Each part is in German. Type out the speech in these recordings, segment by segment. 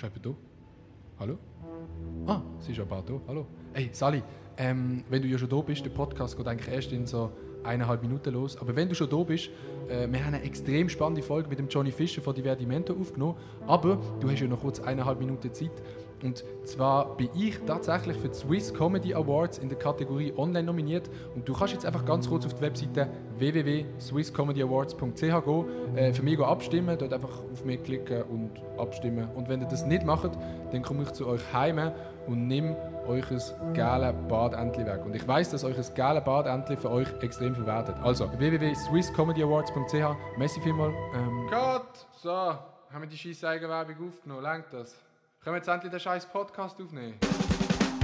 Da? Hallo? Ah, sie ist aber da. Hallo. Hey, Sally, ähm, wenn du ja schon da bist, der Podcast geht eigentlich erst in so eineinhalb Minuten los. Aber wenn du schon da bist, äh, wir haben eine extrem spannende Folge mit dem Johnny Fischer von Divertimento aufgenommen. Aber du hast ja noch kurz eineinhalb Minuten Zeit. Und zwar bin ich tatsächlich für die Swiss Comedy Awards in der Kategorie Online nominiert. Und du kannst jetzt einfach ganz kurz auf die Webseite www.swisscomedyawards.ch äh, für mich abstimmen, dort einfach auf mich klicken und abstimmen. Und wenn ihr das nicht macht, dann komme ich zu euch heim und nehme euch ein geiles Badentli weg. Und ich weiß, dass euch ein geiles Badentli für euch extrem viel wertet. Also www.swisscomedyawards.ch. Messi vielmal. Ähm, Cut! So, haben wir die scheiß Eigenwerbung aufgenommen? Lenkt das? Können wir jetzt endlich den scheiß Podcast aufnehmen?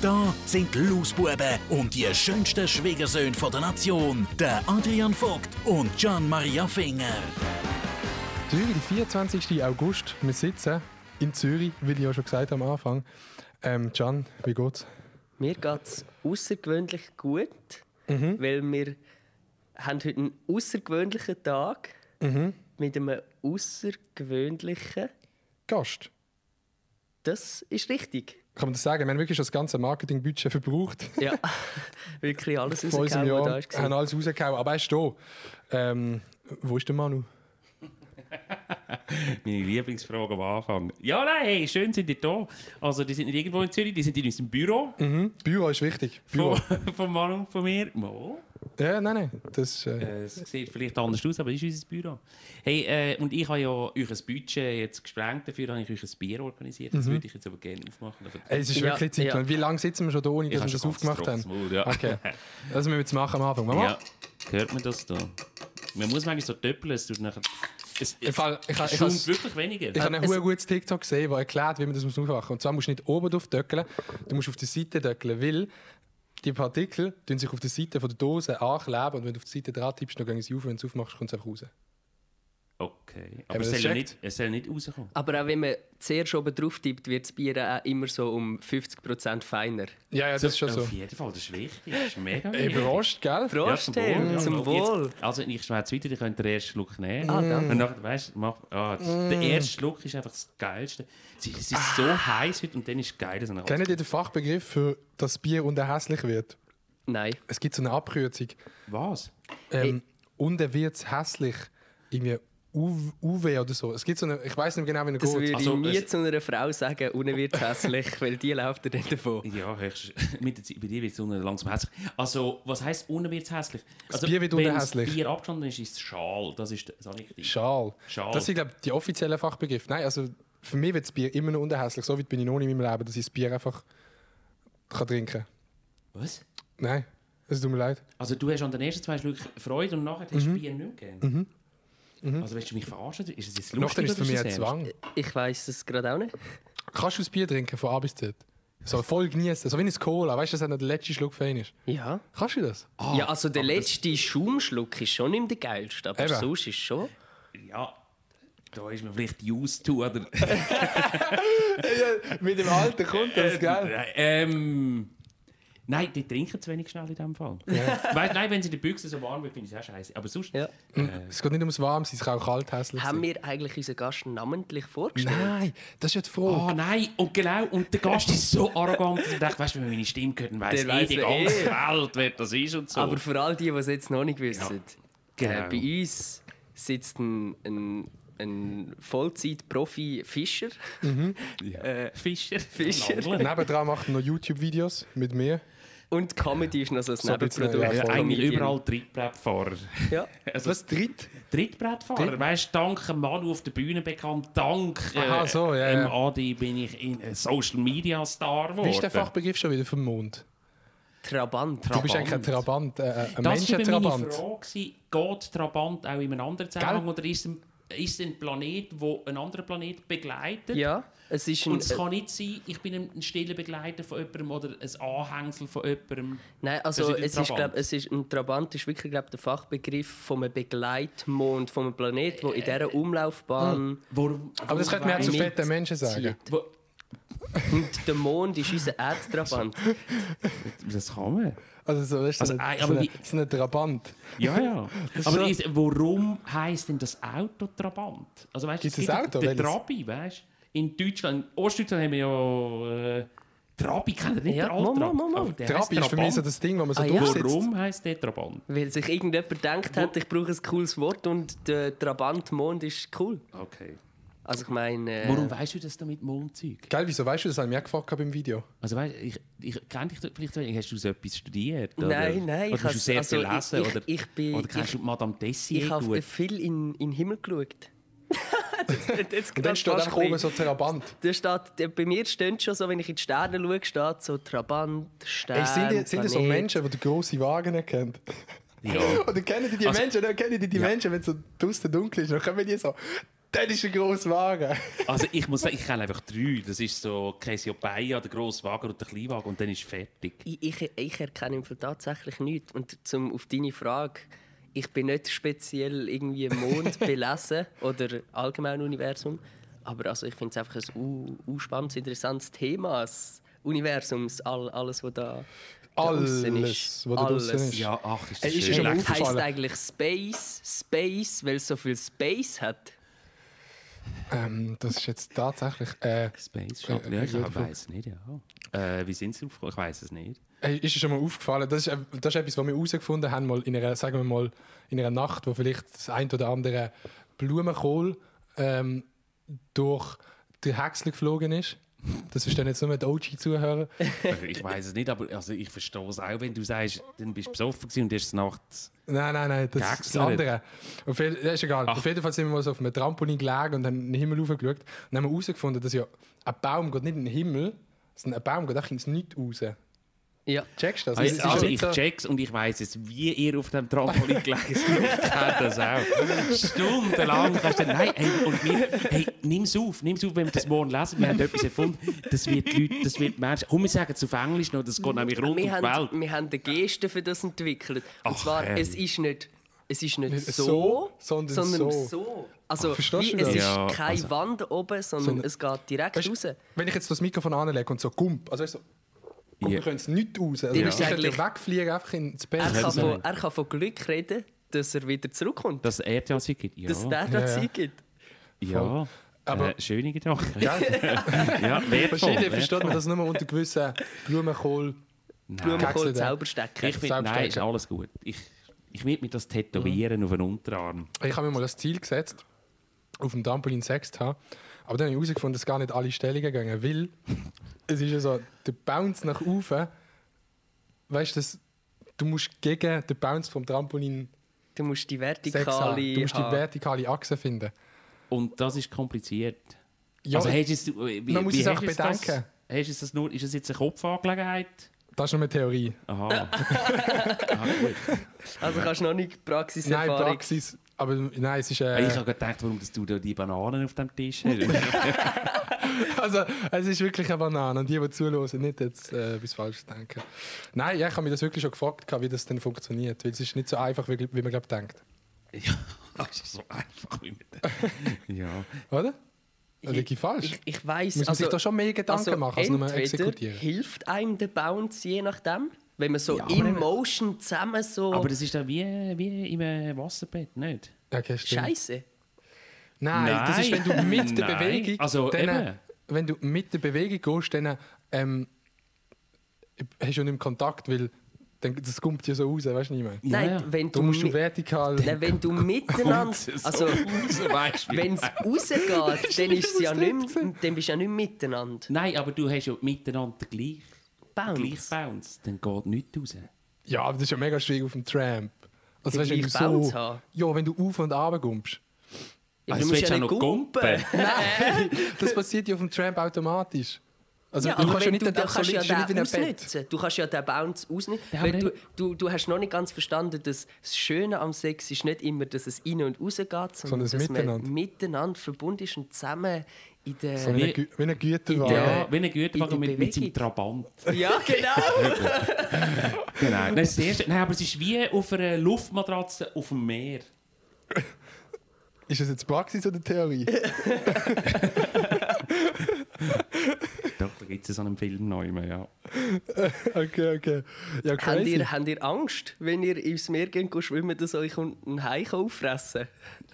Da sind die Lausbuben und die schönsten Schwiegersöhne von der Nation, der Adrian Vogt und Gian Maria Finger. Zürich, 24. August. Wir sitzen in Zürich, wie ich ja schon gesagt habe am Anfang. Ähm, Can, wie geht's? Mir geht es außergewöhnlich gut, weil wir haben heute einen außergewöhnlichen Tag mit einem außergewöhnlichen. Gast. Das ist richtig. Kann man das sagen? Wir haben wirklich das ganze Marketingbudget verbraucht. Ja, wirklich alles rausgehauen, was da haben war. alles rausgehauen. Aber er ist da. Ähm, wo ist der Manu? Meine Lieblingsfrage am Anfang. Ja, nein, hey, schön sind die da. Also, die sind nicht irgendwo in Zürich, die sind in unserem Büro. Mhm. Büro ist wichtig. Büro. Von, von Mann und von mir. Mo. Ja, nein, nein. Das, äh, Äh, Es sieht vielleicht anders aus, aber das ist unser Büro. Hey, äh, und ich habe ja euch ein Budget jetzt gesprengt, dafür habe ich euch ein Bier organisiert. Das würde ich jetzt aber gerne aufmachen. Aber ey, es ist Ja, wirklich Zeit. ja. Wie lange sitzen wir schon da, ohne dass wir das aufgemacht haben? Maul, ja. Okay. Das müssen wir jetzt machen am Anfang. Mama? Ja, hört man das da? Man muss manchmal so töppeln, es tut nachher... Es, Im Fall, ich, es ich, ich, wirklich weniger. ich habe ein es- sehr gutes TikTok gesehen, das erklärt, wie man das muss aufmachen muss. Und zwar musst du nicht oben drauf döckeln, du musst auf der Seite döckeln, weil die Partikel tun sich auf der Seite von der Dose ankleben und wenn du auf die Seite dran tippst, dann gehen sie auf und wenn du es aufmachst, kommt es einfach raus. Okay, aber es soll, ja nicht, es soll nicht rauskommen. Aber auch wenn man zuerst oben drauf tippt, wird das Bier auch immer so um 50% feiner. Ja, ja, das ist schon so. Auf jeden Fall, das ist wichtig. Das ist mega Ey, wichtig. überrascht, gell? Prost, Ja, Herr, ja. zum Und Wohl. Jetzt, also ich schwätze weiter, ihr könnt den ersten Schluck nehmen. Ah, danke. Und nachher, weißt mach, ah, das- der erste Schluck ist einfach das Geilste. Es ist, ist so heiß heute und dann ist es geil. dass er Kennt ihr den Fachbegriff für das Bier unterhässlich wird? Nein. Es gibt so eine Abkürzung. Was? Ähm, und er wird hässlich. Irgendwie U- UW oder so. Es gibt so eine, ich weiß nicht genau, wie er Das geht. würde Also, ich nie zu einer Frau sagen, ohne wird hässlich, weil die läuft dann davon. Ja, höchst, mit der Zeit, bei dir wird es langsam hässlich. Also, was heisst unten wird es hässlich? Also, Bier wird wenn unten das. Bier abgestanden ist, ist es Schal. Das ist das Adjektiv. Schal. Schal. Das sind, glaube ich, die offiziellen Fachbegriffe. Nein, also für mich wird das Bier immer noch unterhässlich. So weit bin ich noch nicht in meinem Leben, dass ich das Bier einfach kann trinken Was? Nein, es tut mir leid. Also, du hast an den ersten zwei Schlucken Freude und nachher hast du Bier nicht mehr gern. Also, willst du mich verarschen? Ist es jetzt lustig Nachher ist es für mich ein? Zwang. Ich weiß es gerade auch nicht. Kannst du das Bier trinken von A bis Z? So voll genießen, so wie ein Cola. Weißt du, dass er der letzte Schluck für ihn ist? Ja. Kannst du das? ja, also der letzte Schaumschluck ist schon nicht der geilste, aber Eben. sonst ist schon. Ja, da ist man vielleicht used to, oder? Mit dem Alter kommt das, Äh, ähm, nein, die trinken zu wenig schnell in dem Fall. Weißt, nein, wenn sie die Büchse so warm wird, finde ich es auch scheiße. Aber sonst. Ja. Es geht nicht ums Warmsein, es kann auch kalt hässlich Haben sein. wir eigentlich unseren Gast namentlich vorgestellt? Nein, das ist ja die Frage. Oh nein, und genau, und der Gast ist so arrogant, dass ich dachte, weißt du, wenn man meine Stimme hört, dann weiss Der eh die ja ganze eh. Welt, wer das ist und so. Aber für all die, die es jetzt noch nicht wissen, genau. äh, bei uns sitzt ein, ein, ein Vollzeit-Profi-Fischer. äh, Fischer. Fischer. Nebendran macht er noch YouTube-Videos mit mir. Und Comedy ist noch so ein So ein Nebenprodukt. ja, eigentlich überall Trittbrettfahrer. Ja. Also, Was dritt? Trittbrettfahrer, weißt du, dank dem Manu auf der Bühne bekannt, dank äh, Aha, so, ja, dem ja. Adi bin ich in ein Social Media Star geworden. Wie ist der Fachbegriff schon wieder vom Mond? Trabant. Du bist eigentlich ein Trabant, äh, ein Das war meine Menschentrabant. Frage. gewesen. Geht Trabant auch in einem anderen Zusammenhang Gell? oder ist es ist es ein Planet, der einen anderen Planet begleitet? Ja, es ist ein, Und es kann nicht sein, ich bin ein, ein stiller Begleiter von jemandem oder ein Anhängsel von jemandem. Nein, also ist es ist, Trabant. glaub, es ist ein Trabant ist wirklich glaub, der Fachbegriff von einem Begleitmond, von einem Planet, der in dieser Umlaufbahn Warum, Aber das könnte man auch zu fetten Menschen sagen. Wo, Und der Mond ist unser Erdtrabant. das kann man. Also so, weißt du, Also, so, äh, eine, aber so, eine, so eine Trabant. Ja, ja. ist Aber ist, warum heisst denn das Auto Trabant? Also, weißt, Gibt's es ein gibt Auto? Den? Trabi, weißt du? In Deutschland, in Ostdeutschland haben wir ja. Äh, Trabi kennt ihr nicht, Ja, der mo, mo, Altrab. mo, mo. Heisst Trabi ist für mich so Trabant. das Ding, wo man so Ah, sitzt. Warum heisst der Trabant? Weil sich irgendjemand gedacht hat, ich brauche ein cooles Wort und der Trabant Mond ist cool. Okay. Also ich meine... Äh, Warum weißt du das da mit Mondzeug? Geil, wieso weißt du das? Habe ich mich gefragt beim Video. Also, weißt, ich, ich kenne dich vielleicht. Hast du so etwas studiert? Oder? Nein, nein, Oder ich hast du sehr also gelesen? ich- oder, ich bin- oder kennst ich- du Madame Tessier Ich habe gut? viel in, in den Himmel geschaut. das, jetzt Und dann steht ein oben so Trabant. Da steht, der- bei mir steht schon so, wenn ich in die Sterne schaue, steht so Trabant, Stern, Ey, sind die, sind die so. Menschen, die den grossen Wagen nicht kennen? Ja. Oder kennen die die Also- Menschen, dann kennen die die Menschen, wenn es so draußen dunkel ist, dann kommen die so, das ist ein grosser Wagen. Also ich muss sagen, ich kenne einfach drei. Das ist so Cassiopeia, der grosse Wagen und der Kleinwagen und dann ist fertig. Ich, ich, ich erkenne im Fall tatsächlich nichts. Und zum, auf deine Frage, ich bin nicht speziell irgendwie im Mond belesen oder allgemein Universum. Aber also ich finde es einfach ein spannendes, interessantes Thema. Das Universums, all, alles, was da, Alles, was da draussen Alles. ist. Ja, ach, ist das Ey, ist schön. Heißt aufgefallen. eigentlich Space, Space, weil es so viel Space hat. Ähm, das ist jetzt tatsächlich... Äh, Space Shuttle, Äh, ja, ich äh, weiß nicht, ja. Äh, wie sind sie aufgekommen? Ich weiß es nicht. Ey, ist dir schon mal aufgefallen? Das ist, äh, das ist etwas, was wir herausgefunden haben, mal in einer, sagen wir mal, in einer Nacht, wo vielleicht das ein oder andere Blumenkohl ähm, durch den Häcksler geflogen ist. Das verstehen jetzt nur die OG-Zuhörer. Also, ich weiß es nicht, aber also, ich verstehe es auch, wenn du sagst, dann bist du besoffen und erst nachts. Nein, nein, nein, das ist das andere. Auf jeden, das ist egal. Auf jeden Fall sind wir mal so auf einem Trampolin gelegen und haben in den Himmel hochgeschaut. Und dann haben wir herausgefunden, dass ja ein Baum geht nicht in den Himmel, sondern ein Baum geht auch ins Nichts raus. Ja. Checkst du das? Also, also ich so- check's und ich weiß es, wie ihr auf dem Trampolin gelegen seid. Ich kenne das auch. Stundenlang kannst du dann, nein, hey, und wir, hey, nimm's auf, nimm's auf, wenn wir das morgen lesen. Wir haben etwas erfunden, das wird die Leute, das wird die Menschen, komm, wir sagen es auf Englisch noch, das geht nämlich rund um die Wir Welt. haben, wir haben eine Geste für das entwickelt. Und Ach, zwar, herrlich. es ist nicht, es ist nicht, Nicht so, so, sondern sondern so. so. Also, Ach, verstehst wie, es das? ist Ja, keine also- Wand oben, sondern Sondern- es geht direkt Weißt, raus. wenn ich jetzt das Mikrofon anlege und so gump, also weißt so, Ja. wir können es nicht raus. Also Ja. Eigentlich- ja wegfliegen, einfach ins Bett. Er kann, von, nicht. er kann von Glück reden, dass er wieder zurückkommt. Dass es Erdjahr gibt, ja. Dass es der Ja, dazu ja. gibt. ja. Aber- äh, schöne Gedanken. Ja, wertvoll. Verschiedene versteht man das nur unter gewissen Blumenkohl. Blumenkohl ja. Zauberstecker. Ich bin, nein, ist alles gut. Ich, ich will mir das tätowieren auf den Unterarm. Ich habe mir mal das Ziel gesetzt, auf dem Trampolin 6 zu haben. Aber dann habe ich herausgefunden, dass gar nicht alle Stellungen gehen, weil es ist ja so, der Bounce nach oben, weißt du, das- du musst gegen den Bounce vom Trampolin Du musst die 6 vertikale haben. Du musst die vertikale Achse finden. Und das ist kompliziert. Ja, also, hast du, es- wie, man muss wie es auch du Das? bedenken. Hast du das nur, ist das jetzt eine Kopfangelegenheit? das ist nur eine Theorie. Aha. Aha gut. Also kannst du noch nicht Nein, Praxiserfahrung. Praxis. Aber nein, es ist. Ich Äh, habe gedacht, warum dass du da die Bananen auf dem Tisch hast. also, es ist wirklich eine Banane. Und die, die zuhören, nicht jetzt äh, etwas Falsches denken. Nein, ja, ich habe mich das wirklich schon gefragt, wie das denn funktioniert. Weil es ist nicht so einfach, wie, wie man glaubt, denkt. ja, das ist so einfach. Wie mit ja. Oder? Ich falsch? Ich, ich weiss, Muss man sich also, da schon mehr Gedanken also machen, als nur exekutieren? hilft einem der Bounce, je nachdem. Wenn man so Ja, in Motion zusammen so... Aber das ist dann wie, wie im äh, Wasserbett, nicht? Okay. Scheiße. Nein, das ist, wenn du mit der Nein. Bewegung. Also, dann, eben. wenn du mit der Bewegung gehst, dann ähm, hast du nicht im Kontakt, weil dann, das kommt ja so raus, weißt du nicht mehr? Nein, ja. wenn Du du, musst du vertikal. Nein, wenn du miteinander... Also, wenn es rausgeht, dann, ist es ja nicht, dann bist du ja nicht miteinander. Nein, aber du hast ja miteinander gleich, Bounce. gleich Bounce. Dann geht nichts raus. Ja, aber das ist ja mega schwierig auf dem Tramp. Also, weißt, du, wenn du so, haben. ja, wenn du auf und runter kommst. Ja, Also, du musst ja auch nicht noch gumpen. Nein, das passiert ja auf dem Tramp automatisch. Also ja, du kannst ja nicht du, den dann kannst ja den ausnutzen. Du kannst ja den Bounce ausnutzen. Ja, Weil aber du, du, du hast noch nicht ganz verstanden, dass das Schöne am Sex ist nicht immer, dass es rein und raus geht, sondern, Sondern das dass Miteinander. man miteinander verbunden ist und zusammen in der... So wie wie ein Güterwagen. Ja, wie ein in Güterwagen mit, mit seinem. Trabant. ja, genau. Genau. Ist das erste. Nein, aber es ist wie auf einer Luftmatratze auf dem Meer. Ist das jetzt Praxis oder Theorie? Doch, da gibt es so einen Film neu, ja. okay, okay. Ja, habt, ihr, habt ihr Angst, wenn ihr ins Meer geht, go schwimmen, dass euch ein Hai auffressen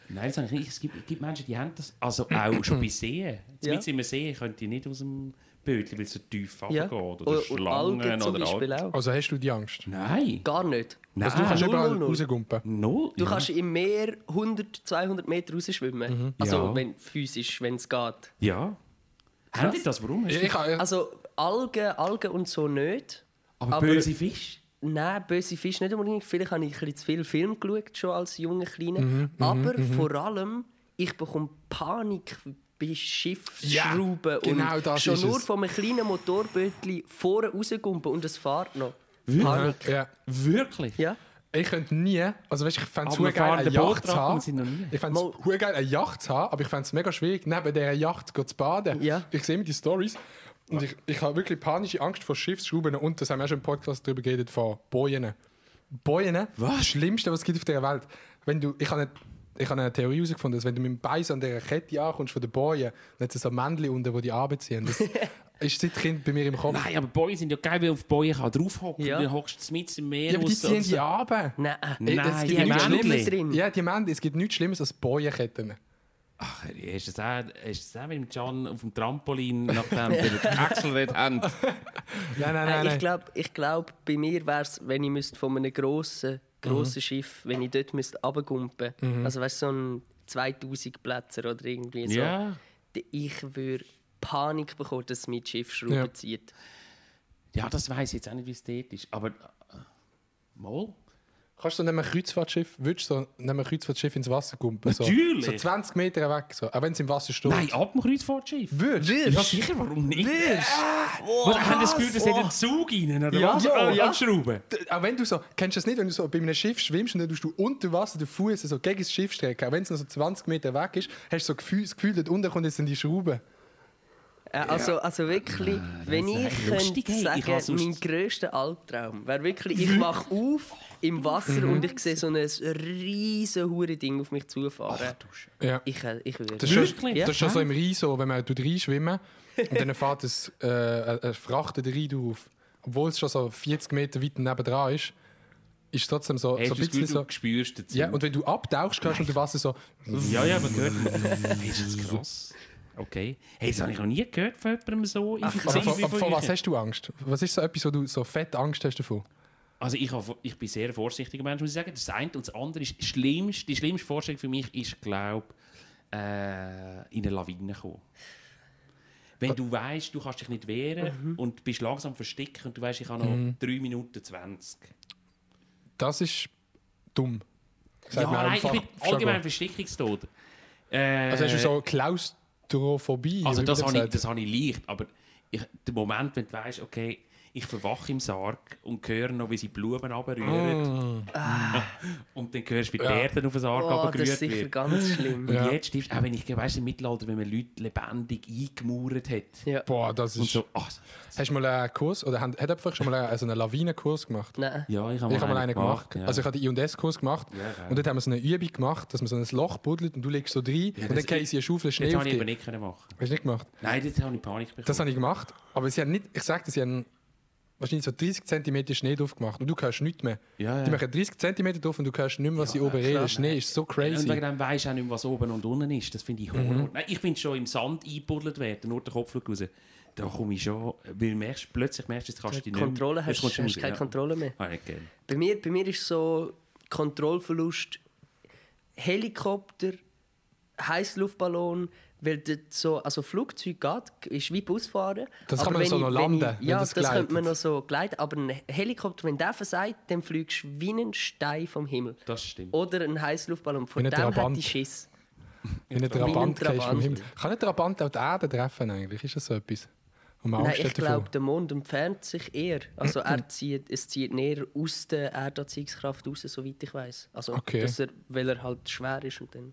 Nein, das habe ich nicht. Es gibt, es gibt Menschen, die haben das. Also auch schon bei Seen. Jetzt Ja. im See könnt ihr nicht aus dem Bötchen, weil es so tief Ja. runtergeht. Oder Und- und Schlangen Algen zum oder Beispiel Algen. auch. Also hast du die Angst? Nein. Gar nicht. Nein. Also du kannst null, überall null, null. rausgumpen? Null. Du ja. kannst im Meer 100, 200 Meter rausschwimmen. Also Ja. wenn, physisch, wenn es geht. Ja. Haben die das? Warum? Hast Ich, du- ich, Also Algen, Algen und so nicht. aber, aber- böse Fisch? Nein, böse Fische nicht unbedingt. Vielleicht habe ich ein bisschen zu viel Film geschaut, schon als junger Kleiner. Aber vor allem, ich bekomme Panik Schiffsschrauben Ja, genau und das schon ist nur es. von einem kleinen Motorbötchen vorne rausgumpen und es fährt noch. Panik. ja. Wirklich? Ja. ich könnte nie, also weißt, ich fände es geil, eine Yacht zu haben. Ich fände es geil, eine Yacht zu haben, aber ich fände es mega schwierig, neben dieser Yacht zu baden. Ja. Ich sehe mir die Stories und ich, ich habe wirklich panische Angst vor Schiffsschrauben und das haben wir auch schon im Podcast darüber geredet, von Bojen. Bojen, Was? das Schlimmste, was es gibt auf dieser Welt. Wenn du, ich habe eine, ich habe eine Theorie herausgefunden, dass wenn du mit dem Bein so an dieser Kette ankommst von den Bojen, dann hat es so Männchen unten, die die anbeziehen. Das ist seit Kind bei mir im Kopf. Nein, aber Bojen sind ja geil, weil auf Bojen kann draufhocken. Ja. Dann hockst du mit im Meer Ja, aber die ziehen und die so. ab. Nein, Nein, es die gibt nichts Männchen. Schlimmes drin. Ja, die Männchen, es gibt nichts Schlimmes als Bojenketten. Ach, ist das auch, ist das auch mit dem John auf dem Trampolin, nachdem wir den Axel dort haben? Nein, nein, Äh, nein. ich nein. glaube, ich glaub, bei mir wäre es, wenn ich müsste von einem grossen, grossen Schiff, wenn ich dort müsste runtergumpen müsste, also weißt du, so ein 2000 Plätzer oder irgendwie so, d- ich würde Panik bekommen, dass mein Schiff Schrauben Ja. zieht. Ja, das weiß ich jetzt auch nicht, wie es dort ist. Aber. Äh, mal? Kannst du neben einem Kreuzfahrtschiff, würdest du so neben einem Kreuzfahrtschiff ins Wasser kumpen? So, Natürlich. So 20 Meter weg, so, auch wenn es im Wasser steht. Nein, ab dem Kreuzfahrtschiff. Würdest Ja, sicher, warum nicht? Oh, Was, haben das Gefühl, dass in den Zug rein oder Ja, was? ja, ja. Anschrauben? D- Auch wenn du so, kennst du das nicht, wenn du so bei einem Schiff schwimmst und dann tust du unter Wasser den Fuß so gegen das Schiff strecken, auch wenn es noch so 20 Meter weg ist, hast du so Gefühl, das Gefühl, dort unten kommt jetzt in die Schraube. Äh, also, also wirklich, wenn das ich könnte lustig, hey. Ich sagen, sonst- mein grösster Albtraum wäre wirklich, ich wache auf im Wasser Mhm. und ich sehe so ein riesen hure Ding auf mich zufahren. Ja. ich, äh, ich würde... Das ist, schon, Wirklich? das ist schon Ja. so im Rhein so, wenn man reinschwimmen und dann fährt es, äh, ein- Frachter den Rhein auf. Obwohl es schon so 40 Meter weit nebendran ist, ist es trotzdem so, Hast so du ein das Gefühl, bisschen so... du spürst dazu? Ja, und wenn du abtauchst, kannst du unter Wasser so... ja, ja, man hört. hey, ist das krass? Okay. Hey, das habe ich noch nie gehört von jemandem so wie aber von vor was hast du Angst? Was ist so etwas, wo du so fett Angst hast davon? Also ich, habe, ich bin sehr vorsichtiger Mensch, muss ich sagen. Das eine und das andere ist schlimmst, die schlimmste Vorstellung für mich ist, glaube äh, in eine Lawine kommen. Wenn du weißt, du kannst dich nicht wehren und bist langsam versteckt und du weißt, ich habe noch 3 Minuten 20. Das ist dumm. Sagt Ja, nein, ich bin allgemein. Verstickungstod. Äh, Also hast du so Klaustrophobie? Also das habe ich, das habe ich leicht, aber ich, der Moment, wenn du weißt, okay, ich verwache im Sarg und höre noch, wie sie Blumen runterrühren. Und dann hörst du, wie die. Ja. Erde auf den Sarg Oh, das ist sicher wird. ganz schlimm. Und Ja. jetzt stirbst auch wenn ich weißt, im Mittelalter, wenn man Leute lebendig eingemauert hat. Ja. Boah, das Und ist... so, ach, Hast du mal einen Kurs, oder hat, hat jemand schon mal einen, also einen Lawinenkurs gemacht? Nein. ja, ich habe Ich habe mal einen gemacht. ja. Also ich habe den I&S-Kurs gemacht. Und dort haben wir so eine Übung gemacht, dass man so ein Loch buddelt und du legst so rein und dann das- gehen sie eine Schaufel das Schnee auf habe ich aber nicht können machen. Hast du nicht gemacht? Nein, das habe ich Panik bekommen. Das habe ich gemacht. Aber sie haben nicht, ich sage dir, sie haben wahrscheinlich so 30 cm Schnee drauf gemacht und du hörst nichts mehr. Ja, ja. Die machen 30 cm drauf und du hörst nicht mehr, was sie oben reden. Der Schnee ist so Und crazy. wegen dem weisst du auch nicht, was oben und unten ist. Das finde ich Horror. Mhm. Nein, ich finde schon im Sand eingebuddelt werden, nur der Kopf raus. Da komme ich schon, weil merkst, plötzlich merkst du, jetzt kannst du nicht Kontrolle mehr- hast, hast raus, keine ja. Kontrolle mehr. Ah, gerne. Bei mir, bei mir ist so Kontrollverlust Helikopter, Heißluftballon, weil so, also Flugzeug geht, ist wie Busfahren. Das kann Aber man wenn so ich- noch landen, Ich, wenn ja, das das, könnte man noch so gleiten. Aber ein Helikopter, wenn der versagt, dann fliegst du wie ein Stein vom Himmel. Das stimmt. Oder ein Heißluftballon. Von dem hätte Trabant. ich Schiss. Wie ein Trabant Wie ein gehst vom Trabant. Himmel. Kann ein Trabant auch die Erde treffen eigentlich? Ist das so etwas? Man Nein, ich glaube, der Mond entfernt sich eher. Also er zieht, es zieht näher aus der Erdanziehungskraft raus, soweit ich weiß. Also, Okay. dass er, weil er halt schwer ist und dann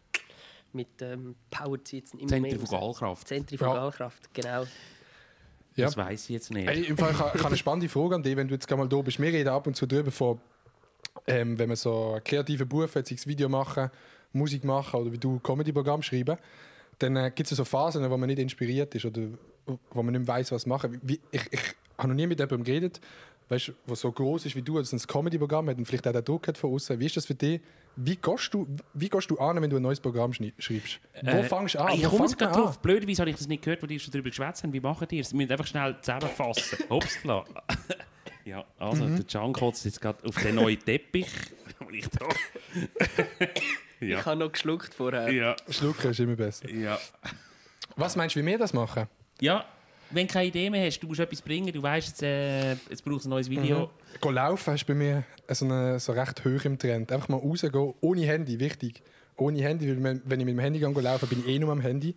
mit ähm, Power es ihn immer mehr raus. Zentrifugalkraft. Zentrifugalkraft, genau. Ja. Das weiß ich jetzt nicht. Hey, im Fall, ich habe eine spannende Frage an dich, wenn du jetzt gerade mal da bist. Wir reden ab und zu darüber, von, ähm, wenn man so einen kreativen Beruf hat, sei es Video machen, Musik machen oder wie du Comedy-Programm schreiben, dann äh, gibt es so Phasen, wo man nicht inspiriert ist oder wo man nicht mehr weiss, was machen. Wie, ich, ich habe noch nie mit jemandem geredet, weißt, der so groß ist wie du, also ein Comedy-Programm hat und vielleicht auch den Druck hat von außen. Wie ist das für dich? Wie gehst du, wie gehst du an, wenn du ein neues Programm schreibst? Wo Äh, fängst du an? Ich Wo komme jetzt gerade drauf. Blöderweise habe ich das nicht gehört, wo die schon darüber geschwätzt haben. Wie machen die es? Wir müssen einfach schnell zusammenfassen. Hopsla. ja, also, Mhm. der Can kotzt jetzt gerade auf den neuen Teppich. ich da. ja. Ich habe noch geschluckt vorher. ja. Schlucken ist immer besser. Ja. Was meinst du, wie wir das machen? Ja, wenn du keine Idee mehr hast, du musst etwas bringen, du weißt, jetzt, äh, jetzt brauchst du ein neues Video. Go laufen ist bei mir so, eine, so recht hoch im Trend. Einfach mal rausgehen, ohne Handy, wichtig. Ohne Handy, weil wenn ich mit dem Handy gehe, laufen, bin ich eh nur am Handy.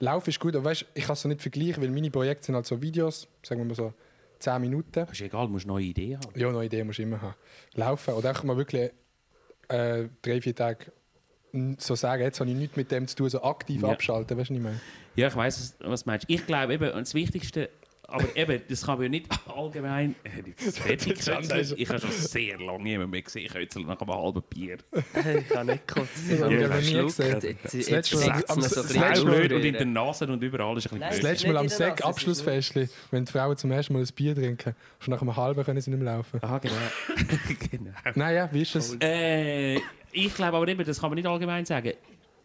Laufen ist gut, aber weißt, ich kann es so nicht vergleichen, weil meine Projekte sind halt so Videos, sagen wir mal so 10 Minuten. Ist egal, du musst eine neue Idee haben. Ja, eine Idee musst du immer haben. Laufen oder einfach mal wirklich äh, drei, vier Tage so sagen, jetzt habe ich nichts mit dem zu tun, so aktiv Ja. abschalten, weißt du, was ich meine? Ja, ich weiß, was du meinst. Ich glaube eben, das Wichtigste, aber eben, das kann man ja nicht allgemein. Äh, fertig Der der. Ich habe schon sehr lange niemand mehr gesehen, Kötzel nach einem halben Bier. Ich habe nicht gekotzt. Ich Ja, habe habe nie gesehen. Jetzt, Das am- noch so das ein und in aus. den Nasen und überall ist ein Das bisschen blöd. letzte Mal am nicht der Sack, Nase, Abschlussfestchen, wenn die Frauen zum ersten Mal ein Bier trinken, schon nach einem halben können sie nicht mehr laufen. Ah, genau. genau. Naja, wie ist das? Äh, ich glaube aber eben, das kann man nicht allgemein sagen.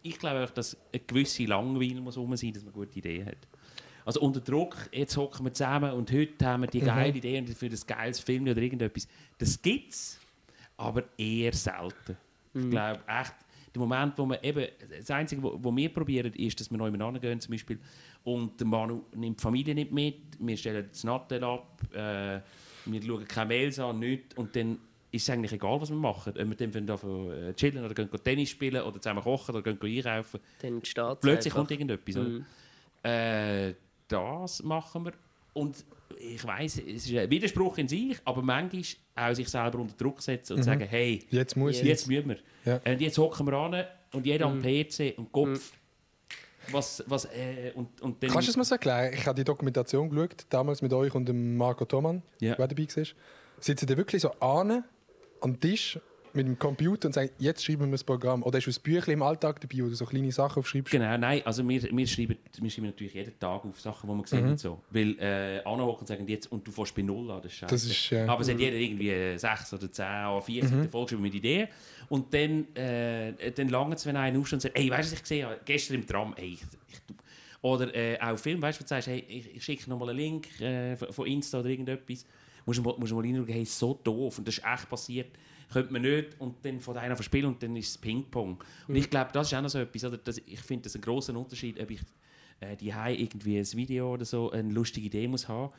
Ich glaube einfach, dass eine gewisse Langweile muss rum sein, dass man gute Idee hat. Also unter Druck, jetzt hocken wir zusammen und heute haben wir die geile Idee und für das geiles Film oder irgendetwas. Das gibt es, aber eher selten. Ich glaube echt, der Moment, wo man eben, das Einzige, was wir probieren, ist, dass wir neu miteinander gehen zum Beispiel und der Manu nimmt die Familie nicht mit, wir stellen das Nattel ab, äh, wir schauen keine Mails an, nichts und dann ist es eigentlich egal, was wir machen. Ob wir dann von davon äh, chillen oder gehen Tennis spielen oder zusammen kochen oder gehen einkaufen. Dann steht Plötzlich einfach. kommt irgendetwas. Mhm. Äh, das machen wir. Und ich weiß, es ist ein Widerspruch in sich, aber manchmal auch sich selber unter Druck setzen und sagen, hey, Jetzt muss ich. jetzt müssen wir. Ja. Und jetzt hocken wir an und jeder am Mhm. PC und Kopf. Was, was, äh, und, und dann, Kannst du es mir so erklären? Ich habe die Dokumentation geschaut, damals mit euch und dem Marco Thoman, Ja. der dabei war. Sitzen die wirklich so an, am Tisch mit dem Computer und sagen, jetzt schreiben wir das Programm? Oder hast du ein Büchlein im Alltag dabei, wo du so kleine Sachen aufschreibst? Genau, nein, also wir, wir, schreiben, wir schreiben natürlich jeden Tag auf Sachen, die wir sehen Mhm. und so. Weil äh, anhocken und sagen, jetzt, und du fährst bei Null an, das ist. Das ist, ja. Aber es hat jeder irgendwie äh, sechs oder zehn oder vier Seiten vollgeschrieben mit Ideen. Und dann, äh, dann langt es, wenn einer aufsteht und sagt, ey, weißt du, was ich gesehen habe? Gestern im Tram, ey, ich, ich, Oder äh, auch Film, weißt du, wo du sagst, hey, ich, schicke nochmal einen Link äh, von Insta oder irgendetwas. Musst musst mal reinschauen, hey, ist so doof und das ist echt passiert. Könnte man nicht und dann von einer verspielen und dann ist es Ping-Pong. Und ich glaube, das ist auch noch so etwas, oder? Das, ich finde das einen grossen Unterschied, ob ich äh, die irgendwie ein Video oder so eine lustige Idee muss haben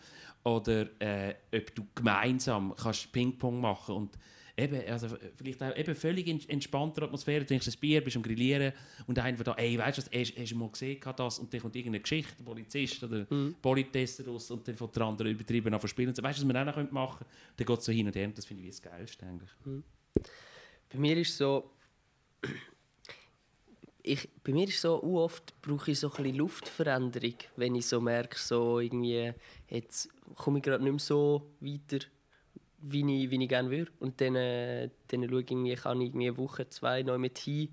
oder äh, ob du gemeinsam kannst Ping-Pong machen und eben, also vielleicht auch eben völlig in entspannter Atmosphäre, du trinkst ein Bier, bist am Grillieren und einer von da, ey, weißt du, was, hast, hast du mal gesehen das und dann kommt irgendeine Geschichte, Polizist oder Politester raus und dann von der andere übertrieben an verspielen und so, weißt du, was wir auch noch machen können? Dann geht es so hin und her und das finde ich wie das Geilste eigentlich. Bei mir ist so. Ich, bei mir ist so, oft brauche ich so ein bisschen Luftveränderung, wenn ich so merke, so irgendwie, jetzt komme ich gerade nicht mehr so weiter, wie ich, wie ich gerne würde. Und dann, äh, dann schaue ich, irgendwie, kann ich eine Woche, zwei noch mit hin,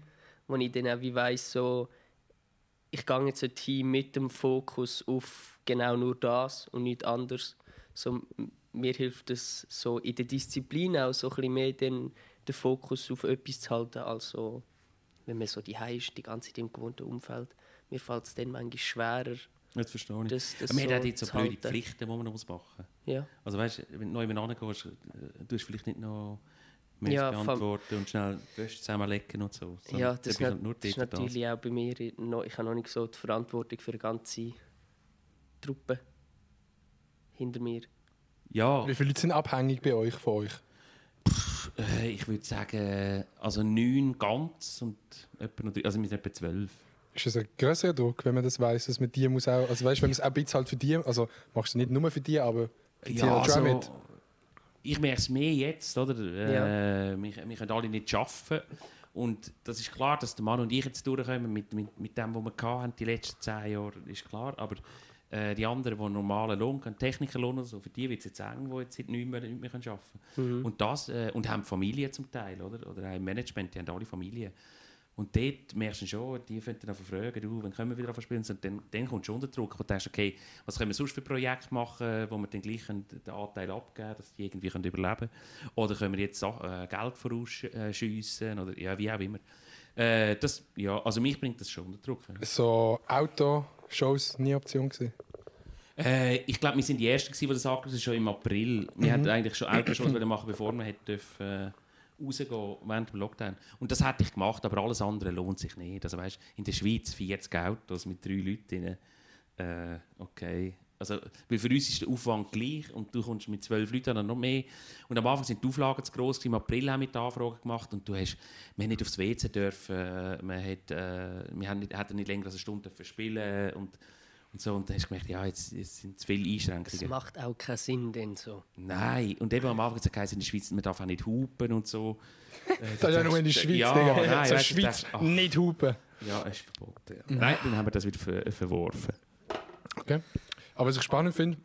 wo ich dann auch wie weiss, so, ich gehe jetzt dorthin mit dem Fokus auf genau nur das und nicht anderes. So, mir hilft es so in der Disziplin auch so ein mehr den, den Fokus auf etwas zu halten, als so, wenn man so die ist, die ganze Zeit im gewohnten Umfeld. Mir fällt es dann manchmal schwerer. Das verstehe ich. Das- das Aber wir so haben jetzt so blöde halten. Pflichten, die man noch muss machen muss. Ja. Also weißt du, wenn du neu miteinander gehst, äh, du hast vielleicht nicht noch Mails Ja, beantworten und schnell Wäsche zusammenlegen und so. Ja, das, nur das ist für das. natürlich auch bei mir. Noch, ich habe noch nicht so die Verantwortung für die ganze Truppe hinter mir. Ja, Wie viele Leute sind abhängig bei euch, von euch? äh, ich würde sagen, also neun ganz und etwa noch, drei- also wir sind etwa zwölf. Ist es ein größerer Druck, wenn man das weiß, dass man die muss auch, also weißt, wenn man es auch ein bisschen halt für die, also machst du nicht nur für die, aber Ja, also, mit. ich merke es mehr jetzt, oder? Äh, wir, wir können alle nicht arbeiten. Und das ist klar, dass der Mann und ich jetzt durchkommen mit, mit, mit dem, was wir hatten, die letzten zehn Jahre, ist klar. Aber äh, die anderen, die normalen Lohn haben, Technikerlohn oder so, für die wird es jetzt eng, die jetzt nicht mehr, nicht mehr arbeiten können. Und, das, äh, und haben Familie zum Teil, oder? Oder im Management, die haben alle Familie. Und dort merkst du schon, die fangen dann fragen, du, wann können wir wieder spielen? Und dann, dann kommt schon der Druck, wo du denkst, okay, was können wir sonst für Projekte machen, wo wir dann gleich den Anteil abgeben dass die irgendwie können überleben können? Oder können wir jetzt äh, Geld vorausschiessen? Oder ja, wie auch immer. Äh, das, ja, also mich bringt das schon unter Druck. So Auto-Shows nie Option gewesen. Äh, ich glaube, wir sind die Ersten, gewesen, die das angekündigt haben, schon im April. Wir Mhm. hatten eigentlich schon Autoshows machen, bevor wir hätten dürfen, äh, rausgehen während dem Lockdown. Und das hätte ich gemacht, aber alles andere lohnt sich nicht. Also weißt, in der Schweiz 40 Autos mit drei Leuten. Äh, okay. Also, weil für uns ist der Aufwand gleich und du kommst mit zwölf Leuten dann noch mehr. Und am Anfang sind die Auflagen zu gross. Im April haben wir die Anfrage gemacht und du hast, wir haben nicht aufs WC dürfen, äh, wir, hat, äh, nicht, nicht länger als eine Stunde dürfen spielen und, und so. Und dann hast du gemerkt, ja, jetzt, jetzt sind zu viele Das Einschränkungen. macht auch keinen Sinn, denn so. Nein, und eben am Anfang hat es geheißen, in der Schweiz, man darf auch nicht hupen und so. Äh, Das ist ja nur in der Schweiz, ja, Digga. Nein, so weißt Schweiz denkst, ach, nicht hupen. ja, es ist verboten. Ja. Nein, dann haben wir das wieder ver verworfen. Okay. Aber was ich spannend finde,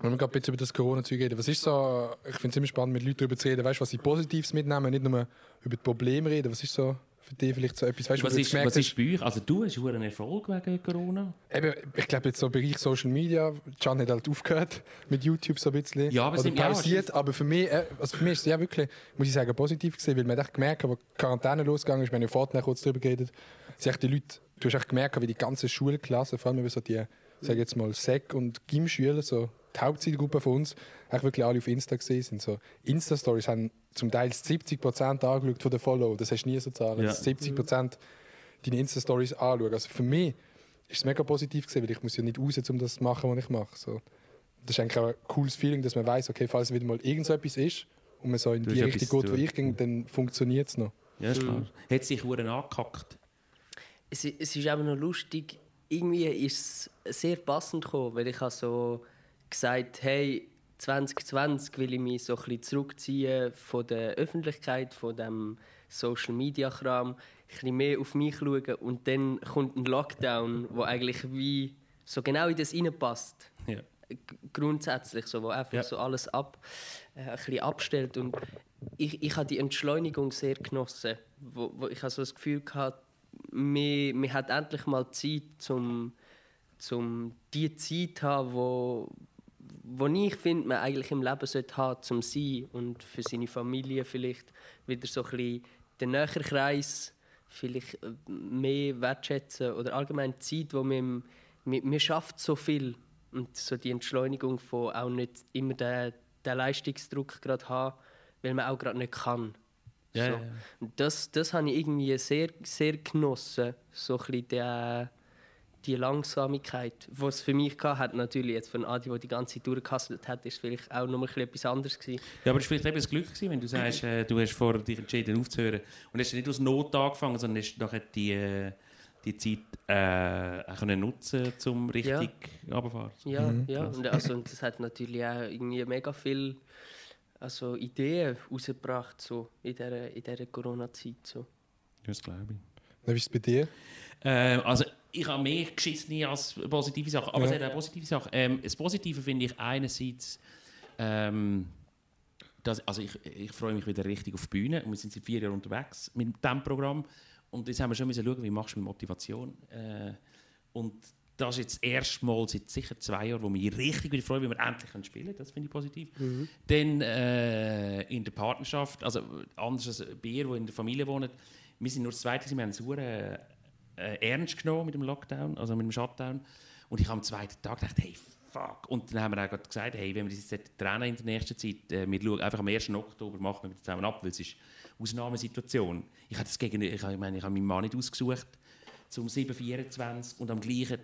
wenn wir gerade ein bisschen über das Corona-Zeug reden, was ist so, ich finde es immer spannend, mit Leuten darüber zu reden, weißt du, was sie Positives mitnehmen, nicht nur über die Probleme reden. Was ist so für dich vielleicht so etwas, weißt Was ist, was ist bei euch? Also du hast einen Erfolg wegen Corona? Eben, ich glaube jetzt so im Bereich Social Media, Can hat halt aufgehört mit YouTube so ein bisschen. Ja, aber Oder ja, pausiert, stimmt. aber für mich, äh, also für mich ist es ja wirklich, muss ich sagen, positiv gesehen, weil man hat echt gemerkt, als die Quarantäne losgegangen ist, wir haben ja vorhin kurz darüber geredet, sind die Leute, du hast echt gemerkt, wie die ganze Schulklasse, vor allem über so die, sag jetzt mal, Sek- und Gym-Schüler, so die Hauptzielgruppe von uns, echt wirklich alle auf Insta gesehen sind. So Insta-Stories haben zum Teil 70% angeschaut von den Follower, das hast du nie so Zahlen, Ja. dass 70% deine Insta-Stories anschauen. Also für mich ist es mega positiv gesehen, weil ich muss ja nicht raus, um das zu machen, was ich mache. So. Das ist eigentlich auch ein cooles Feeling, dass man weiß, okay, falls wieder mal irgend so etwas ist und man so in Du die Richtung geht, wo ich ging, dann funktioniert es noch. Ja, ist klar. Hat sich Huren angekackt? Es, es ist aber noch lustig, irgendwie ist es sehr passend gekommen, weil ich habe so gesagt, hey, 2020 will ich mich so ein bisschen zurückziehen von der Öffentlichkeit, von dem Social Media Kram, ein bisschen mehr auf mich schauen und dann kommt ein Lockdown, wo eigentlich wie so genau in das reinpasst Ja. grundsätzlich so, wo einfach Ja. so alles ab, äh, ein bisschen abstellt und ich, ich habe die Entschleunigung sehr genossen, wo, wo ich habe so das Gefühl gehabt, mir, mir hat endlich mal Zeit zum, zum die Zeit zu haben, wo, wo ich finde, man eigentlich im Leben sollte haben, zum sein und für seine Familie vielleicht wieder so ein bisschen den näheren Kreis vielleicht äh, mehr wertschätzen oder allgemein die Zeit, wo man man, man schafft so viel und so die Entschleunigung von auch nicht immer den, den Leistungsdruck gerade haben, weil man auch gerade nicht kann. Ja, so. ja, Das, das habe ich irgendwie sehr, sehr genossen, so ein bisschen die, die Langsamkeit, die es für mich hat. Natürlich jetzt von Adi, der die ganze Zeit durchgehasselt hat, ist vielleicht auch noch mal ein etwas anderes gewesen. Ja, aber es war vielleicht eben das Glück, gewesen, wenn du sagst, äh, du hast vor dich entschieden aufzuhören und hast nicht aus Not angefangen, sondern hast nachher die, äh, die Zeit äh, können nutzen um richtig runterzufahren. Ja, ja. Und, also, und das hat natürlich auch irgendwie mega viel also Ideen rausgebracht so in dieser, in dieser Corona-Zeit. So. Das glaube ich. Wie ist es bei dir? Äh, also ich habe mehr geschissen als positive Sachen, aber Ja. es hat auch positive Sachen. Ähm, das Positive finde ich einerseits, ähm, dass, also ich, ich freue mich wieder richtig auf die Bühne und wir sind seit vier Jahren unterwegs mit diesem Programm und jetzt haben wir schon müssen schauen, wie machst du mit Motivation äh, und das ist jetzt das erste Mal seit sicher zwei Jahren, wo mich richtig wieder freue, wie wir endlich können spielen können. Das finde ich positiv. Dann äh, in der Partnerschaft, also anders als bei ihr, die in der Familie wohnt, wir sind nur das Zweite, wir haben es sehr äh, ernst genommen mit dem Lockdown, also mit dem Shutdown. Und ich habe am zweiten Tag gedacht, hey, fuck. Und dann haben wir auch gerade gesagt, hey, wenn wir das jetzt trennen in der nächsten Zeit, äh, wir schauen einfach am 1. Oktober machen wir das zusammen ab, weil es ist eine Ausnahmesituation. Ich habe das gegen, ich, habe- ich meine, ich habe meinen Mann nicht ausgesucht, zum 7.24 und am gleichen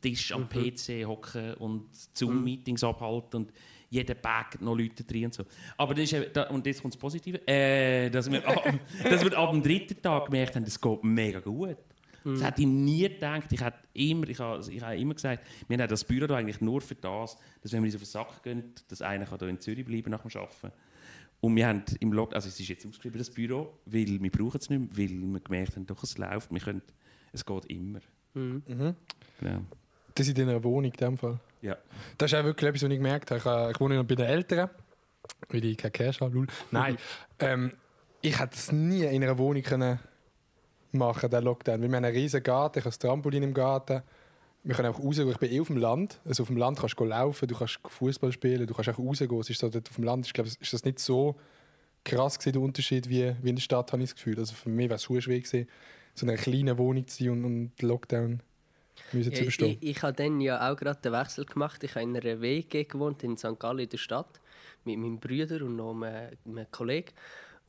Tisch am PC hocken und Zoom-Meetings abhalten und jeder Bag noch Leute drin und so. Aber das ist, da, und jetzt kommt das Positive, äh, dass, wir ab, dass wir ab dem dritten Tag gemerkt haben, es geht mega gut. Das hätte ich nie gedacht. Ich habe immer, ich habe, ich habe immer gesagt, wir haben das Büro da eigentlich nur für das, dass wenn wir uns auf den Sack gehen, dass einer kann hier in Zürich bleiben nach dem Arbeiten. Und wir haben im Log, also es ist jetzt ausgeschrieben, das Büro, weil wir brauchen es nicht mehr, weil wir gemerkt haben, doch, es läuft, wir können, es geht immer. Mhm. Genau. Das in deiner Wohnung in dem Fall. Ja. Das ist auch wirklich etwas, was ich gemerkt habe. Ich, ich wohne noch bei den Eltern, weil ich kein Cash habe. lul. Nein, ähm, ich hätte es nie in einer Wohnung können machen den Lockdown. Weil wir haben einen riesen Garten, ich habe das Trampolin im Garten. Wir können auch rausgehen. Ich bin eh auf dem Land. Also auf dem Land kannst du laufen, du kannst Fußball spielen, du kannst auch rausgehen. Es ist so, dort auf dem Land ich glaube, ist das nicht so krass gewesen, der Unterschied wie, wie in der Stadt, habe ich das Gefühl. Also für mich wäre es schwer gewesen, so in einer kleinen Wohnung zu sein und, und Lockdown müssen zu Ja, überstehen. ich, ich habe dann ja auch gerade den Wechsel gemacht. Ich habe in einer WG gewohnt in St. Gallen in der Stadt mit meinem Bruder und noch einem, einem Kollegen.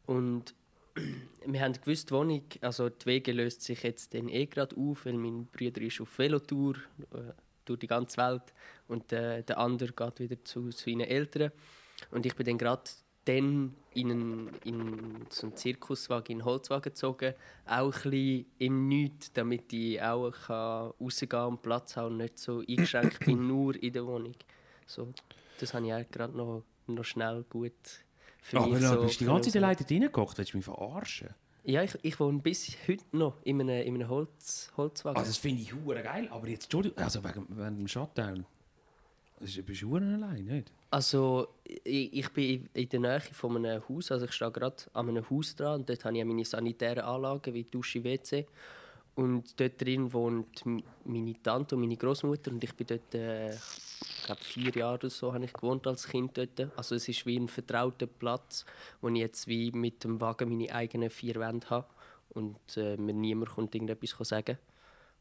Und wir haben gewusst, die Wohnung, also die WG löst sich jetzt dann eh gerade auf, weil mein Bruder ist auf Velotour äh, durch die ganze Welt und äh, der andere geht wieder zu seinen Eltern. Und ich bin dann gerade dann in, einen, in so einen Zirkuswagen, in einen Holzwagen gezogen, auch ein bisschen im Nichts, damit ich auch kann rausgehen und Platz haben und nicht so eingeschränkt bin, nur in der Wohnung. So, das habe ich auch gerade noch, noch schnell gut für Aber mich so bist du die ganze Zeit alleine reingekocht, willst du mich verarschen? Ja, ich, ich wohne bis heute noch in einem, in einem Holz, Holzwagen. Also das finde ich hure geil, aber jetzt, Entschuldigung, also wegen, wegen dem Shutdown, das ist- bist du hure allein, nicht? Also, ich, ich bin in der Nähe von einem Haus, also ich stehe gerade an einem Haus dran und dort habe ich meine sanitären Anlagen wie Dusche, WC. Und dort drin wohnt meine Tante und meine Großmutter und ich bin dort, äh, ich glaube vier Jahre oder so habe ich gewohnt als Kind dort. Also es ist wie ein vertrauter Platz, wo ich jetzt wie mit dem Wagen meine eigenen vier Wände habe und äh, mir niemand kommt irgendetwas sagen.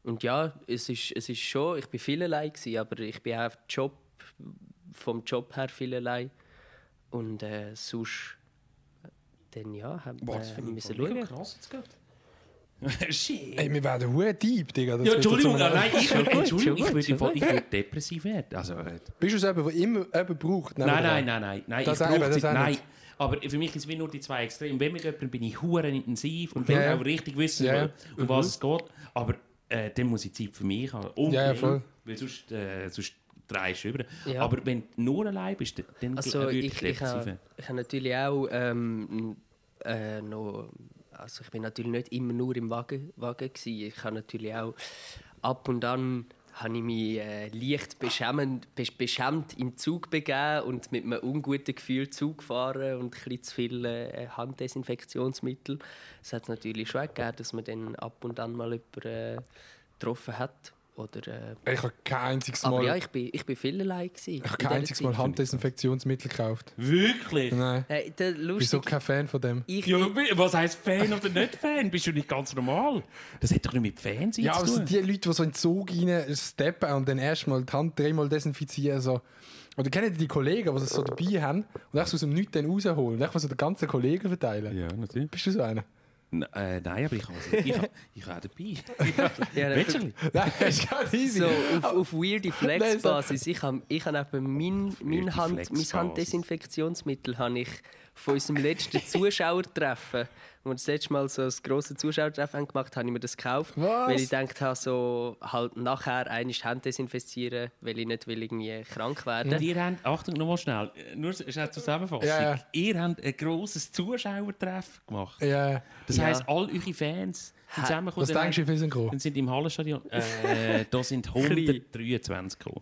Und ja, es ist, es ist schon, ich bin viel allein gewesen, aber ich bin auch Job, vom Job her viel allein. Und äh, sonst, äh, dann ja, haben wir finde ich müssen schauen. krass jetzt gerade. Shit. Ey, wir werden hure deep, Digga. Das Ja, Entschuldigung, einem- nein, ich, gut, Entschuldigung, ich würde ich würde depressiv werden. Also, äh, Bist du so jemand, der immer braucht? nein, nein, nein, nein, nein, Das ich brauche das nein. nicht. Aber für mich ist es nur die zwei Extreme. Wenn mit jemandem bin ich hure intensiv und will Ja, ja. auch richtig wissen, Ja, um was es geht. Aber äh, dann muss ich Zeit für mich haben. Unbedingt, Ja, ja, voll. Weil sonst, äh, sonst drehst du über. Ja. Aber wenn du nur allein bist, dann Also würde ich, ich, werden. ich habe natürlich auch ähm, äh, noch, also ich bin natürlich nicht immer nur im Wagen, Wagen gewesen. Ich habe natürlich auch ab und an habe ich mich äh, leicht beschämend, besch- beschämt im Zug begeben und mit einem unguten Gefühl Zug gefahren und ein zu viel äh, Handdesinfektionsmittel. Es hat natürlich schon gegeben, dass man dann ab und an mal jemanden äh, getroffen hat. Oder, äh, Ich habe kein einziges aber Mal, ja, ich bin, ich bin viel allein. gewesen ich habe in kein einziges Zeit. Mal Handdesinfektionsmittel gekauft. Wirklich? Nein. Hey, der Ich bin so lustig, kein Fan von dem. ich, Ja, was heisst Fan oder nicht Fan? Bist du nicht ganz normal? Das hat doch nicht mit Fans Ja, aber zu so tun. die Leute, die so in den Zug rein steppen und dann erstmal die Hand dreimal desinfizieren. So. Oder kennt ihr die Kollegen, die es so dabei haben und so aus dem Nichts dann rausholen und echt so den ganzen Kollegen verteilen? Ja, natürlich. Bist du so einer? Äh, nein, aber ich habe ich, hab- ich hab dabei. Ja, bisschen? Nein, das ist ganz easy. so auf, auf weirde Flex-Basis. Ich habe ich hab eben mein, mein, Hand, mein. Handdesinfektionsmittel habe ich von unserem letzten Zuschauertreffen, wo wir das letzte Mal so ein grosses Zuschauertreffen haben gemacht habe ich mir das gekauft. Was? Weil ich gedacht habe, so halt nachher einmal Hände desinfizieren, weil ich nicht will irgendwie krank werden Ihr habt, Achtung, nochmal schnell, nur schnell Zusammenfassung. Ja, ja. Ihr habt ein grosses Zuschauertreffen gemacht. Ja, Das Ja. heisst, all eure Fans zusammengekommen. was denkst du, sind gekommen? Dann sind im Hallenstadion. Äh, da sind 123 gekommen.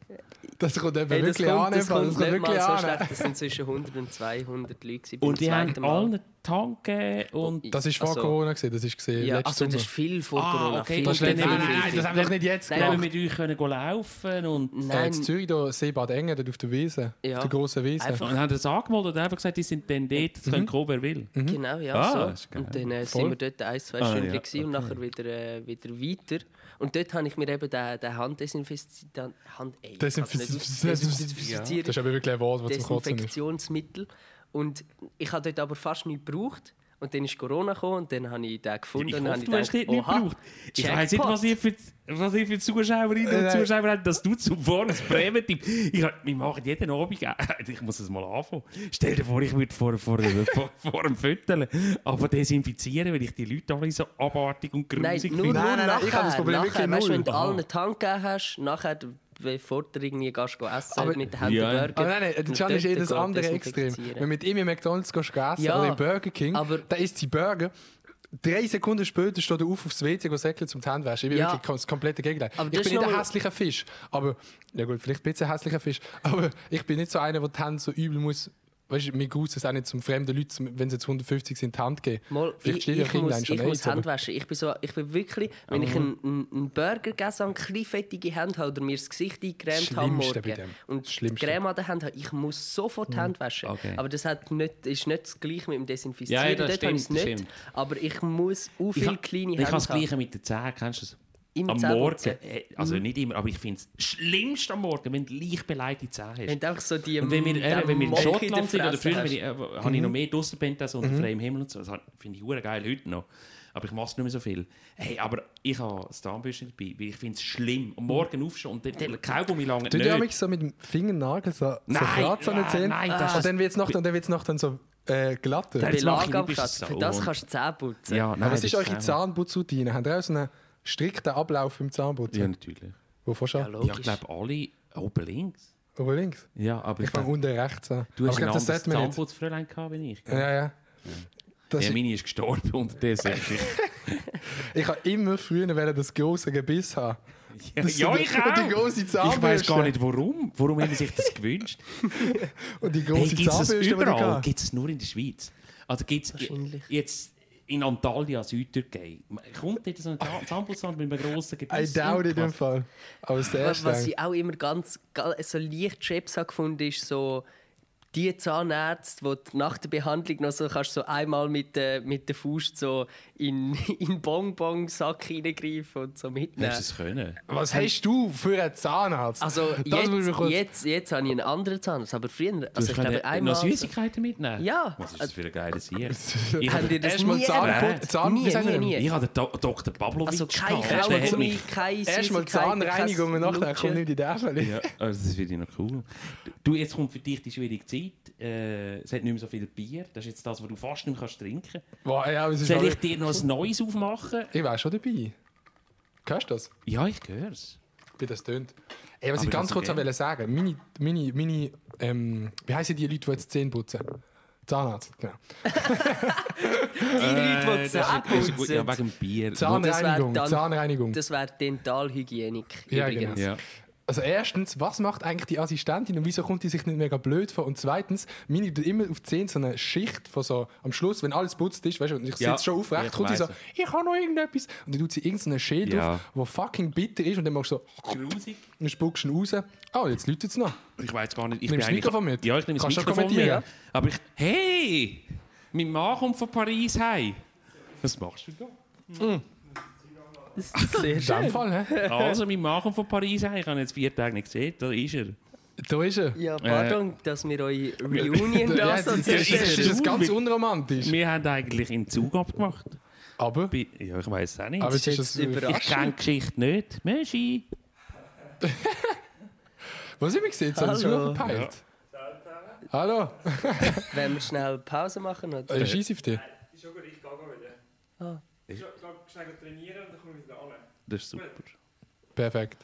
Das kommt eben Hey, das wirklich kommt, an. das kommt Das kommt nicht wirklich mal so an. schlecht. Das sind zwischen 100 und 200 Leute Und die haben Mal. Tanken und. Das ist vor Also- Corona gesehen, das ist gesehen. Ja, also das Sommer. ist viel vor Ah, Corona. okay, viel, das ist viel, nein, viel. das haben wir nicht jetzt Nein, gemacht. wir mit euch können go laufen und. Nein, in Zürich, da Seebad Engen, dort auf der Wiese. Ja. Auf der grossen Wiese. Einfach- Und haben das angemeldet und einfach gesagt, die sind dann dort, das können kommen, wer will. Genau, ja. Ah, so. das ist. Und dann äh, sind wir dort ein, zwei Ah, Stunden ja, gewesen und nachher wieder, äh, wieder weiter. Und dort habe ich mir eben den, den Handdesinfizieren... Hand, ey, kann's nicht Desinfiz- aus- Das ist aber wirklich ein Wort, das zum Kotzen ist. Desinfektionsmittel. Und ich habe dort aber fast nichts gebraucht. und dann ist Corona gekommen und dann habe ich den gefunden Ich und dann hoffe, habe du ich hast nicht gedacht, gebraucht. Ich weiss nicht, was ihr für, was ihr für Zuschauerinnen und Nein. Zuschauer habt, dass du zuvor ein Präventiv... Ich, wir machen jeden Abend... Ich muss es mal anfangen. Stell dir vor, ich würde vor, vor, vor, vor einem Viertel aber desinfizieren, weil ich die Leute alle so abartig und Nein, grusig finde. nur Nein, nein, nein, nachher. ich habe das Problem nachher, wirklich weißt, du, wenn du allen eine Tank gegeben hast, nachher, bevor du irgendwie gehst, go essen Aber- mit den Händen Ja. Burger. Aber nein, nein, und der Can ist eh das andere Extrem. Wenn du mit ihm in McDonalds gehst, essen Ja, oder im Burger King, aber- da isst die Burger. Drei Sekunden später steht er auf aufs WC go säckeln zum Handwaschen. Ich bin Ja. wirklich das komplette Gegenteil. Aber ich bin nicht ein hässlicher Fisch. Aber, ja gut, vielleicht ein bisschen ein hässlicher Fisch. Aber ich bin nicht so einer, der die Hände so übel muss. Weißt du, mir gruselt es auch nicht zum fremden Leuten, wenn sie jetzt 150 sind, die Hand geben. Mal, Vielleicht ich, ich, muss, schon ich muss Hände waschen. Ich bin, so, ich bin wirklich, wenn ich einen, einen, Burger gegessen habe, kleine fettige Hände habe oder mir das Gesicht eingecremt habe Morgen dem. und die Schlimmste. Creme an der Hand habe, ich muss sofort die Hände waschen. Okay. Aber das hat nicht, ist nicht das Gleiche mit dem Desinfizieren. Ja, ja, das Dort ich stimmt, nicht. stimmt. Aber ich muss auch Ich viele ha- kleine Ich Hände habe das. Gleiche mit den Zähnen, kennst du das? Im am. Morgen, äh, also nicht immer, aber ich finde es schlimmst am Morgen, wenn du leicht beleidigte Zähne hast. Wenn du einfach so die Und wenn wir, äh, den wenn wir in der Schottland sind oder früher, hast. ich, äh, habe ich noch mehr draussen gepennt als unter freiem Himmel und so. Das finde ich hure geil heute noch. Aber ich mache es nicht mehr so viel. Hey, aber ich habe das Zahnbürste dabei, weil ich finde es schlimm. Am Morgen aufstehen und dann den Kaugummi lange Du ja nicht. mich so mit dem Fingernagel so, kratzen an den Zähnen. nein, das und ist- dann wird es noch, und dann wird's noch dann so äh, glatter. Das nicht, du Für das kannst du Zähne putzen. Ja, nein, Aber was das ist eure. Zahnputzroutine? Habt ihr auch so einen strikten Ablauf im Zahnputzen? Ja, natürlich. Wovon schon? Ja, Ja, ich glaube alle oben links. Oben links? Ja, aber Ich glaub, unten rechts an. du Aber hast ich ein glaub, das anderes. Zahnputzfräulein gehabt wie ich. gell? Ja, ja. Das Ja, ist, meine ist gestorben unterdessen. ich habe immer früher das große Gebiss haben. Das ja, sind ich auch. die grosse Ich weiß gar Zahnbürste. nicht warum. Warum haben sie sich das gewünscht? Und die Hey, große gibt es das Zahnbürste, ich überall? Gibt es nur in der Schweiz? Also gibt es Wahrscheinlich. jetzt in Antalya, Südtürkei, kommt dort so ein Zahnputzland mit einem grossen Gebiss? I doubt it im Was? Fall. Aber das Was, was ich auch immer ganz, ga- so leicht Chips habe gefunden, ist so die Zahnärzte, wo du nach der Behandlung noch so kannst so einmal mit der, mit der Faust so in in Bonbon-Sack hineingreifen und so mitnehmen. Hast du das können? Was hast du für einen Zahnarzt? Also Das muss ich jetzt, kurz- jetzt, jetzt habe ich einen anderen Zahnarzt, aber früher, Du also ich glaube einmal... noch Süßigkeiten mitnehmen? Ja. Was ist das für ein geiles Hier? Habt ihr das Erstmal nie Zahnput- erlebt? Zahn- nie, sagt nie, man nie. Ich habe den Do Dr. Pavlovic Also kein gehabt. Der hat Kaugummi, mich- keine Erstmal Zahnreinigung und nachher kommt nicht in die Äffel. Ja, also das finde ich noch cool. Du, jetzt kommt für dich die schwierige Zeit. Äh, es hat nicht mehr so viel Bier. Das ist jetzt das, was du fast nicht mehr kannst trinken ja, aber es ist Soll ich dir noch ein neues aufmachen? ich war schon dabei. Hörst du das? Ja, ich höre es. Wie das tönt. Ey, was Aber ich ganz das kurz okay. sagen meine, meine, meine ähm, wie heißen die Leute, die jetzt Zähne putzen? Zahnarzt, genau. Die Leute, die Zähne Das ist gut, ja, putzen. wegen Bier. Zahnreinigung, dann- Zahnreinigung. Das wäre Dentalhygienik Ja, übrigens. genau. Ja. Also erstens, was macht eigentlich die Assistentin und wieso kommt die sich nicht mega blöd vor? Und zweitens, meine tut immer auf die Zähne so eine Schicht von so, am Schluss, wenn alles putzt ist, weißt du, und ich Ja, sitze schon aufrecht, ich kommt sie so, ich habe noch irgendetwas. Und dann tut sie irgendeinen Schild Ja. auf, der fucking bitter ist und dann machst du so, Grusig. dann spuckst du ihn raus. Ah, jetzt läutet es noch. Ich weiß gar nicht. Ich Nimmst das Mikrofon mit? Ja, ich nehme das Kannst du Mikrofon mit. kommentieren? Aber ich... Hey! Mein Mann kommt von Paris heim. Was machst du da? Sehr In dem schön. Fall, hä? Also, mein Mann kommt von Paris. Ich habe jetzt vier Tage nicht gesehen. Da ist er. Da ist er. Ja, pardon, dass wir eure Reunion Ja, da jetzt, jetzt, jetzt, jetzt ist zerstören. ganz unromantisch. Wir haben eigentlich in Zug abgemacht. Aber, Bi- Ja, ich weiß es auch nicht. aber Das jetzt ist jetzt das... überraschend. ich kenne die Geschichte nicht. Meschi. Was haben wir gesehen? Das ist schon Hallo. verpeilt. Hallo. Wenn wir schnell Pause machen? Oder? Äh, Scheiss auf dich. Ist schon gut, ich gehe wieder. Ah. Ich gehe schnell trainieren und dann komme ich wieder an. Das ist super. Perfekt.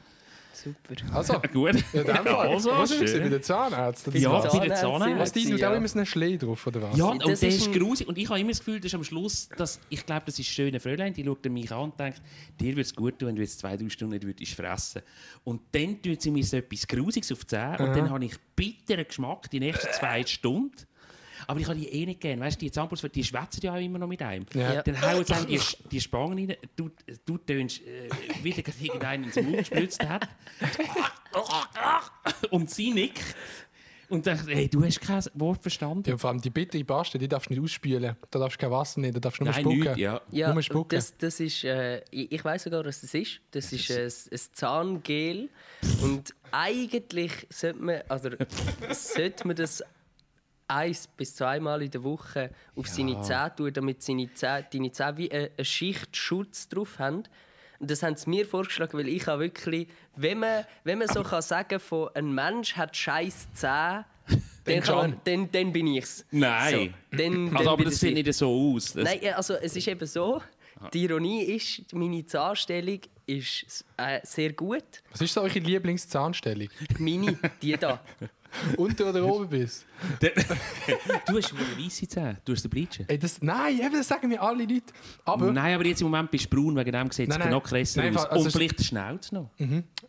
Super. Also, Gut. in dem Fall. Also, was wir schön. bei den Zahnärzten? Das Ja, bei den Zahnärzte Zahnärzten. Was die tut Ja. auch immer so einen Schlee drauf, oder was? Ja, und Das der ist ist grusig. Und ich habe immer das Gefühl, das ist am Schluss, dass ich glaube, das ist schöne Fräulein, die schaut mich an und denkt, dir würde es gut tun, wenn du jetzt zwei, drei Stunden nicht würdest fressen Und dann tut sie mir so etwas Grusiges auf die Zähne und dann habe ich bitteren Geschmack die nächsten zwei Stunden. Aber ich habe die eh nicht gerne. Weißt du, die Zahnputz, die schwätzen ja auch immer noch mit einem. Ja. Ja. Dann hauen sie die, die Spangen rein. Du, du tönst, äh, wie der gerade irgendeinen ins Mund gespritzt hat. Und sie nickt. Und sagt, hey, du hast kein Wort verstanden. Ja, vor allem die bittere Paste, die darfst du nicht ausspülen. Da darfst du kein Wasser nehmen, da darfst du nur Nein, spucken. nichts, ja. Ja, Nur spucken. das, das ist, äh, ich, ich weiß sogar, was das ist. Das ist ein, ein Zahngel. Und eigentlich sollte man, also, sollte man das eins bis zweimal in der Woche auf seine Zähne tun, damit seine Zähne, deine Zähne wie eine, eine Schicht Schutz drauf haben. Und das haben sie mir vorgeschlagen, weil ich habe wirklich, wenn man, wenn man so kann sagen von ein Mensch hat scheiß Zähne, dann, kann man, dann, dann bin ich's. Nein. So, dann, Also, aber das sieht nicht so aus. Das, Nein, also es ist eben so, die Ironie ist, meine Zahnstellung ist äh, sehr gut. Was ist so eure Lieblingszahnstellung? Meine, die da. Unter oder oben bist? du hast eine weisse Zähne. Du hast den Bleachen. Ey, das, nein, eben, das sagen mir alle Leute. Aber, Nein, aber jetzt im Moment bist du braun, wegen dem sieht es noch krasser aus. also Und vielleicht der Schnauz noch.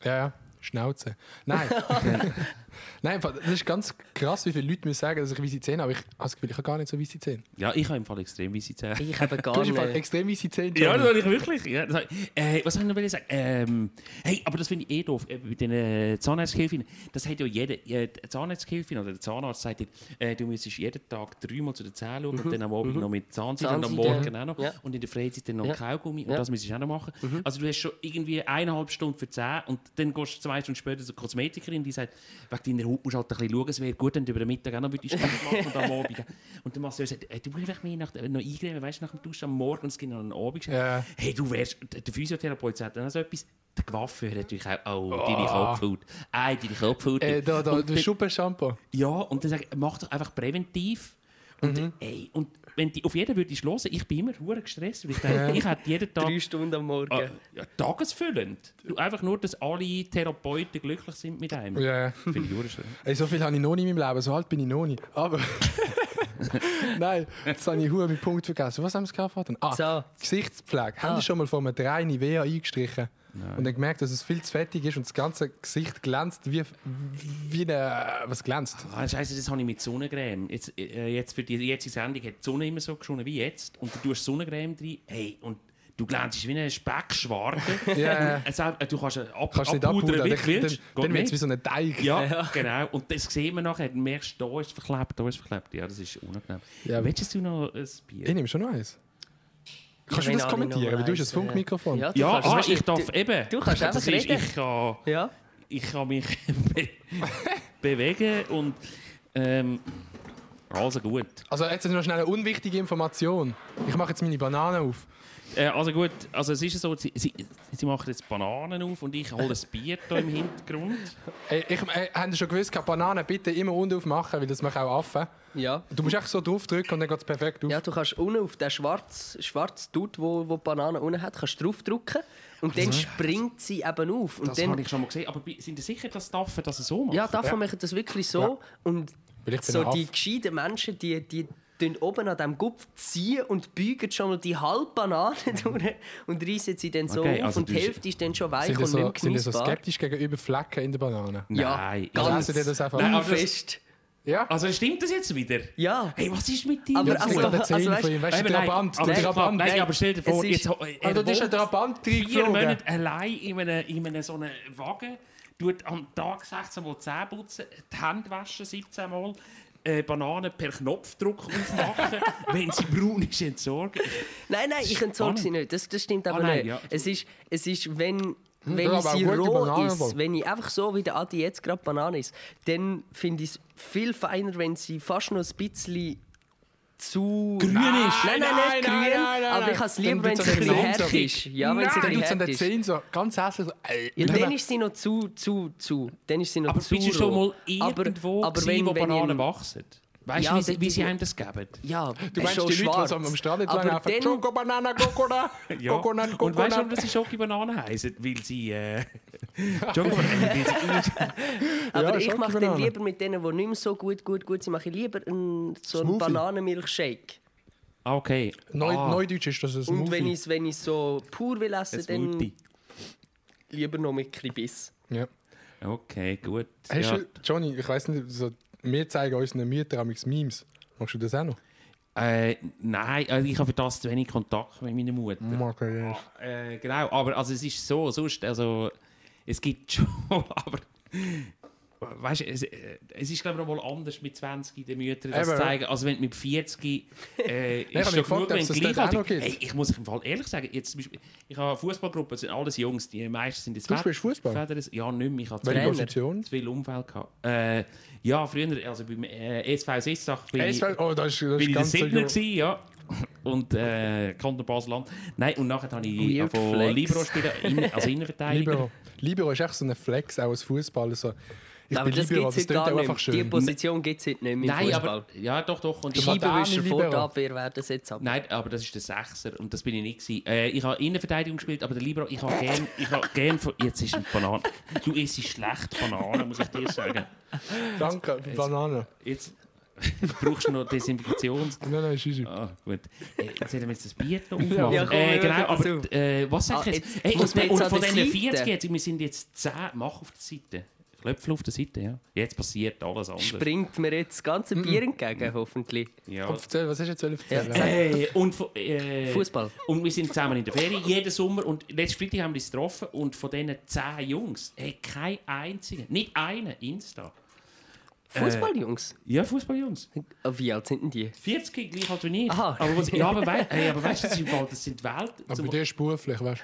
ja, ja, Schnauze. Nein. nein, das ist ganz krass, wie viele Leute mir sagen, dass ich weisse Zähne habe. Aber ich habe das Gefühl, ich habe gar nicht so weisse Zähne. Ja, ich habe im Fall extrem weisse Zähne. Ich habe Du gar hast im Fall nicht. extrem weisse Zähne. Ja, das habe ich wirklich. Ja, das habe ich. Äh, was soll ich noch sagen? Ähm, hey, aber das finde ich eh doof. Äh, Bei den äh, Zahnarzthilfen, das hat ja jeder. Äh, die Zahnarzthilfin oder der Zahnarzt sagt dir, äh, du müsstest jeden Tag dreimal zu den Zähnen schauen und dann am Abend noch mit Zahnseide und am Morgen auch noch. ja. Und in der Freizeit dann noch Ja. Kaugummi. Und Ja. das müsstest du auch noch machen. Also, du hast schon irgendwie eineinhalb Stunden für Zähne und dann gehst du zwei Stunden später zur Kosmetikerin, die sagt, wegen deiner Haut musst du halt ein bisschen schauen, es wäre gut, wenn du über den Mittag auch noch Sport machen und am Abend. Und der Masseur sagt, äh, du musst einfach mehr nach, noch eingreifen, weißt du, nach dem Duschen am Morgen und es gibt noch einen Abend. Ja. Hey, du wärst, der Physiotherapeut sagt dann so etwas, der Gewaffe natürlich auch, oh, deine Kopfhaut. Ei, deine Kopfhaut. Äh, da, da, Und du dann- Schuppen-Shampoo. ja, und dann ich, mach doch einfach präventiv. Und, Mhm. ey, und wenn die auf jeden würdest hören, ich bin immer hure gestresst, weil ich denke, ich hätte jeden Tag Drei Stunden am Morgen. äh, ja, tagesfüllend. Du, einfach nur, dass alle Therapeuten glücklich sind mit einem. Ja, ja. Finde ich hure schön. Ey, so viel habe ich noch nicht in meinem Leben, so alt bin ich noch nicht. Aber. Nein, jetzt habe ich hure meinen Punkt vergessen. Was haben wir gehabt? Ah, So. Gesichtspflege. Haben Ah. Sie schon mal von einem 3 Nivea eingestrichen? Und dann gemerkt, dass es viel zu fettig ist und das ganze Gesicht glänzt wie, wie eine. Was glänzt? Ah, Scheiße, das habe ich mit Sonnencreme. Jetzt, äh, jetzt für die jetzige Sendung hat die Sonne immer so geschonen wie jetzt. Und du tust Sonnencreme drin. Hey, und du glänzest wie ein Speckschwarte. Ja. Und, äh, äh, du kannst ab, Kannst du abpudern, wie dann, du dann, willst. dann, Geht wird es wie so ein Teig. Ja, genau. Und das sehen wir nachher. Dann merkst du, da ist verklebt, da ist verklebt. Ja, das ist unangenehm. Ja. Willst du noch ein Bier? Ich nehme schon noch eins. Kannst du das kommentieren? Weil du hast ein eins, Funkmikrofon. Ja, du Ja, kannst- ah, ich darf du- eben. du kannst das einfach ist, reden. Ich kann, Ja. ich kann mich be bewegen und ähm, also gut. Also jetzt noch schnell eine unwichtige Information. Ich mache jetzt meine Banane auf. Äh, also gut, also es ist so, sie, sie, sie machen jetzt Bananen auf und ich hole ein Bier hier im Hintergrund. Ey, ich, äh, habt ihr schon gewusst, Bananen bitte immer unten aufmachen, weil das machen auch Affen. Ja. Du musst echt so draufdrücken und dann geht es perfekt auf. Ja, du kannst unten auf den schwarzen schwarz Dutt, wo, wo die Banane unten hat, kannst du draufdrücken und dann springt sie eben auf. Und Das habe ich schon mal gesehen. Aber sind Sie sicher, dass Daffen das so machen? ja, davon machen das wirklich so. Und ich bin so die gescheiten Menschen, die, die tun oben an diesem Gupf ziehen und beugen schon mal die halbe Banane durch und reißen sie dann so Okay, auf also und die Hälfte ist dann schon weich und so, nicht sind ihr so skeptisch gegenüber Flecken in der Banane? Ja, Nein. Also ganz die das einfach? Nein, das- fest. Ja? Also stimmt das jetzt wieder? Ja. Hey, was ist mit dir? Aber Das also- also weißt- von ihm. Weißt der nein, Trabant. aber Trabant. Nein, aber stell dir vor, jetzt, er Also, ist ein Trabant vier. Monate allein in einem, in einem so einem Wagen, tut am Tag 16 Mal Zähne putzen, die Hände waschen 17 Mal, äh, Bananen per Knopfdruck aufmachen, wenn sie braun ist, entsorgen. Nein, nein, ich entsorge sie nicht. Das, das stimmt aber Ah, nein, nicht. ja. Es, ist, es ist, wenn, wenn ja, ich sie roh Bananen ist, wenn ich einfach so wie der Adi jetzt gerade Banane ist, dann finde ich es viel feiner, wenn sie fast noch ein bisschen zu... Grün ist. Nein, nein, Nein, nicht grün, nein, nein, nein, aber ich habe es lieber, wenn es ein bisschen hart ist. Ja, wenn es ein Dann bisschen hart den ist. Zähnen so ganz hässlich Ja, dann ist sie noch zu, zu, zu. Dann ist sie noch Aber zu bist du schon mal irgendwo, aber, aber gewesen, wenn, wo Bananen wachsen? Weißt Ja, du, wie, wie sie einem das geben? Ja, Du meinst die Leute, die am Strand entlang aber laufen? Choco, Banana, Coconut, Ja. Coconut, Und weißt du, warum Coconut. sie Schoki-Bananen heißen? Weil sie. Äh, sie Aber Ja, ich mache dann Banane. lieber mit denen, die nicht mehr so gut, gut, gut sind, mache ich lieber einen, so einen Smoothie. Bananenmilchshake. Ah, okay. Neu, ah, Neudeutsch ist das ein Und wenn Smoothie. ich es wenn ich's so pur will essen, ein dann Smoothie. lieber noch mit Kribiss. Ja. Okay, gut. Hast ja. du, Johnny, ich weiß nicht, so, wir zeigen unseren Müttern Memes. Machst du das auch noch? Äh, nein, also ich habe für das zu wenig Kontakt mit meiner Mutter. Okay, ja. Äh, genau, aber also es ist so, sonst, also es gibt schon, aber weißt, es, äh, es ist glaube ich noch mal anders mit 20 den Müttern das Eben. zeigen, als wenn mit 40 äh, ist habe genug, wenn gleich dort auch noch alt- gibt. hey, Ich muss im Fall ehrlich sagen, jetzt zum Beispiel, ich habe eine Fußballgruppe, das sind alles Jungs, die meisten sind jetzt Du spielst Fußball? Ja, nicht mehr, ich habe zu viel Umfeld gehabt. Äh, ja, früher, also beim äh, SV Sitzach bin Hey, ich... es war- Oh, das ist, das bin ist ich der ganz gewesen, ja. Und äh, Kanton Basel-Land. Nein, und nachher habe ich von. Libero spielen, in, als Innenverteidiger. Libero. Libero ist echt so ein Flex, auch als Fußballer. So. Ich aber das gibt es heute gar einfach nicht mehr. Die schön. Position gibt es heute nicht mehr im Nein, Fußball. aber... Ja, doch, doch. Und Die Libero. vor der Abwehr werden das jetzt ab. Nein, aber das ist der Sechser und das bin ich nicht gewesen. Äh, ich habe Innenverteidigung gespielt, aber der Libero, ich habe gern, ich habe gern von, jetzt ist ein Banane. Du isst schlecht Banane, muss ich dir sagen. Danke, Banane. Jetzt brauchst du noch Desinfektions... Nein, nein, ist easy. Ah, gut. Äh, Jetzt hätten wir jetzt das Bier noch aufmachen. Ja, komm, äh, genau, aber äh, was sag Ah, ich jetzt jetzt? Hey, muss und, man jetzt und von der diesen Seite. 40 jetzt, wir sind jetzt 10, mach auf der Seite. Klöpfel auf der Seite, ja. Jetzt passiert alles anders. Springt mir jetzt das ganze Bier entgegen, hoffentlich. Ja. Komm, erzähl, was hast du jetzt erzählen? Äh, und, äh, Fußball. Und wir sind zusammen in der Ferien, jeden Sommer. Und letzten Freitag haben wir uns getroffen. Und von diesen 10 Jungs, hey, kein einziger, nicht einer, Insta. Fußballjungs. Ja, Fußballjungs. Ah, Wie alt sind denn die? 40 gleich alt wie ich. Aha. Aber, was, ja, aber, wei hey, aber weißt du, das, ist sind Welt. Aber bei dir ist beruflich, weißt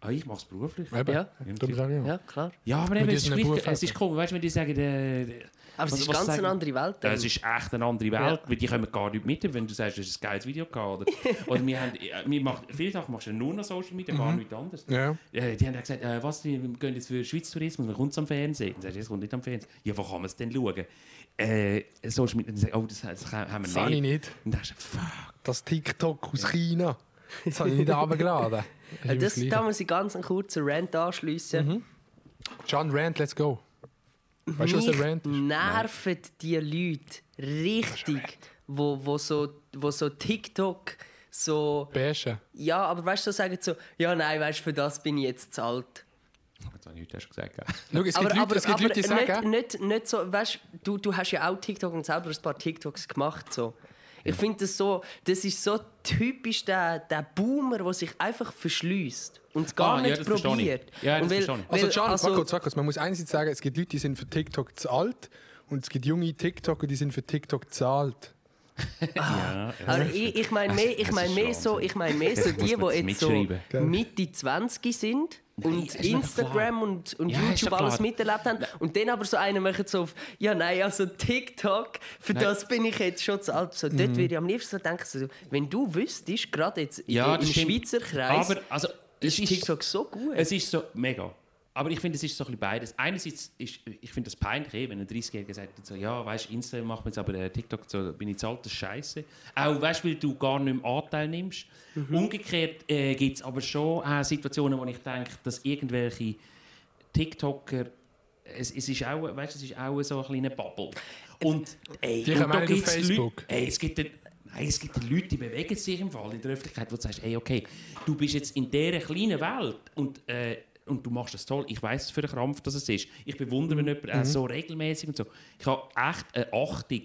ah, ich mache es beruflich. Eben. Ja. Darum sage ich ja. Ja, klar. Ja, aber eben, es, ist gleich, es ist komisch, weißt du, wenn die sagen, äh, Aber es ist ganz sagen- eine andere Welt. ähm. es ist echt eine andere Welt, Ja. weil die kommen gar nicht mit, wenn du sagst, das ist ein geiles Video gehabt. Oder, oder wir haben, wir machen, viele Sachen machst du nur noch Social Media, gar nichts anderes. Ja. Äh, die haben auch gesagt, äh, was, wir gehen jetzt für Schweiz Tourismus, man kommt am Fernsehen. Dann sagst du, es kommt nicht am Fernsehen. Ja, wo kann man es denn schauen? Äh, Social Media, dann sagen, oh, das, das haben wir Das habe ich nicht. nicht. Und dann hast du, fuck. Das TikTok aus China. Das habe ich nicht runtergeladen. Das Das, da das muss ich ganz einen kurzen Rant anschliessen. Gleiche. John Rand, let's go. Weißt du, was der Rand ist? nerven die Leute richtig, wo, wo, so, wo so TikTok so. Bäschen. Ja, aber weißt du, so sagen so, ja, nein, weißt du, für das bin ich jetzt zu alt. Jetzt habe ich heute schon gesagt. Schau, es gibt, aber Leute, aber, es gibt aber Leute, die sagen... nicht, nicht, nicht so, weißt du, du hast ja auch TikTok und selber ein paar TikToks gemacht. So. Ich finde das so, das ist so typisch der, der Boomer, der sich einfach verschließt und es gar Ah, ja, nicht ich. probiert. Ja, das Und weil-. Also weil- John, also- warte kurz, warte kurz. Man muss einerseits sagen, es gibt Leute, die sind für TikTok zu alt und es gibt junge TikToker, die sind für TikTok zu alt. Ja, Also ich, ich meine mehr, ich mein mehr so, ich mein mehr so die, die jetzt jetzt so? Mitte 20 sind und doch Instagram und, und Ja, YouTube alles miterlebt haben und dann aber so einen machen so auf, ja nein, also TikTok, für Nein. das bin ich jetzt schon zu alt. So, Mhm. Dort würde ich am liebsten so denken, so, wenn du wüsstest, gerade jetzt in- Ja, im. Schweizer Kreis, Aber also, es ist TikTok so gut. Es ist so mega. Aber ich finde, es ist so ein bisschen beides. Einerseits ist, ich finde das peinlich, eh, wenn ein 30-Jähriger sagt, so, ja, weißt du, Instagram macht mir jetzt, aber äh, TikTok, so, bin ich zu alt, das ist scheiße. Auch, weißt du, weil du gar nicht mehr Anteil nimmst. Umgekehrt äh, gibt es aber schon auch Situationen, wo ich denke, dass irgendwelche TikToker, es, es ist auch, weißt, es ist auch so eine kleine Bubble. Und, ey, Die und da gibt's Facebook. Leute, ey, es gibt den, Nein, es gibt Leute, die bewegen sich im Fall in der Öffentlichkeit, wo du sagst, ey, okay, du bist jetzt in dieser kleinen Welt und, äh, und du machst das toll. Ich weiß für einen Krampf, dass es ist. Ich bewundere, wenn jemand Mhm. auch so regelmäßig und so. Ich habe echt eine Achtung.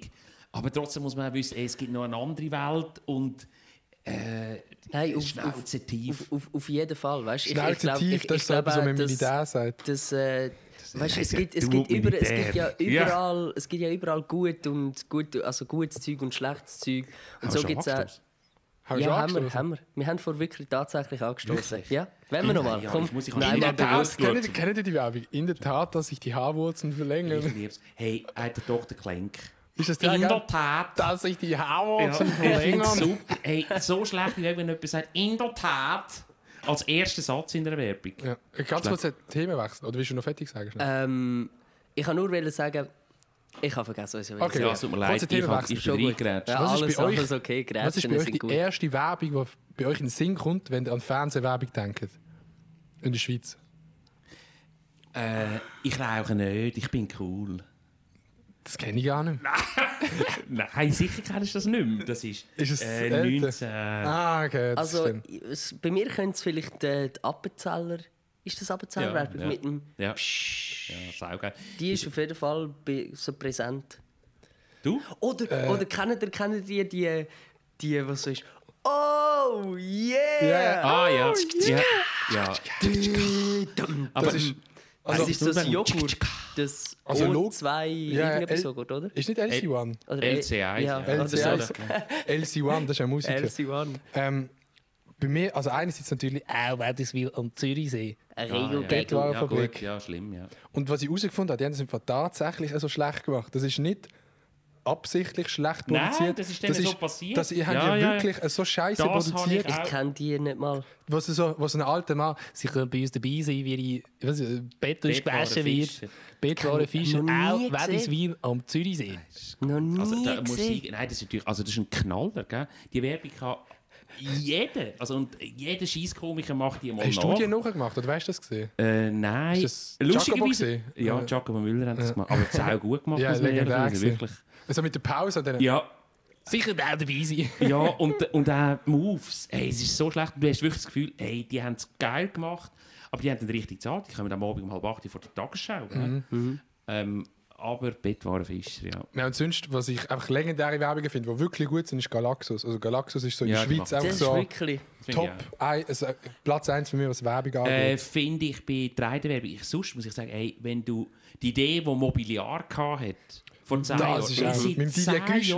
Aber trotzdem muss man auch wissen, ey, es gibt noch eine andere Welt und äh, Nein, auf, auf, Schnauze tief. auf, auf, auf jeden Fall. Weißt? Ich- ich Schnauze glaub- tief, ich- das ich ist so etwas, glaube was man Militär sagt. Das, äh, weißt, es, gibt, es, du gibt über, es gibt ja Militär. Ja. überall, es gibt ja überall gut und gut, also gutes Zeug und schlechtes Zeug. Und Hast so gibt es auch. Haben wir Ja, haben wir, haben wir. Wir haben vor wirklich tatsächlich angestoßen. Ja, wenn wir nochmal. Ja, Komm, ich muss- ich nein, In der Tat, kennt ihr, kennt ihr die Werbung? In der Tat, dass sich die Haarwurzeln Ich verlängern. lieb's. Hey, hat der Tochter Klenk. Ist das der In der Tat. Dass sich die Haarwurzeln ich find's verlängern? super. Hey, so schlecht, wie wenn jemand sagt, in der Tat, als erster Satz in der Werbung. Ja. Ganz kurz ein Themenwechsel. Oder willst du noch fertig sagen? schnell? ähm, ich kann nur wollen sagen, ich habe vergessen, was ich wollte Okay. Ja, es tut mir leid, ich, Themawechsel. hab- ich Schon bin gut. reingeratscht. Ja, Was ist alles, bei euch- alles okay, Was ist Grätschen bei euch sind die gut. erste Werbung, die bei euch in den Sinn kommt, wenn ihr an Fernsehwerbung denkt? In der Schweiz. Äh, ich rauche nicht, ich bin cool. Das kenne ich gar nicht. Nein, sicher kennst du das nicht mehr. Das ist, Ist es äh, älter? 19... Ah, okay. Das Also, stimmt. bei mir könnte es vielleicht äh, die Appenzeller. Ist das Appenzeller Ja, ja. mit dem Ja. Psch. Ja, saugeil. Die ist auf jeden Fall so präsent. Du? Oder, Äh. oder kennt ihr, kennt ihr die, die, die, was so ist? Oh yeah! Ja. Ah, ja. Oh, ja. ja. Dum, Aber Das ist, Das ist so ein Joghurt. das Also Log- O2 Ja, irgendetwas L- so gut, oder? Ist nicht LC1? oder LC1, Ja, ja. oder so. LC1. LC1, das ist ein Musiker. LC1. Ähm, bei mir, also einerseits natürlich auch Wädiswil am Zürichsee. Ah, Regel ja. Ja, Fabrik. gut, ja, schlimm, ja. Und was ich herausgefunden habe, die haben das im Fall tatsächlich so schlecht gemacht. Das ist nicht absichtlich schlecht Nein, produziert. das ist denen so passiert. Das, habt Ja, ja, ja. wirklich so scheiße Das produziert, ich Ich kenne die nicht mal. was so, was ein alter Mann, sie können bei uns dabei sein, wie die, was, äh, Beton Bettwaren gewaschen wird. Bettwaren Fischer, nie auch Wädiswil am Zürichsee. Noch nie Also, da muss gesehen. ich, nein, das ist natürlich, also das ist ein Knaller, gell? Die Werbung kann jeder, also und jeder Scheisskomiker macht die mal Hast du nach. die nachgemacht, oder weißt du das gesehen? Äh, nein. Ist das Lustigerweise. Ja. Jacobo Müller hat das gemacht. Aber das auch gut gemacht, Ja, muss man ehrlich. Wirklich. Also mit der Pause. Dann, Ja, Sicher auch dabei sein. ja und, und auch Moves. Hey, es ist so schlecht. Du hast wirklich das Gefühl, hey, die haben es geil gemacht, aber die haben dann richtig gezahlt. Die kommen am Abend um halb acht vor der Tagesschau. Mhm. Ähm, aber Bettwarenfischer, ja. Ja, und sonst, was ich einfach legendäre Werbungen finde, die wirklich gut sind, ist Galaxus. Also Galaxus ist so in Ja, der Schweiz auch Das ist so wirklich. Top, ein, also Platz 1 für mich, was Werbung Äh, angeht. finde ich bei der Reihenwerbung. Ich, sonst muss ich sagen, ey, wenn du die Idee, die Mobiliar hatte, vor zehn Das Jahren, ist auch. Mit dem DJ Güsch,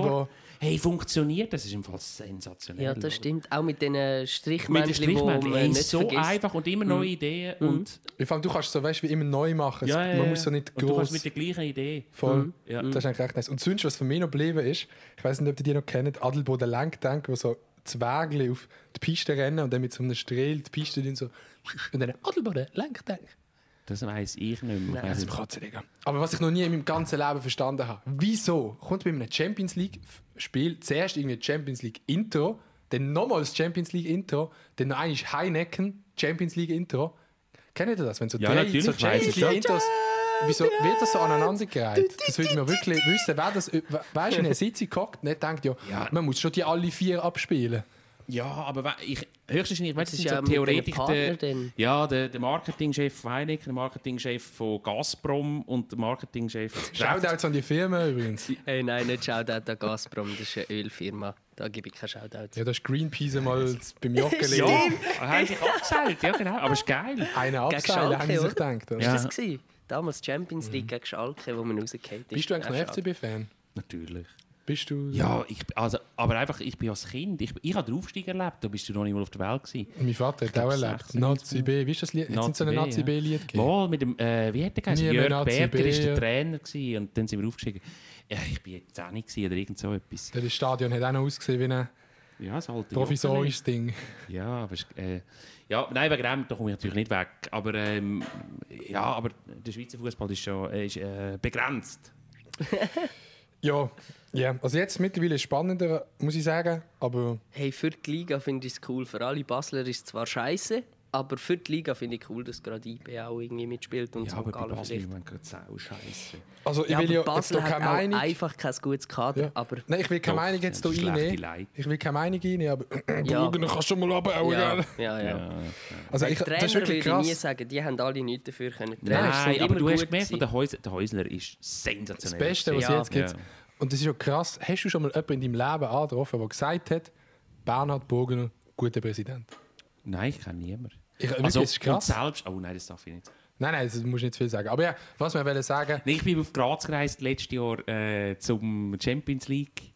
hey, funktioniert, das ist im Fall sensationell. Ja, das stimmt. Auch mit den Mit den Strichmännchen, die man hey, nicht so vergisst. einfach und immer neue Ideen. Und, Vor allem, du kannst so, weißt, wie immer neu machen. Ja, ja, Man ja. muss so nicht und du kannst groß mit der gleichen Idee. voll. Ja. Das ist eigentlich recht nice. Und sonst, was für mich noch geblieben ist, ich weiß nicht, ob ihr die noch kennt, Adelboden Lenktank, wo so Zwergle auf die Piste rennen und dann mit so einem Strahl die Piste dann so und dann Adelboden Lenktank. Das weiss ich nicht mehr. Ich weiss Das ist Katze, Digga. Aber was ich noch nie in meinem ganzen Leben verstanden habe, wieso kommt bei einem Champions League-Spiel zuerst irgendwie Champions League-Intro, dann nochmals Champions League-Intro, dann noch eigentlich Heineken Champions League-Intro? Kennt ihr das? Wenn so Ja, drei so Champions. League-Intros. Wieso wird das so aneinandergereiht? Das würde man wirklich wissen, wer das, weißt du, in einer Sitzung guckt, nicht denkt, ja, Ja. man muss schon die alle vier abspielen. Ja, aber ich, höchstwahrscheinlich, weißt du, Das ist ja so. Partnern Der, dann. ja, der, der Marketingchef von Heineken, der Marketingchef von Gazprom und der Marketingchef. Shoutouts an die Firmen übrigens. Hey, nein, nicht Shoutout an Gazprom, das ist eine Ölfirma. Da gebe ich keinen Shoutout. Ja, das ist Greenpeace mal beim Joggeli. Ja, haben sich abgeseilt, ja genau, aber ist geil. Eine Abseile, Schalke, haben sie sich gedacht. oder? Ist Ja. das gewesen? Damals Champions League gegen Schalke, wo man rausgefallen ist. Bist du eigentlich Ja, noch FCB-Fan? Natürlich. Bist du? Ja, ich, also, aber einfach, ich bin als Kind, ich, ich habe den Aufstieg erlebt, da bist du noch nicht mal auf der Welt gewesen. Mein Vater hat auch erlebt. 16 Nazi B. Wie ist das Lied? Jetzt sind so ein Nazi B-Lied gegeben. Mal mit dem, äh, wie hat der geheißen? Jörg Nazi Berger war der ja. Trainer gewesen, und dann sind wir aufgestiegen. Ja, ich bin jetzt 10 gewesen oder irgend so etwas. Das Stadion hat auch noch ausgesehen wie ein Ja, das alte provisorisches Ding. Ja, aber äh, ja, nein, wegen dem da komme ich natürlich nicht weg. Aber ähm, ja, aber der Schweizer Fußball ist schon äh, ist, äh, begrenzt. Ja, ja. Also jetzt mittlerweile spannender, muss ich sagen. Aber Hey, für die Liga finde ich es cool. Für alle Basler ist es zwar scheiße, aber für die Liga finde ich cool, dass gerade IB auch irgendwie mitspielt und Ja, St. aber bei Basel vielleicht. ist man gerade sau scheiße. also ich Ja, will ja jetzt Basel hat keine auch Meinung. einfach kein gutes Kader, Ja. aber Nein, ich will keine Meinung jetzt das hier reinnehmen. Leute. Ich will keine Meinung reinnehmen, aber Ja. dann kannst du schon mal abhauen, ja, gell? ja, ja. Ja. Also ich, das ist Trainer wirklich würde ich nie krass. sagen, die haben alle nichts dafür können. Nein, Trainer Nein, aber immer du hast gemerkt, der Häusler, der Häusler ist Das sensationell. Beste, was Ja. jetzt gibt. Ja. Und das ist ja krass. Hast du schon mal jemanden in deinem Leben angetroffen, der gesagt hat, Bernhard Bogener, guter Präsident? Nein, ich kenne niemanden. Ich, Also, ist krass. selbst... Oh nein, das darf ich nicht. Nein, nein, das musst du nicht viel sagen. Aber ja, was wir wollen sagen, Nein, ich bin auf Graz gereist letztes Jahr äh, zum Champions League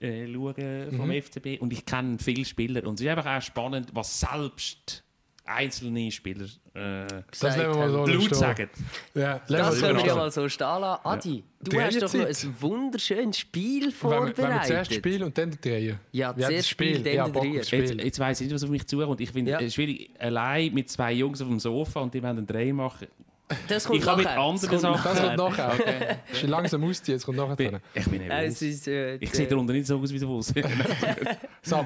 äh, schauen vom Mhm. FCB und ich kenne viele Spieler und es ist einfach auch spannend, was selbst einzelne Spieler äh, das nehmen wir so stehen. sagen. Ja, Das können wir ja mal so stehen lassen. Adi, du Die hast doch noch ein wunderschönes Spiel Wenn wir, wenn wir vorbereitet. zuerst spielen und dann drehen. Ja, das zuerst Spiel, dann ja, drehen. Spiel. Jetzt, jetzt weiss ich nicht, was auf mich zukommt. Ich finde Ja. es schwierig, allein mit zwei Jungs auf dem Sofa und die wollen einen Dreh machen. Das kommt Ich habe mit anderen Das Sachen- Das kommt nachher. Okay. Ist langsam ausziehen, jetzt kommt nachher ich bin nervös. äh, Ich sehe darunter nicht so aus wie der Fuß. So,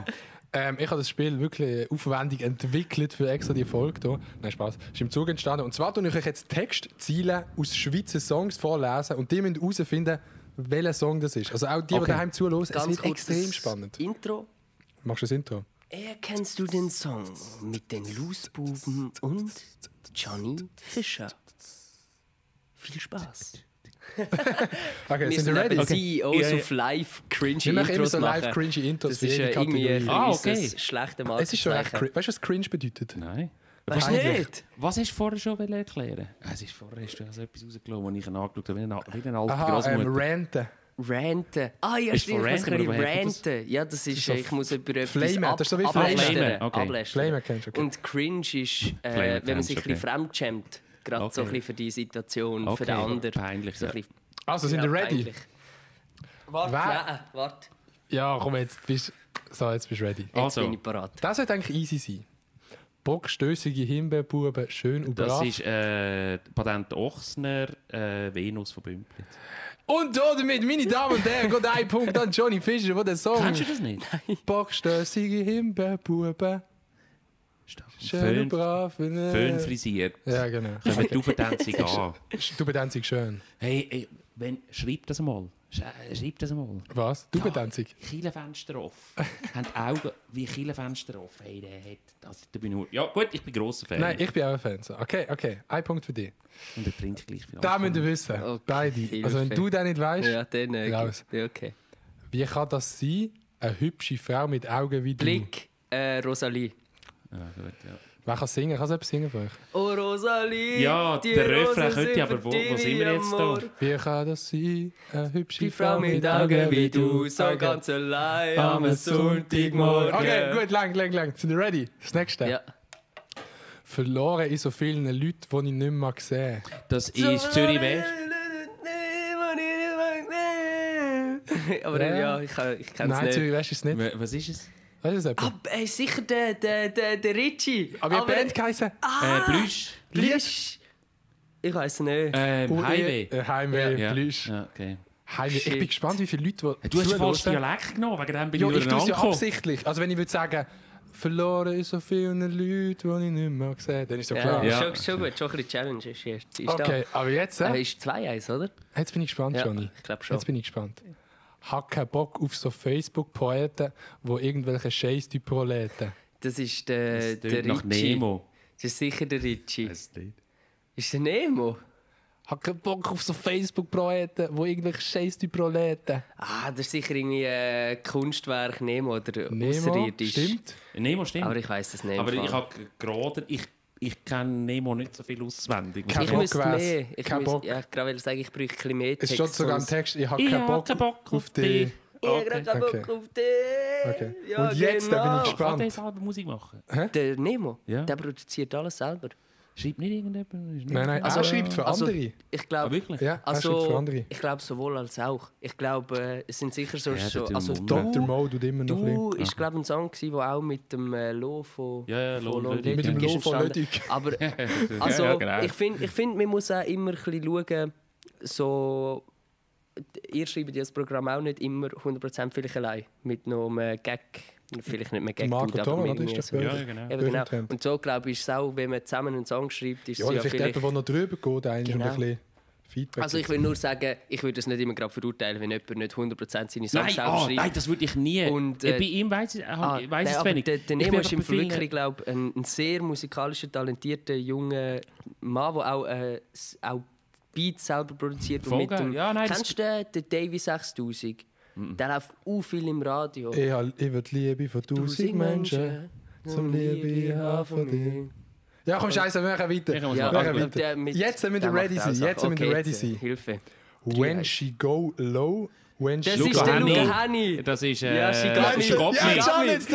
ähm, ich habe das Spiel wirklich aufwendig entwickelt für extra die Folge hier. Nein, Spaß. Ist im Zug entstanden. Und zwar tue ich euch jetzt Textziele aus Schweizer Songs vorlesen und die müssen herausfinden, welcher Song das ist. Also auch die, die Okay. daheim zuhören, es wird extrem spannend. Intro. Machst du das Intro? Erkennst du den Song mit den Loosbuben und Johnny Fischer? Viel Spaß. Okay, Wir sind ihr ready? eben CEOs Ja, ja. auf live cringy Wir machen immer Intros so live machen. cringy Intros Das ist äh, irgendwie Ah, okay. ein schlechte Es ist schon cringe. Weißt du, was cringe bedeutet? Nein. Weißt du nicht? Was hast du vorher schon erklären? Es ist vorher hast du also etwas rausgelassen, wo ich angeschaut habe, wie eine, wie eine alte Aha, ähm, ranten. Ranten. Ah ja, Ist stimmt, ich muss ein Ranten. Ja, das ist, ich muss über etwas Flamen, ab, das ist so wie. Flamen, okay. Flamen kennst du, okay. Und cringe ist, äh, wenn man sich du, ein bisschen fremdschämt. Gerade so Okay. ein bisschen für die Situation, für Okay, den anderen. peinlich, So ein ja. bisschen- Also, sind ja, ihr ready? peinlich. Warte, nein, warte. Ja, komm, jetzt bist so, jetzt bist du ready. Jetzt Also. bin ich parat. Das wird eigentlich easy sein. Bockstößige Himbeerbuben, schön und Das brav. ist äh, Patent Ochsner, äh, Venus von Bümplitz. Und damit, meine Damen und Herren, geht ein Punkt an Johnny Fischer, der den Song... Kennst du das nicht? Bockstößige Himbeerbuben, schön brav. äh. Föhn frisiert. Ja, genau. Kommen die Übertänzig an. Du bedanzig schön. Hey, hey wenn, schreib das mal. Äh, Schreib das mal. Was? Du bedanzig? Kielefenster offen. haben Augen wie Kielefenster offen. Hey, der hat das. Da bin ich nur. Ja, gut, ich bin grosser Fan. Nein, ich bin auch ein Fan. Okay, okay. Ein Punkt für dich. Und er trinkt gleich viel Da müsst ihr wissen. Okay, Beide. Also, wenn du den nicht weißt, Ja, dann äh, Raus. ja, okay. wie kann das sein? Eine hübsche Frau mit Augen wie du. Blick, äh, Rosalie. Ja, gut, ja. Wer kann singen? Kann es etwas singen für euch? Oh Rosalie, Ja, die der Refrain könnte aber wo- wo sind wir jetzt da? Wie kann das sein? Eine hübsche Die Frau mit Augen wie du, so ganz allein Am Sonntagmorgen. Okay, gut, lang, lang, lang. Sind ihr ready? Das nächste. Ja. Verloren in so vielen Leuten, die ich nicht mehr sehe. Das ist Zürich West. Aber Ja. ja, ja ich, kann- ich kenne es Nein, nicht. Zürich West ist es nicht. Was ist es? Weißt du das etwa? Ah, ey, sicher der, der, der, der Ritchie. Aber wie Band geheißen? Äh, Blüsch. Blüsch. Ich weiß nicht. Ähm, Highway. Äh, Heimweh, Ja. Blüsch. Ja, okay. Heimweh. Ich bin gespannt, wie viele Leute, die Du hast falsch. Dialekt genommen, wegen dem bin Ja, ich ich tue es ja absichtlich. Also wenn ich würde sagen, verloren in so vielen Leuten, die ich nicht mehr sehe, dann ist so klar. ja, Ja. Schon, schon gut, schon ein bisschen Challenge ist, ist, ist Okay, aber jetzt, da. Äh, äh, ist 2-1, oder? jetzt bin ich gespannt, Ja, Johnny. ich glaube schon. Jetzt bin ich gespannt. Hab keinen Bock auf so Facebook-Poeten, die irgendwelche Scheiß proleten. Das ist der, Das der nach. Nemo. Das ist sicher der Ritchie. Nicht. Ist der Nemo? Hab keinen Bock auf so Facebook-Poeten, die irgendwelche Scheiß proleten. Ah, das ist sicher irgendwie ein Kunstwerk Nemo oder Nemo, stimmt. Nemo stimmt. Aber ich weiß es nicht. Aber ich habe gerade, ich, ich kenne Nemo nicht so viel auswendig. Kein ich Bock müsste mehr. Ich Kein müsste, Bock. Ja, ich gerade wollte sagen, ich bräuchte ein bisschen mehr Es Text. steht sogar im sonst- Text, ich habe Ich keinen hab Bock, keinen Bock auf auf dich. Ich habe keinen Okay. Bock auf dich. Okay. Ja, Und jetzt, da bin genau. ich Kann gespannt. der selber Musik machen? Der Nemo, Ja. der produziert alles selber. Schreibt nicht irgendjemand? Nicht- Nein, nein, Also- er schreibt für also- andere. Ich Ah, glaube, wirklich? Ja, für also, andere. ich glaube sowohl als auch. Ich glaube, äh, es sind sicher so, Ja, so der also du. Dr. Mo tut immer noch du ist glaube ein Song wo auch mit dem äh, Lo von Ja, ja, von Lo Lo Ludwig. Mit dem Lo von. Ludwig. Aber also ja, genau. ich finde, ich find, man muss auch immer ein bisschen schauen, so ihr schreibt ja das Programm auch nicht immer 100% vielleicht allein mit einem Gag, vielleicht nicht mehr Gag, Marco Thomas, oder? Ist so. Ja, ja, genau. Eben, genau. Und so glaube ich, ist es auch, wenn man zusammen einen Song schreibt, ist Ja, es ja vielleicht vielleicht... jemand, der noch drüber geht, eigentlich Genau. und ein bisschen Feedback Also ich will nur sagen, ich würde es nicht immer gerade verurteilen, wenn jemand nicht 100% seine Songs Nein, selber oh, schreibt. nein, das würde ich nie. Und, Äh, bei ihm weiß ich, Ah, ich weiß nein, es wenig. Der, der Nemo ist im wirklich glaub, ein, ein sehr musikalischer, talentierter junger Mann, der auch, äh, auch Beats selber produziert. Voll mit dem, Ja, nein, kennst du den, den Davy 6000? Der läuft auch viel im Radio. Ich, hab- ich will die Liebe von tausend Menschen. zum Liebe haben von dir. Ja, komm, scheiße, wir machen weiter. Ich muss Ja, machen weiter. der mit- Jetzt müssen wir der ready macht auch sein. Jetzt Sachen. müssen wir Okay, ready jetzt, sein. Hilfe. When she go low, when she Das Luca ist der Henny. Luca Henny. Das ist. Äh, Ja, she got me. She got Ja, me. schon jetzt.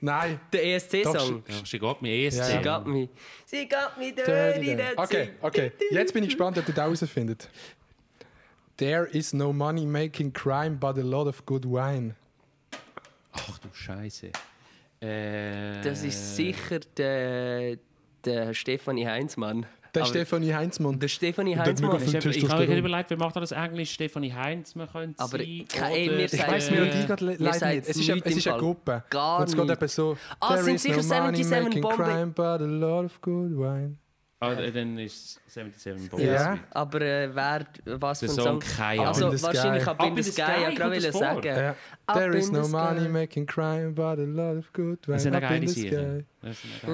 Nein. Der ESC-Song. Ja, She got me. ESC. Ja, Sie ja. got me. Sie got me dirty dancing. Okay, okay. Jetzt bin ich gespannt, ob ihr das herausfindet. There is no money making crime, but a lot of good wine. Ach du Scheiße. Äh, Das ist sicher der, der Stefanie Heinzmann. Der Aber- Stefanie Heinzmann. Der Stefanie Und Heinzmann. Ich, ich habe mir überlegt, wer macht das Englisch? Stefanie Heinz, man könnte Aber sein. wir Ich sagen- weiß die Äh, Melodie gerade le- mir leider nicht. Es ist, eine, es ist eine. Gruppe. Gar Und es geht nicht. eben so. Ah, There sind is sicher no money 77 making Bombe. crime, but a lot of good wine. Ah, dann ist 77 Boys. Ja. Aber äh, wer, was für ein Song, Song? Also wahrscheinlich. Up in the Sky, ja, gerade das will sagen. Ja. There is no money making crime, but a lot of good. Das sind eine Up in geile the sky.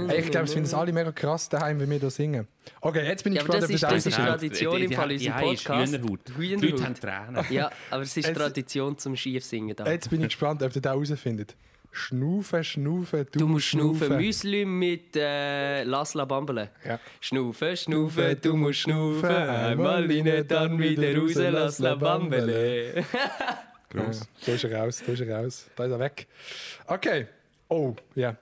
Hey, ich glaube, es finden es alle mega krass daheim, wenn wir da singen. Okay, jetzt bin ich Ja, gespannt, das ob das das ist. Tradition im Fall in unserem Ja, ist Podcast. Hühnerhaut. Die Hühnerhaut. Leute haben Tränen. Ja, aber es ist Tradition zum Schiefsingen. Jetzt bin ich gespannt, ob ihr das herausfindet. Schnaufen, schnaufen, du, Du musst schnaufen. Müsli mit äh, Lass la Bambele. Ja. Schnaufen, schnaufen, du musst schnaufen. Einmal rein, dann wieder raus, lass la Bambele. Ja, da ist er raus, da ist er raus. Da ist er weg. Okay. Oh, ja.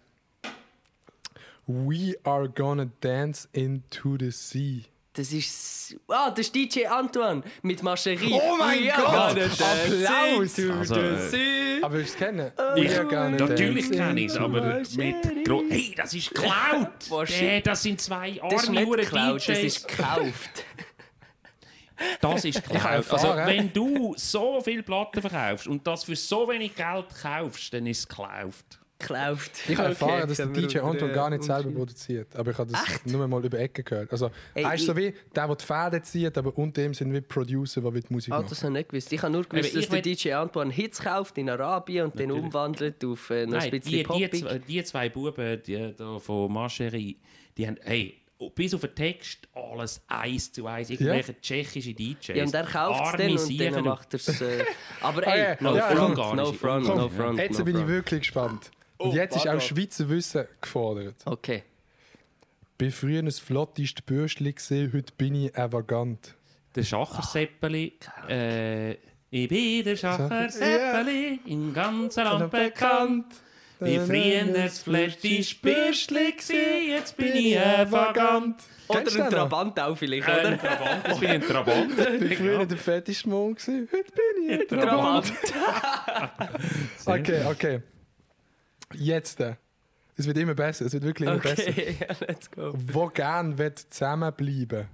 We are gonna dance into the sea. Das ist. Ah, das ist DJ Antoine mit Mascherie. Oh mein are Gott! Applaus! Also, äh. Aber willst du es kennen? Ich, are gonna natürlich kenne ich es, aber mit Gro Hey, das ist geklaut! Shit. Hey, das sind zwei Das ist arme nicht geklaut, das ist gekauft. Das ist klar. Also, wenn du so viele Platten verkaufst und das für so wenig Geld kaufst, dann ist es gekauft. Gekauft. Ich habe Okay, erfahren, dass der DJ Anton gar nicht selber produziert. Aber ich habe das nur mal über Ecken gehört. Also, Ey, er ist so wie der, der die Fäden zieht, aber unter ihm sind wie Producer, die die Musik Ah, machen. das habe ich nicht gewusst. Ich habe nur gewusst, dass der DJ Antoine Hits kauft in Arabien und den umwandelt auf äh, noch ein Nein, bisschen die, die, zwei, die zwei Buben die, da von Marcherie, die haben, hey, bis auf den Text alles eins zu eins. Irgendwelche tschechische DJs. Ja, und er kauft es und dann macht er es. Äh, aber Ah, ey, ja, no ja, front, no front, Komm, no front. Jetzt no bin ich front. wirklich gespannt. Oh, Und jetzt ist auch. Schweizer Wissen gefordert. Okay. Bin früher ein flottes Bürschli gesehen, heute bin ich extravagant. Der Schacherseppeli. Äh, ich bin der Schacherseppeli, im ganzen Land bekannt. Wie früher das Fläschchen Bürschli gsi, jetzt bin ich extravagant. Oder Kennst du ein? Trabant auch vielleicht, Ein oder? Trabant, jetzt bin ich ein Trabant. Bin früher der Fetischmond gewesen, heute bin ich ein Trabant. Okay, okay. Jetzt. Es wird immer besser, es wird wirklich immer besser. Okay, ja, let's go. Wo gern wird zusammenbleiben?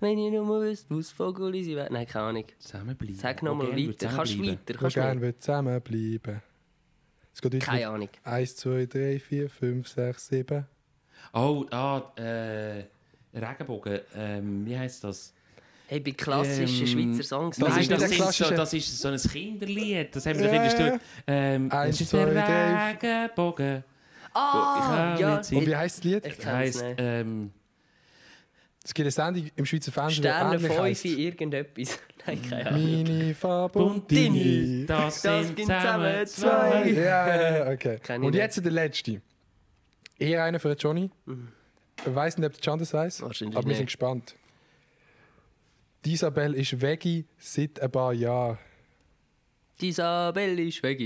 Wenn ich nur mal wüsste, was Vogel ist, ich weiß- Nein, keine Ahnung. Zusammenbleiben. Sag nochmal Okay, weiter. Kannst du weiter? Wo Kannst du gern wird zusammenbleiben? Es geht weiter. Keine Ahnung. 1, 2, 3, 4, 5, 6, 7. Oh, ah, äh, Regenbogen, ähm, wie heisst das? Hey, bei klassischen Ähm, Schweizer Songs. Das Nein, ist das, ist klassische- so, das ist so ein Kinderlied. Das haben wir Ja, doch in. Ähm, Eins, es ist zwei, der drei. Regenbogen. Ah, ja. Und wie heisst das Lied? Ich Das kenn's heisst, ähm, Es gibt eine Sendung im Schweizer Fernsehen, die Sterne ähnlich 5 heisst. irgendetwas. Nein, keine Ahnung. Mini, Fab Und und Dini. Dini. das, Das sind zusammen zwei. zwei. Ja, okay. Ich Und nicht. jetzt der letzte. Eher einer für Johnny. Ich weiß nicht, ob der Can das weiss, Mhm. Aber wir sind gespannt. Die Isabel ist Veggie seit ein paar Jahren. Die Isabel ist weg.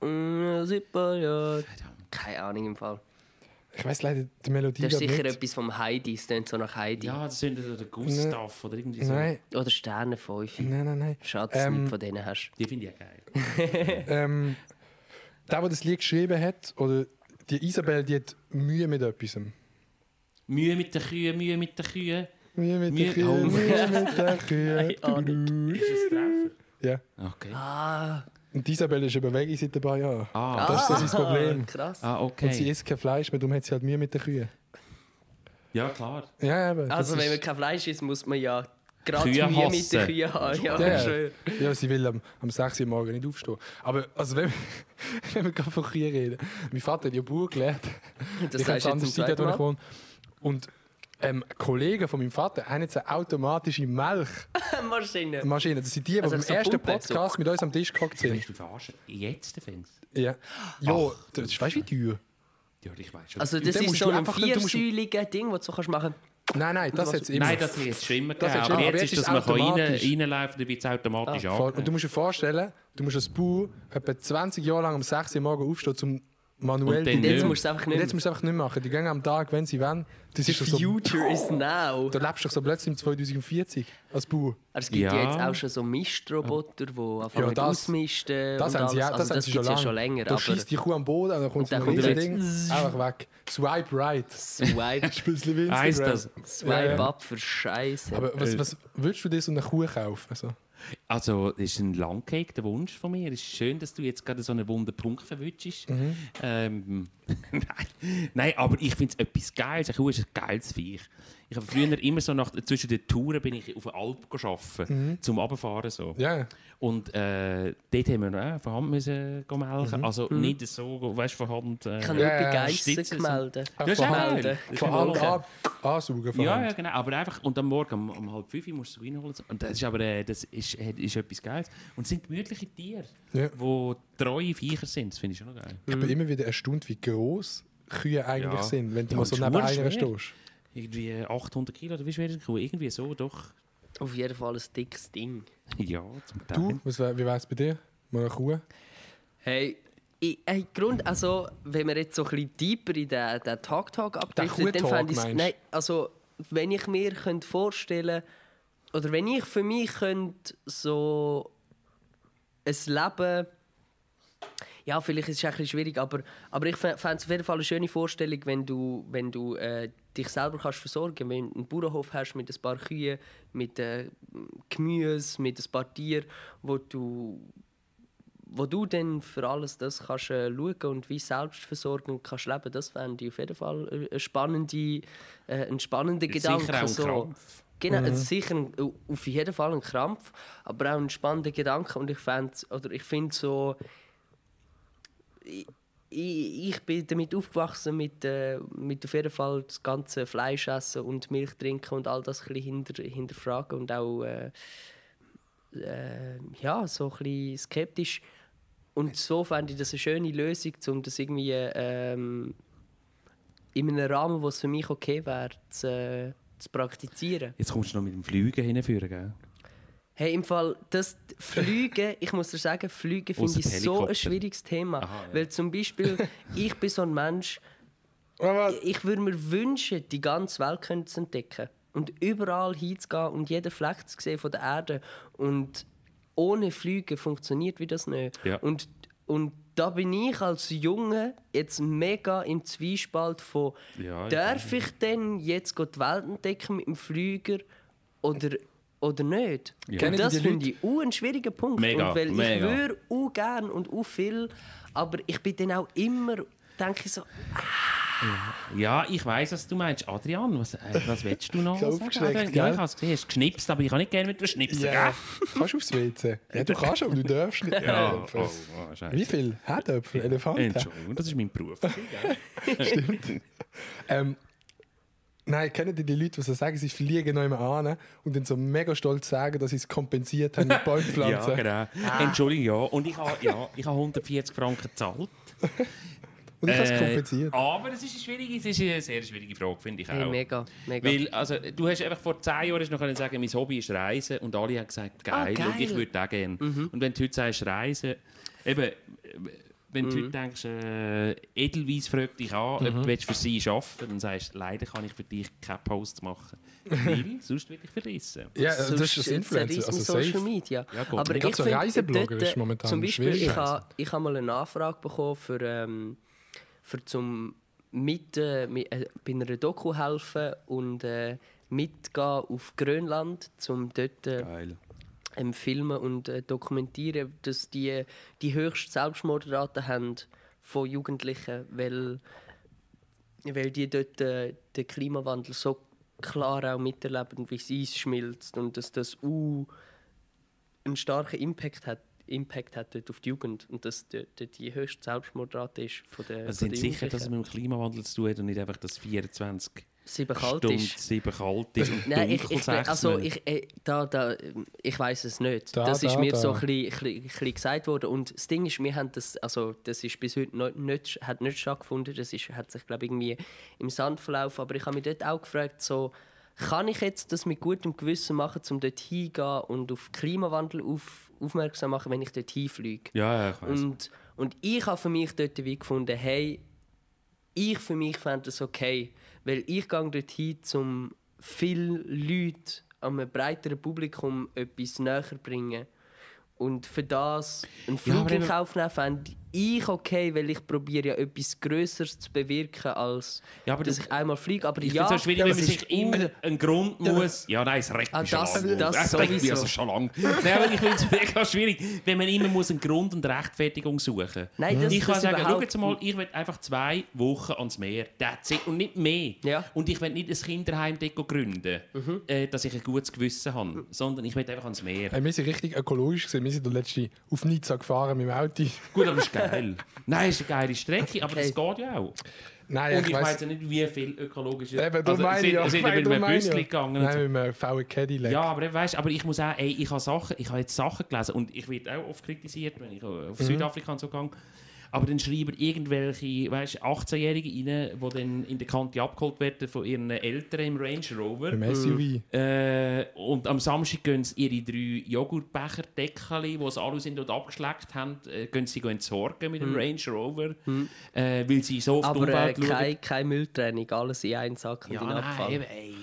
Mm, Super, ja. Keine Ahnung im Fall. Ich weiß leider die Melodie Das ist sicher nicht. etwas vom Heidi. Es klingt so nach Heidi. Ja, das sind der Gustav oder irgendwie so. Nein, Oder Sterne 5. nein, nein, nein. Schade, dass du Ähm, nicht von denen hast. Die finde ich ja geil. Ähm, der, der das Lied geschrieben hat, oder die Isabel, die hat Mühe mit etwas. Mühe mit den Kühen, Mühe mit den Kühen. Mühe mit Mühe- der Kühe, oh. Mühe mit der Kühe. Ahnung. Ist es Treffer? Ja. Okay. Ah, Und die Isabel ist eben Veggie seit ein paar Jahren. Ah, Das ist so sein Problem. krass. ah Und sie okay. isst kein Fleisch mehr, darum hat sie halt Mühe mit den Kühen. Ja, klar. Ja, eben. das Also, wenn ist- man kein Fleisch isst, muss man ja gerade Mühe mit hassen. den Kühen haben. Ja, Ja. schön. Ja, sie will am, am 6 Uhr morgen nicht aufstehen. Aber also, wenn, wenn wir gerade von Kühen reden. Mein Vater hat ja Bauer gelernt. Das ich es jetzt zum zweiten wo ich Mal. wohne. Und ähm, Kollegen von meinem Vater haben jetzt eine automatische Milchmaschine. Maschine. Das sind die, die Also beim so ersten Pumpe, so- Podcast mit uns am Tisch gehockt sind. Willst du verarschen? Jetzt fängst Ja, ja das weißt du, wie teuer? Ja, ich weiß schon. Also, das ist so ein viersäuliges Ding, das du kannst machen Nein, nein, das jetzt immer. Nein, das hat jetzt schon immer Das gegeben. Aber jetzt aber ist jetzt das, ist man es kann rein, automatisch. reinlaufen, dann wird es automatisch Voll. Und du musst dir vorstellen, du musst als Bauer etwa 20 Jahre lang um 6 Uhr morgens aufstehen, um manuell Und Und jetzt nicht. musst du es einfach nicht jetzt musst einfach nicht machen. Die gehen am Tag, wenn sie wollen. Das ist The so, future is now. da lebst du doch so plötzlich im 2040 als Bauer. Es gibt ja. Ja. jetzt auch schon so Mistroboter, die anfangen Ja, das- ausmisten Das und haben sie, das also, das sie gibt es ja schon länger. Da schießt die Kuh am Boden und dann kommt Und so dann ein kommt er Riesending. Einfach weg. Swipe right. Swipe, Das ist ein Instagram. Heißt das? Swipe Ja, ja. up für Scheiße. Aber was, was würdest du dir so eine Kuh kaufen? Also, Also, das ist ein langgehegter Wunsch von mir. Es ist schön, dass du jetzt gerade so einen wunden Punkt verwünschst. Ähm, nein. nein, aber ich finde es etwas Geiles. Kuh ist ein geiles Viech. Ich habe früher immer so nach, zwischen den Touren bin ich auf der Alp arbeiten, zum Runterfahren so. ja, Und äh, dort haben wir von Hand müssen melken. Also nicht so, weißt du, von Hand. Äh, ich nur ja, Geissen Stützen so. gemeldet. Ach, Du hast von auch Hand- melden. Von ja Hand ansaugen. Von Ja, ja, genau. Aber einfach, und am Morgen um, um halb fünf musst du reinholen. Und das ist aber äh, das ist, äh, ist etwas Geiles. Und es sind gemütliche Tiere, Ja. wo treue Viecher sind. Das finde ich schon noch geil. Ich bin immer wieder erstaunt, wie groß Kühe eigentlich Ja. sind, wenn du Ja, mal so neben einer schwer. stehst. Irgendwie 800 Kilo, oder wie schwer ist eine Kuh? Irgendwie so, doch. Auf jeden Fall ein dickes Ding. Ja, zum Teil. Du, was, wie wäre es bei dir? Mal eine Kuh? Hey, ich, hey, Grund, also, wenn wir jetzt so ein bisschen tiefer in den, den Talk-Talk abdriften, dann fände ich? Nein, also, wenn ich mir könnte vorstellen oder wenn ich für mich könnte so ein Leben ja, vielleicht ist es ein bisschen schwierig, aber, aber ich fände es auf jeden Fall eine schöne Vorstellung, wenn du, wenn du äh, dich selber kannst versorgen Wenn du einen Bauernhof hast mit ein paar Kühen, mit äh, Gemüse, mit ein paar Tieren, wo du, wo du dann für alles das kannst äh, schauen und wie selbstversorgend kannst leben, das fände ich auf jeden Fall eine- eine spannende, äh, ein spannender Gedanke. Sicher auch ein so. Krampf. Genau, ist sicher ein, auf jeden Fall ein Krampf, aber auch ein spannender Gedanke und ich oder ich finde so ich, ich, bin damit aufgewachsen mit, äh, mit auf jeden Fall das ganze Fleisch essen und Milch trinken und all das ein bisschen hinter, hinterfragen und auch äh, äh, ja, so ein bisschen skeptisch. Und so fände ich das eine schöne Lösung, um das irgendwie ähm, in einem Rahmen, wo es für mich okay wäre, zu, äh, zu praktizieren. Jetzt kommst du noch mit dem Flügen hinführen, gell? Hey, im Fall, das Fliegen, ich muss dir sagen, Fliegen finde ich so ein schwieriges Thema. Aha, ja. Weil zum Beispiel, ich bin so ein Mensch, ich würde mir wünschen, die ganze Welt zu entdecken. Und überall hinzugehen und jeden Fleck zu sehen von der Erde. Und ohne Fliegen funktioniert wie das nicht. Ja. Und, und da bin ich als Junge jetzt mega im Zwiespalt von, Ja, ich darf ich denn jetzt die Welt entdecken mit dem Flüger oder, oder nicht? Ja. Und das finde ich auch ein schwieriger Punkt. Mega, und weil mega. ich würde auch gern und auch viel, aber ich bin dann auch immer, denke ich so, Ja, ich weiss, was du meinst. Adrian, was, äh, was willst du noch? Aufgeschreckt, Adrian? Ja, ich habe es gesehen. Hast geschnipst, aber ich kann nicht gerne mit dir schnipsen, ja, kannst du aufs WC? Ja, du kannst, aber du darfst nicht. Ja, oh, oh, Scheiße. Wie viel Herdöpfel, Elefanten? Entschuldigung, das ist mein Beruf. Ähm, nein, kennen die die Leute, die so sagen, sie fliegen noch immer an und dann so mega stolz sagen, dass sie es kompensiert haben mit Bäumpflanzen? ja, genau. Entschuldigung, ja. Und ich habe ja, ich habe 140 Franken gezahlt. Und ich habe es Äh, kompensiert. aber es ist eine schwierige, es ist eine sehr schwierige Frage, finde ich auch. hey, mega, mega. Weil, also, du hast einfach vor zehn Jahren noch können sagen, mein Hobby ist Reisen und alle haben gesagt, geil, Ah, geil. Mhm. und ich würde auch gerne. Und wenn du heute sagst, Reisen, eben, äh, wenn du heute denkst, äh, Edelweiss fragt dich an, ob Mhm. du willst für sie arbeiten dann sagst du, leider kann ich für dich keine Posts machen. Weil, sonst werde ich verrissen. Ja, das ist das Influencer, also Social safe. Media. Ja, gut. Aber ich so finde, Reiseblogger dort, ist momentan Zum Beispiel, schwierig. ich habe ich ha mal eine Anfrage bekommen für, ähm, für zum mit, äh, mit, äh, bei einer Doku helfen und äh, mitgehen auf Grönland, um dort äh, Geil. Ähm, filmen und äh, dokumentieren, dass die die höchste Selbstmordrate haben von Jugendlichen, weil, weil die dort äh, den Klimawandel so klar auch miterleben, wie es Eis schmilzt und dass das uh, einen starken Impact hat, Impact hat dort auf die Jugend und dass dort die höchste Selbstmordrate ist von der Also sind sicher, dass es mit dem Klimawandel zu tun hat und nicht einfach, dass 24 sieben kalt Stunden ist. sieben kalt ist und Nein, ich, ich, also ich, äh, da, da, ich weiß es nicht. Da, das ist da, mir da. so ein bisschen, ein bisschen, gesagt worden. Und das Ding ist, wir haben das, also das ist bis heute noch nicht, hat nicht stattgefunden. Das ist, hat sich glaube ich irgendwie im Sand verlaufen. Aber ich habe mich dort auch gefragt, so kann ich jetzt das mit gutem Gewissen machen, um dort hingehen und auf Klimawandel auf, aufmerksam machen, wenn ich dort hinfliege? ja, ja, ich weiss. Und, und ich habe für mich dort wie gefunden, hey, ich für mich fände das okay, weil ich gehe dort hin, um viele Leute einem breiteren Publikum etwas näher zu bringen. Und für das einen Ja, Flug aber in Kauf nehmen, fände ich okay, weil ich probiere ja etwas Größeres zu bewirken, als Ja, aber dass das- ich einmal fliege. Aber Ich ja, finde es so schwierig, ja, wenn man sich ist immer einen Grund muss. Ja, nein, es regt Ah, mich schon das- lang. das es regt mich sowieso. also schon lang. Nein, aber ich finde es mega schwierig, wenn man immer muss einen Grund und Rechtfertigung suchen Nein, das- Ich kann das sagen, schau jetzt mal, ich will einfach zwei Wochen ans Meer. That's it. Und nicht mehr. Ja. Und ich will nicht ein Kinderheim dort gründen, äh, dass ich ein gutes Gewissen habe, sondern ich will einfach ans Meer. Hey, wir sind richtig ökologisch gesehen. Wir sind letzte auf Nizza gefahren mit dem Auto. Gut, aber das ist geil. Nein, ist eine geile Strecke, aber das geht ja auch. Nein, Und ich weiss- weiß ja nicht, wie viel ökologische... Eben, darum meine ich ja. sind, mit einem ich ja. gegangen. Nein, mit einem VW Cadillac. Ja, aber weißt, aber ich muss auch, ey, ich habe Sachen, ich habe jetzt Sachen gelesen und ich werde auch oft kritisiert, wenn ich Mhm. auf Südafrika und so gehe. Aber dann schreiben irgendwelche, weißt, 18-Jährige rein, die dann in der Kante abgeholt werden von ihren Eltern im Range Rover. Im SUV. Äh, und am Samstag gehen sie ihre drei Joghurtbecher, Deckali, die sie alle sind und abgeschleckt haben, äh, gehen sie entsorgen mit dem Range Rover, äh, weil sie so auf die Aber äh, Umwelt schauen. keine, keine Mülltrennung, alles in einen Sack und Ja, in den Abfall. nein, ey.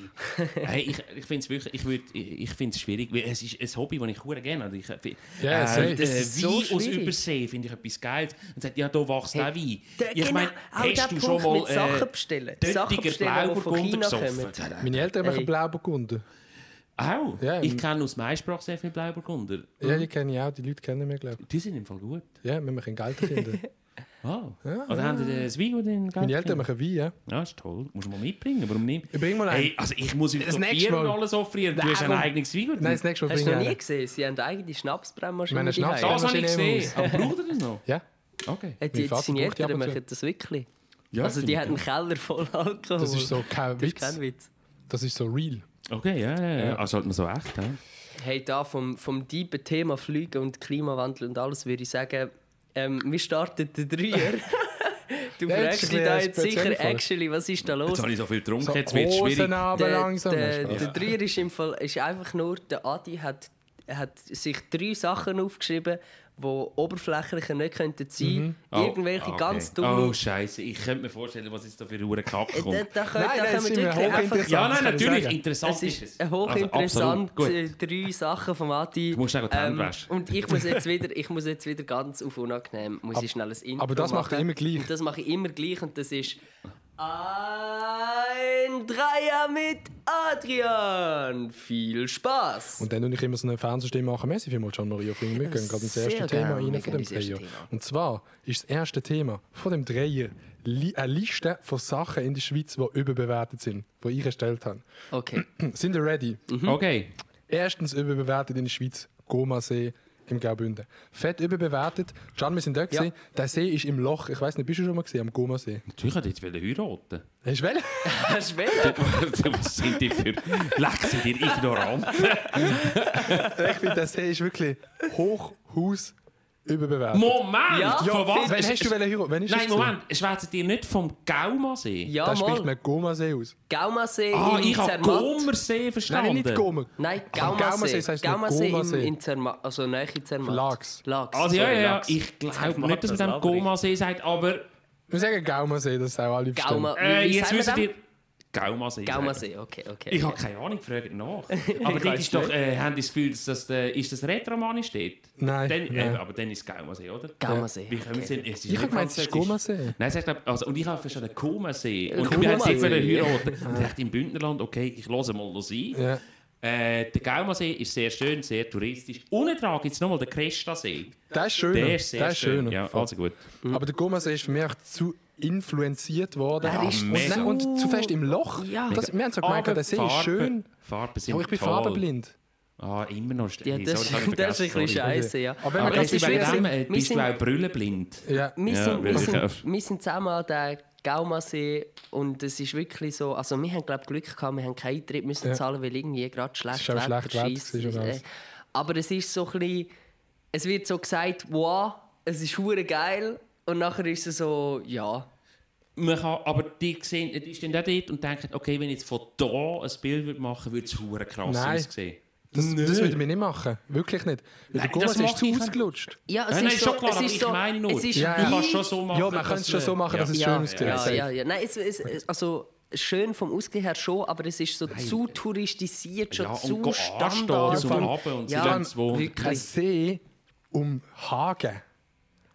hey, ich ich finde es wirklich, ich, würd, ich, ich find's schwierig, weil es ist ein Hobby, das ich hure gerne habe. Ich, äh, Ja, äh, äh, Das ist so Wein aus. Übersee finde ich etwas Geiles. Und sagt, ja, da wächst auch Wein. Der- Ich genau, meine, hast du Punkt schon mal Sachen äh, bestellen. Sachen Döttiger bestellen, Blauburgunder China gesoffen? kommen. Meine Eltern machen Ey. Blauburgunder. Auch? Ja, ich kenne aus Maisprach sehr viele Blauburgunder. Ja, die kenne ich auch. Die Leute kennen mich, glaube Die sind im Fall gut. ich. Ja, wir machen Geld finden. Ah. Ja, Oder haben die das Wein, das den Meine Eltern machen Wein, ja. Ja, ist toll. Musst du mal mitbringen. Warum nicht? Bring mal einen. Hey, also ich muss Das uns nächste Bier Mal. alles offerieren. Du Nein, hast ein eigenes Wein. Nein, das Okay. Mein Die, seine Eltern machen das wirklich. Ja, also die haben einen. Keller voll Alkohol. das ist so kein Das ist Witz. kein Witz. Das ist so real. Okay, ja, ja, ja. Also halt noch so echt, ja. Hey, da vom, vom tiefen Thema Fliegen und Klimawandel und alles würde ich sagen, ähm, wir starten den Dreier. du Ja, fragst ist dich da jetzt sicher, actually, was ist da los? Jetzt habe ich so viel getrunken, So jetzt wird es schwierig. Der, langsam. der, Spaß. der Dreier ist im Fall ist einfach nur, der Adi hat, hat sich drei Sachen aufgeschrieben, die oberflächlicher nicht könnten sein Oh, Irgendwelche okay. ganz dumme... Oh, Scheiße. Ich könnte mir vorstellen, was jetzt da für eine Kacke Äh, kommt. da, da, können, Nein, da nein, wir einfach... hochinteressant. ja, nein, ich natürlich. Interessant Es ist ist es. ein Also, äh, Gut. drei Sachen vom Adi. Du musst sagen, die Hände waschen. und ich muss, jetzt wieder, ich muss jetzt wieder ganz auf unangenehm, muss ich schnell ein Intro aber das macht er machen. immer gleich. Und das mache ich immer gleich und das ist... Ein Dreier mit Adrian. Viel Spaß. Und dann tue ich immer so eine Fernsehstimme machen. Merci vielmals, Gian-Maria Fring. Wir gehen gerade ins erste Thema rein von dem Dreier. Und zwar ist das erste Thema von dem Dreier li eine Liste von Sachen in der Schweiz, die überbewertet sind, die ich erstellt habe. Okay. Sind ihr ready? Okay. Erstens überbewertet in der Schweiz Gomasee im Graubünden. Fett überbewertet. Can, wir sind dort. Ja. Der See ist im Loch. Ich weiß nicht, bist du schon mal gesehen am Gomasee? Natürlich wollte ich jetzt heiraten. Hast du wel? Hast du wollen? Was sind die für... Leck, sind die ignorant? ich finde, der See ist wirklich Hochhaus überbewertet. Moment! Ja, von was? Wann hast du wollen heiraten? Wann ist Nein, das gewesen? Moment. Schwätzen die nicht vom Gaumasee? Ja, Da spricht mal. man Gomasee aus. Gaumasee Ah, in ich habe Zermatt. Gomersee verstanden. Nein, nicht Goma. Nein, Am Gaumasee. Gaumasee, das heisst nicht Gaumasee in, Gomasee. in Zermatt. Also nahe in Zermatt. Lachs. Lachs. Also ja, sorry, ja, ja. Lachs. Ich glaube Zermatt, nicht, dass man was dem laber ich? Gomasee sagt, aber... Wir sagen Gaumasee, das ist auch alle verstehen. Gauma, Äh, wie jetzt sagen wir wissen dem? die... Gaumasee. Gaumasee, okay, okay. Ich habe keine Ahnung, fragt nach. Aber dort ist doch, äh, haben die das Gefühl, dass das, äh, ist das Retromanisch steht? Nein, Dann. Äh, aber dann ist es Gaumasee, oder? Gaumasee. Wie können okay. sie es ist Ich habe gemeint, es ist. Gomasee. Nein, sagt er, also, und ich habe verstanden, Komasee. Und Komasee. wir haben jetzt wollen heiraten. Und ich dachte, im Bündnerland, okay, ich höre mal noch sein. Ja. Äh, der Gaumasee ist sehr schön, sehr touristisch. Unten dran gibt es nochmal den Krestasee. Der ist schöner. Der ist sehr der ist schön. Ja, also gut. Aber der Gomasee ist für mich echt zu influenziert worden. Er ist und, mega. nein, und zu fest im Loch. Ja. Das, wir haben so gemeint, der See ist schön. Farben sind Aber ich bin toll. farbenblind. Ah, immer noch. Ja, das, sorry, das ist ein bisschen scheiße, ja. Aber wenn wir Aber ganz sind, äh, wir bist sind- du auch brüllenblind. ja. Wir, Ja, sind, wir, sind, wir sind zusammen an den Gaumasee und es ist wirklich so, also wir haben glaub, Glück gehabt, wir haben keinen Eintritt müssen Ja. zahlen, weil irgendwie gerade schlecht auch schlecht Wetter und. Äh, Aber es ist so ein bisschen, es wird so gesagt, wow, es ist hure geil und nachher ist es so, ja, Man kann, aber die, sehen, die stehen auch dort und denken, okay, wenn ich jetzt von da ein Bild würde machen würde, würde es hure krass Nein. aussehen. Das, das würden wir nicht machen. Wirklich nicht. Weil Nein, der das Gomasee ist zu ich- ausgelutscht. ja, es Nein, nein, ist ist so, schon klar, es ist ich so, meine nur. es ist Ja, Du ja. kannst schon so machen. Ja, man kann es schon so machen, dass es ja, schön aussieht. ja, ja, ja. Nein, es, es, also schön vom Ausgehen her schon, aber es ist so zu touristisiert, schon Ja, und zu Standard. und- Abend und ja, wohnen. Ein wirklich. See um Hagen.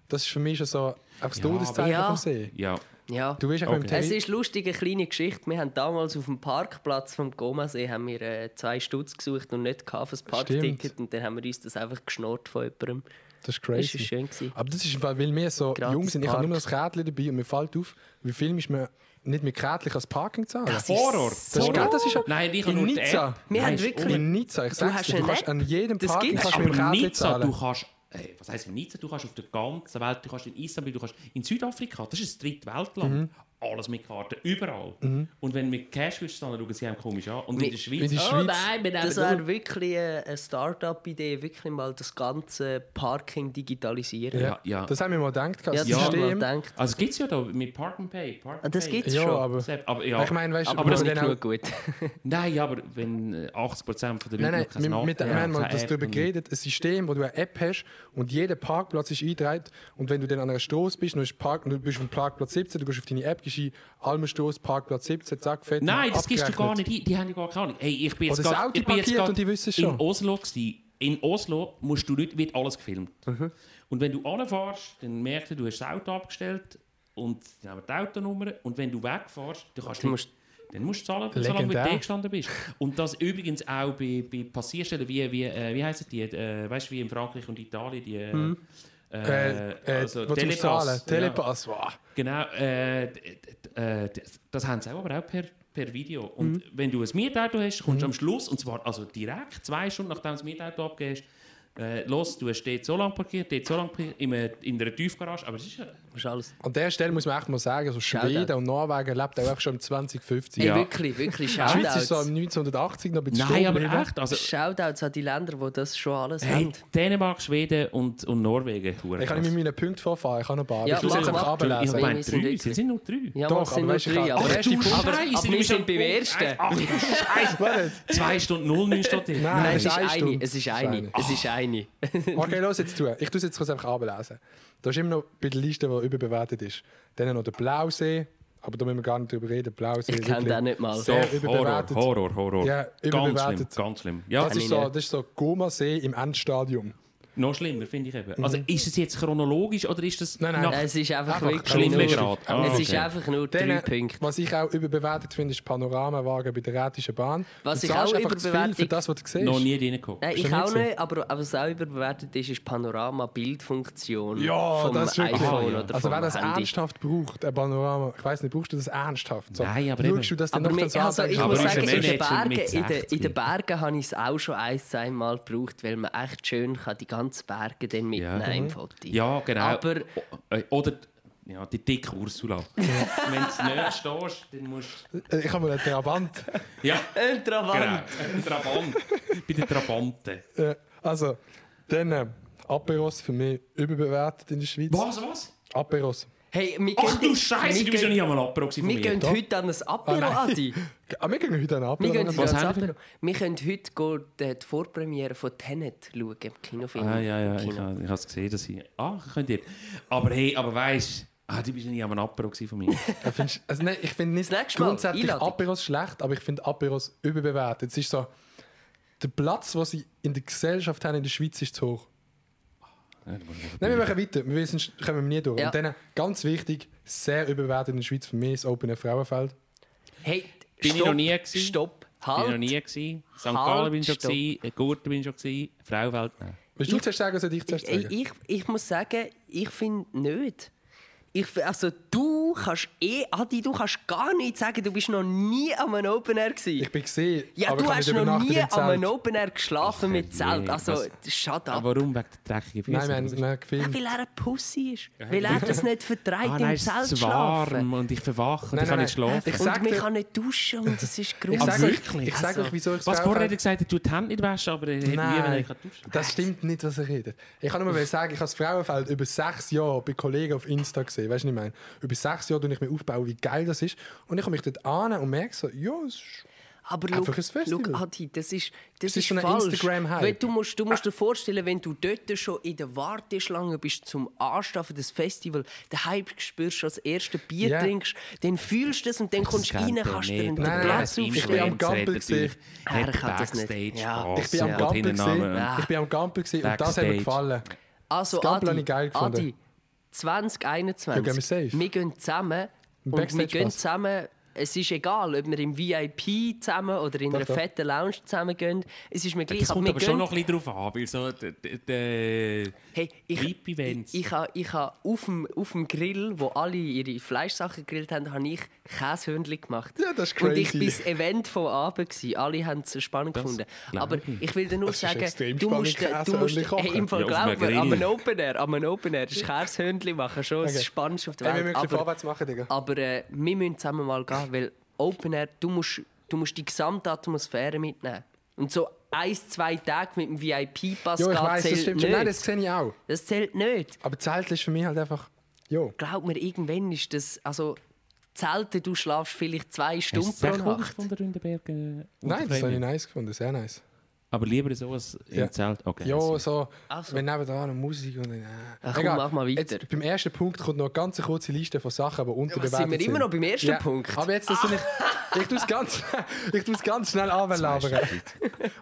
Das ist für mich schon so das Todeszeichen Ja. vom See. Ja. Ja. Du weißt auch mit dem Es ist lustig, eine kleine Geschichte. Wir haben damals auf dem Parkplatz vom Gomasee haben wir, äh, zwei Stutz gesucht und nicht gehabt für das Parkticket. Und dann haben wir uns das einfach geschnurrt von jemandem. Das ist Das war crazy. schön. Gewesen. Aber das ist, weil wir so Gratis jung sind. Ich habe nur das Kärtchen dabei und mir fällt auf, wie viel ist man nicht mit Kärtchen als Parking zahlen. Das Horror. ist Das ist, das ist ja- Nein, ich habe in Nizza. Wir Nein, haben ist wirklich- In Nizza, ich sag's dir, du kannst an jedem Das Parking kannst mit Kärtchen zahlen. du kannst äh, was in Nizza, du kannst auf der ganzen Welt, du kannst in Istanbul, du kannst in Südafrika, das ist ein Drittweltland, Mhm. Alles mit Karten, überall. Und wenn du mit Cash willst, dann schauen sie einem komisch an. Und in Mit- der Schweiz, in der oh Schweiz- nein, wir nehmen Das nur- wäre wirklich eine Start-up-Idee, wirklich mal das ganze Parking digitalisieren. Ja, ja. Das haben wir mal gedacht, Ja, das wir System. mal gedacht. Also gibt es ja da mit Park and Pay. Park and Ah, das gibt's Ja, schon. aber- aber, ja. Ich meine, weißt du, aber das wo nicht genug gut. Nein, ja, aber wenn äh, 80% der Leute Nein, nein, noch mit, wir ja, haben mal darüber und- geredet, ein System, wo du eine App hast und jeder Parkplatz ist eingetragen und wenn du dann an einer Straße bist, ist Park, du bist auf dem Parkplatz 17, du gehst auf deine App, ein, Almenstoß, Parkplatz 17, zack, fett. Nein, das gibst du gar abgerechnet. nicht. Die, die haben ja gar keine Ahnung. Hey, ich bin jetzt Oder das grad- Auto ich bin jetzt und die wissen schon. In Oslo gewesen. In Oslo musst du nicht, wird alles gefilmt. Mhm. Und wenn du anfährst, dann merkst du, du hast das Auto abgestellt und dann haben wir die Autonummer. Und wenn du wegfährst, dann kannst du Du nicht, musst- dann musst du zahlen, solange du da gestanden bist. Und das übrigens auch bei, bei Passierstellen, wie, wie, äh, wie heissen die? Äh, weißt du, wie in Frankreich und Italien, die. Äh, Hm. Äh, äh, also was du musst zahlen? Telepass. Telepass, wow. Genau, äh, äh, d- das haben sie aber auch per, per Video. Und Mhm. wenn du ein Mietauto hast, kommst du am Schluss, und zwar also direkt, zwei Stunden nachdem du das Mietauto abgehst, äh, los, du hast dort so lange parkiert, dort so lange parkiert, in, einer- in einer Tiefgarage, aber es ist ja... Ist alles. An der Stelle muss man echt mal sagen, also Schweden und Norwegen lebt auch schon im 2050. Hey, Ja. wirklich, wirklich Die Schweiz ist so Shoutouts. im 1980 noch ein bisschen Nein, aber echt, also... Shoutouts an die Länder, die das schon alles Hey, haben. Dänemark, Schweden und, und Norwegen. Ich kann nicht mit meinen Punkten vorfahren, ich habe noch ein paar. Ja, ich muss jetzt einfach mach. Ich ablesen. Ey, meine, drei, sie sind nur drei. Ja, Doch, Doch, sind aber nur du, drei, aber, Punkt- aber, Scheiße, aber du wir sind beim. Ersten. Ach du Scheiße. Zwei Stunden null neun steht drin. Nein, Nein, es ist eine. Es ist eine. eine. Es ist eine. Okay, los jetzt zu. Ich tue es jetzt kurz einfach ablesen. Da ist immer noch bei der Liste, die überbewertet ist. Dann noch der Blausee, aber da müssen wir gar nicht drüber reden. Blausee Ich kenn wirklich den nicht mal. Sehr Doch, Horror, überbewertet. Horror, Horror. Ja, ganz schlimm, überbewertet. ganz schlimm. Ja, Das ist, so, das ist so Goma-See im Endstadium. Noch schlimmer, finde ich eben. Also ist es jetzt chronologisch oder ist das Nein, nein. nach Es ist einfach, Einfach wirklich Schlimmgrad. nur... Ah, es ist okay. einfach nur drei Dann, Punkte. was ich auch überbewertet finde, ist Panoramawagen bei der Rätischen Bahn. Was du ich auch viel für überbewertet- das, was du siehst. noch nie reingekommen. Nein, ich auch gesehen? nicht, aber aber was auch überbewertet ist, ist Panorama-Bildfunktion Ja, vom das ist wirklich... iPhone ja. oder Also wer das Handy. ernsthaft braucht, ein Panorama, ich weiß nicht, brauchst du das ernsthaft? So, Nein, aber schaust eben. du das dann Aber noch so also ich muss sagen, in den, Bergen, mit in, den, 60. in den Bergen habe ich es auch schon ein, zwei Mal gebraucht, weil man echt schön kann die ganzen Berge dann mitnehmen Ja. im Foto. Ja, genau. Aber äh, Oder ja, die dicke Ursula. Wenn du nicht stehst, dann musst Äh, Ich habe mal einen Trabant. du... Ja, ein genau. Trabant. Ein Trabant. Bei den Trabanten. Also, dann äh, Aperos für mich überbewertet in der Schweiz. Was, was? Aperos. Hey, wir Ach gehen- du Scheiße, wir du bist ja gehen- nicht einmal Apero von Wir mir. gehen Doch. heute an ein Apero, nein. Adi. Ah, wir gehen heute an Wir Apero. gehen heute Was ans haben wir Apero. Wir können heute gehen, die die Vorpremiere von Tenet schauen, im Kinofilm. Ah, ja, ja, Im ich Kino. habe es gesehen, dass ich... Ah, könnt ihr... Aber hey, aber weisst ah, du bist ja nie am Apero von mir. Ja, findest- also, nein, ich finde nicht Das nächste Mal, grundsätzlich Einladung. Aperos schlecht, aber ich finde Aperos überbewertet. Es ist so, der Platz, den sie in der Gesellschaft haben in der Schweiz, ist zu hoch. Nein, wir machen weiter. Wir wissen, kommen wir nie durch. Ja. Und dann, ganz wichtig, sehr überbewertet in der Schweiz für mich, das Open Frauenfeld. Hey, Bin ich stopp, noch nie gewesen. Stopp, Bin ich noch halt. nie gewesen. St. Halt, Gallen bin ich schon stopp. gewesen. Gurten bin ich schon gewesen. Frauenfeld, nein. Willst du Ich- zuerst sagen oder soll ich zuerst Ich, sagen? ich, ich muss sagen, ich finde nicht. Ich, also du kannst eh, Adi, du kannst gar nicht sagen, du bist noch nie am einem Open Air gewesen. Ich bin gesehen, ja, aber du ich hast nicht noch nie am einem. Open Air geschlafen mit je, Zelt. Also, was- shut Aber up. warum? Wegen der dreckigen Füße? Nein, wir haben haben Ja, gefilmt. weil er ein Pussy ist. Weil er das nicht vertreibt, Ah, im nein, es Zelt ist zu zu schlafen. warm und ich verwache und Nein, ich kann nein, nicht schlafen. Ich und man dir- kann nicht duschen und es ist Ich gruselig. sage euch, wirklich? ich sag Also, euch, wieso ich Was vorher hat er gesagt, er tut die Hände nicht waschen, aber er hat nie, wenn er nicht duschen kann. das stimmt nicht, was er redet. Ich kann nur mal sagen, ich habe das Frauenfeld über sechs Jahre bei Kollegen auf Insta gesehen. Weißt du, ich meine? Über sechs Jahre ich mir aufbauen, wie geil das ist. Und ich komme mich dort an und merke so, ja, es ist Aber Einfach schau, ein Adi, das ist, das ist ist, so ein falsch. Instagram-Hype. Weil Du musst, du musst dir vorstellen, wenn du dort schon in der Warteschlange bist zum Anstehen für das Festival, den Hype spürst, als erste Bier Ja. trinkst, dann fühlst du es und dann kommst du rein, kannst dir den Platz nein, ich bin am aufstellen. Gampel gesehen. Er kann das nicht. Ja. Ich bin am Gampel gesehen. Ich bin am Gampel gesehen und das hat mir gefallen. Also, Das Gampel Adi, habe ich geil gefunden. Adi, 2021, Ja, wir wir gehen zusammen und wir gehen zusammen es ist egal, ob wir im VIP zusammen oder in einer doch. fetten Lounge zusammen gehen. Es ist mir gleich. Das kommt wir aber schon noch ein bisschen drauf an, weil so die, Hey, ich, VIP-Events. ich, ich habe ich ha auf, dem, auf dem Grill, wo alle ihre Fleischsachen gegrillt haben, habe ich Käsehörnchen gemacht. Ja, das ist Und ich crazy. war das Event von Abend. Gewesen. Alle haben es spannend Das gefunden. Aber ich. ich will dir nur Das sagen, du musst, du musst hey, im Fall Ja, auf glaub einem am Open Air, am Open Air ist Käsehörnchen machen schon Okay. das Spannendste auf der Ey, wir Welt. müssen aber, vorwärts machen, Digga. aber äh, wir müssen zusammen mal gehen, weil Open Air, du musst, du musst die gesamte Atmosphäre mitnehmen. Und so ein, zwei Tage mit dem VIP-Pass Ja, ich gehen, weiss, das zählt stimmt nicht. schon. Nein, das sehe ich auch. das zählt nicht. Aber Zelt ist für mich halt einfach. Jo. Glaub mir, irgendwann ist das. Also, Zelten, du schlafst vielleicht zwei Stunden Hast du pro es cool Nacht. gefunden, Ründenberg? Äh, Nein, das habe ich nice gefunden. Sehr nice. Aber lieber so als Ja. im Zelt? Okay. Ja, so. Also. Wenn nebenan noch Musik und dann. Äh. Ach, komm, mach mal weiter. Jetzt, beim ersten Punkt kommt noch eine ganz kurze Liste von Sachen, die unterbewertet sind wir immer noch beim ersten Ja, Punkt? Aber jetzt, das ich, ich tue es ganz, ich tu's ganz schnell anlabern.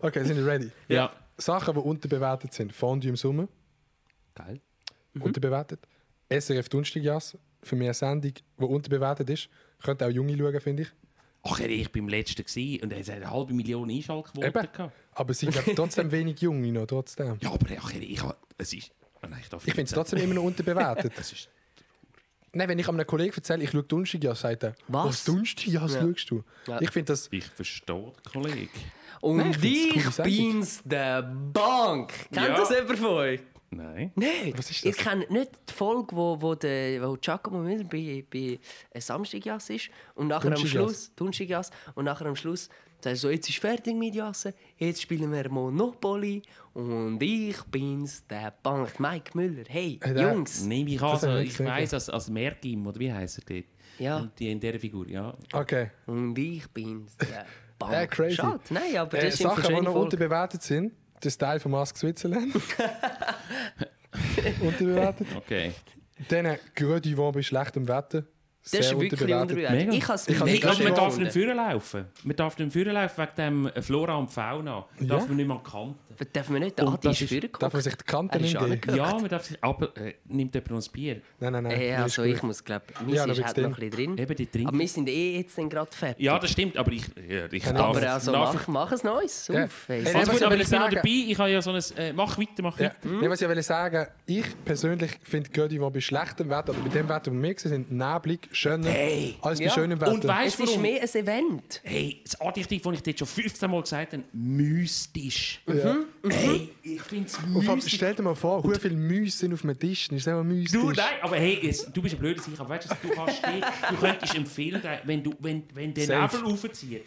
Okay, sind wir ready? Ja. Sachen, die unterbewertet sind. Fondue im Sommer, Geil. Mhm. unterbewertet. SRF Dunstagjas, für mich eine Sendung, die unterbewertet ist. Könnte auch Junge schauen, finde ich. Ach, ich war beim letzten und er hat eine halbe Million Einschaltquote gehabt. Aber sie sind trotzdem wenig Junge noch, trotzdem. Ja, aber ach, ich, habe- es ist... Nein, ich Ich finde es trotzdem immer noch unterbewertet. Das ist... Nein, wenn ich einem Kollegen erzähle, ich schaue Dunstagjas, sagt er, Was? was Dunstagjas Ja. schaust du? Ja. Ich finde das... Ich verstehe den Kollegen. Und Nein, ich ich bin's der Bank. Kennt Ja. das jemand von euch? Nein. Nein. Was ist das? kennt nicht die Folge, wo, wo, der, wo Giacomo Müller bei, bei äh, Samstagjas ist und nachher am. Schluss, Dunstagjas, und nachher am Schluss er so, jetzt ist fertig mit Jassen, jetzt spielen wir Monopoly und ich bin's, der Bank, Mike Müller. Hey, Äh, der- Jungs. Nehme ich Das an, also, ich weiss, als, als Merkim, oder wie heisst er dort? Ja. Die in dieser Figur, ja. Okay. Und ich bin's, der Bank. Ja, crazy. Schade. Nein, aber Äh, das sind Sachen, die noch Folgen. unterbewertet sind. Der Style von Mask Switzerland. unterbewertet. Okay. Dann Grödi war bei schlechtem Wetter. Das ist wirklich unterbewertet. Mega. Ich habe es Ich nicht man darf nicht führen laufen. Man darf nicht führen laufen wegen dem äh, Flora und Fauna. Darf Ja? man nicht mal kanten. Dürfen wir nicht? Der Und Adi das ist vorgekommen. Darf man sich die Kanten nicht angehört. Ja, man darf sich... Aber äh, nimmt jemand ein Bier? Nein, nein, nein. Das also ich muss glaube, Ja, mein noch ist halt noch ein bisschen drin. Eben, die trinken. Aber wir sind eh jetzt gerade fertig. Ja, das stimmt, aber ich, ja, ich darf, aber also darf mach, mach es Neues. Ja. Auf, hey. Also gut, ich aber ich bin noch sagen- dabei. Ich habe ja so ein... Äh, mach weiter, mach Ja. weiter. Was ich will sagen, ich persönlich finde Grödi war bei schlechtem Wetter, oder bei dem Wetter, wo wir sind neblig schöner Hey. als bei Ja. schönem Wetter. Und weißt es du ist warum? mehr ein Event. Hey, das Adjektiv, das ich dir schon 15 Mal gesagt habe, mystisch. ja. Hey, ich finde es mystisch. stell dir mal vor, wie viele Müsse sind auf einem Tisch. Das ist auch ein Müstisch. Du, nein, aber hey, es, du bist ein blöder Sicher, aber weißt du, du kannst du könntest empfehlen, wenn, du, wenn, wenn der. Nebel aufzieht,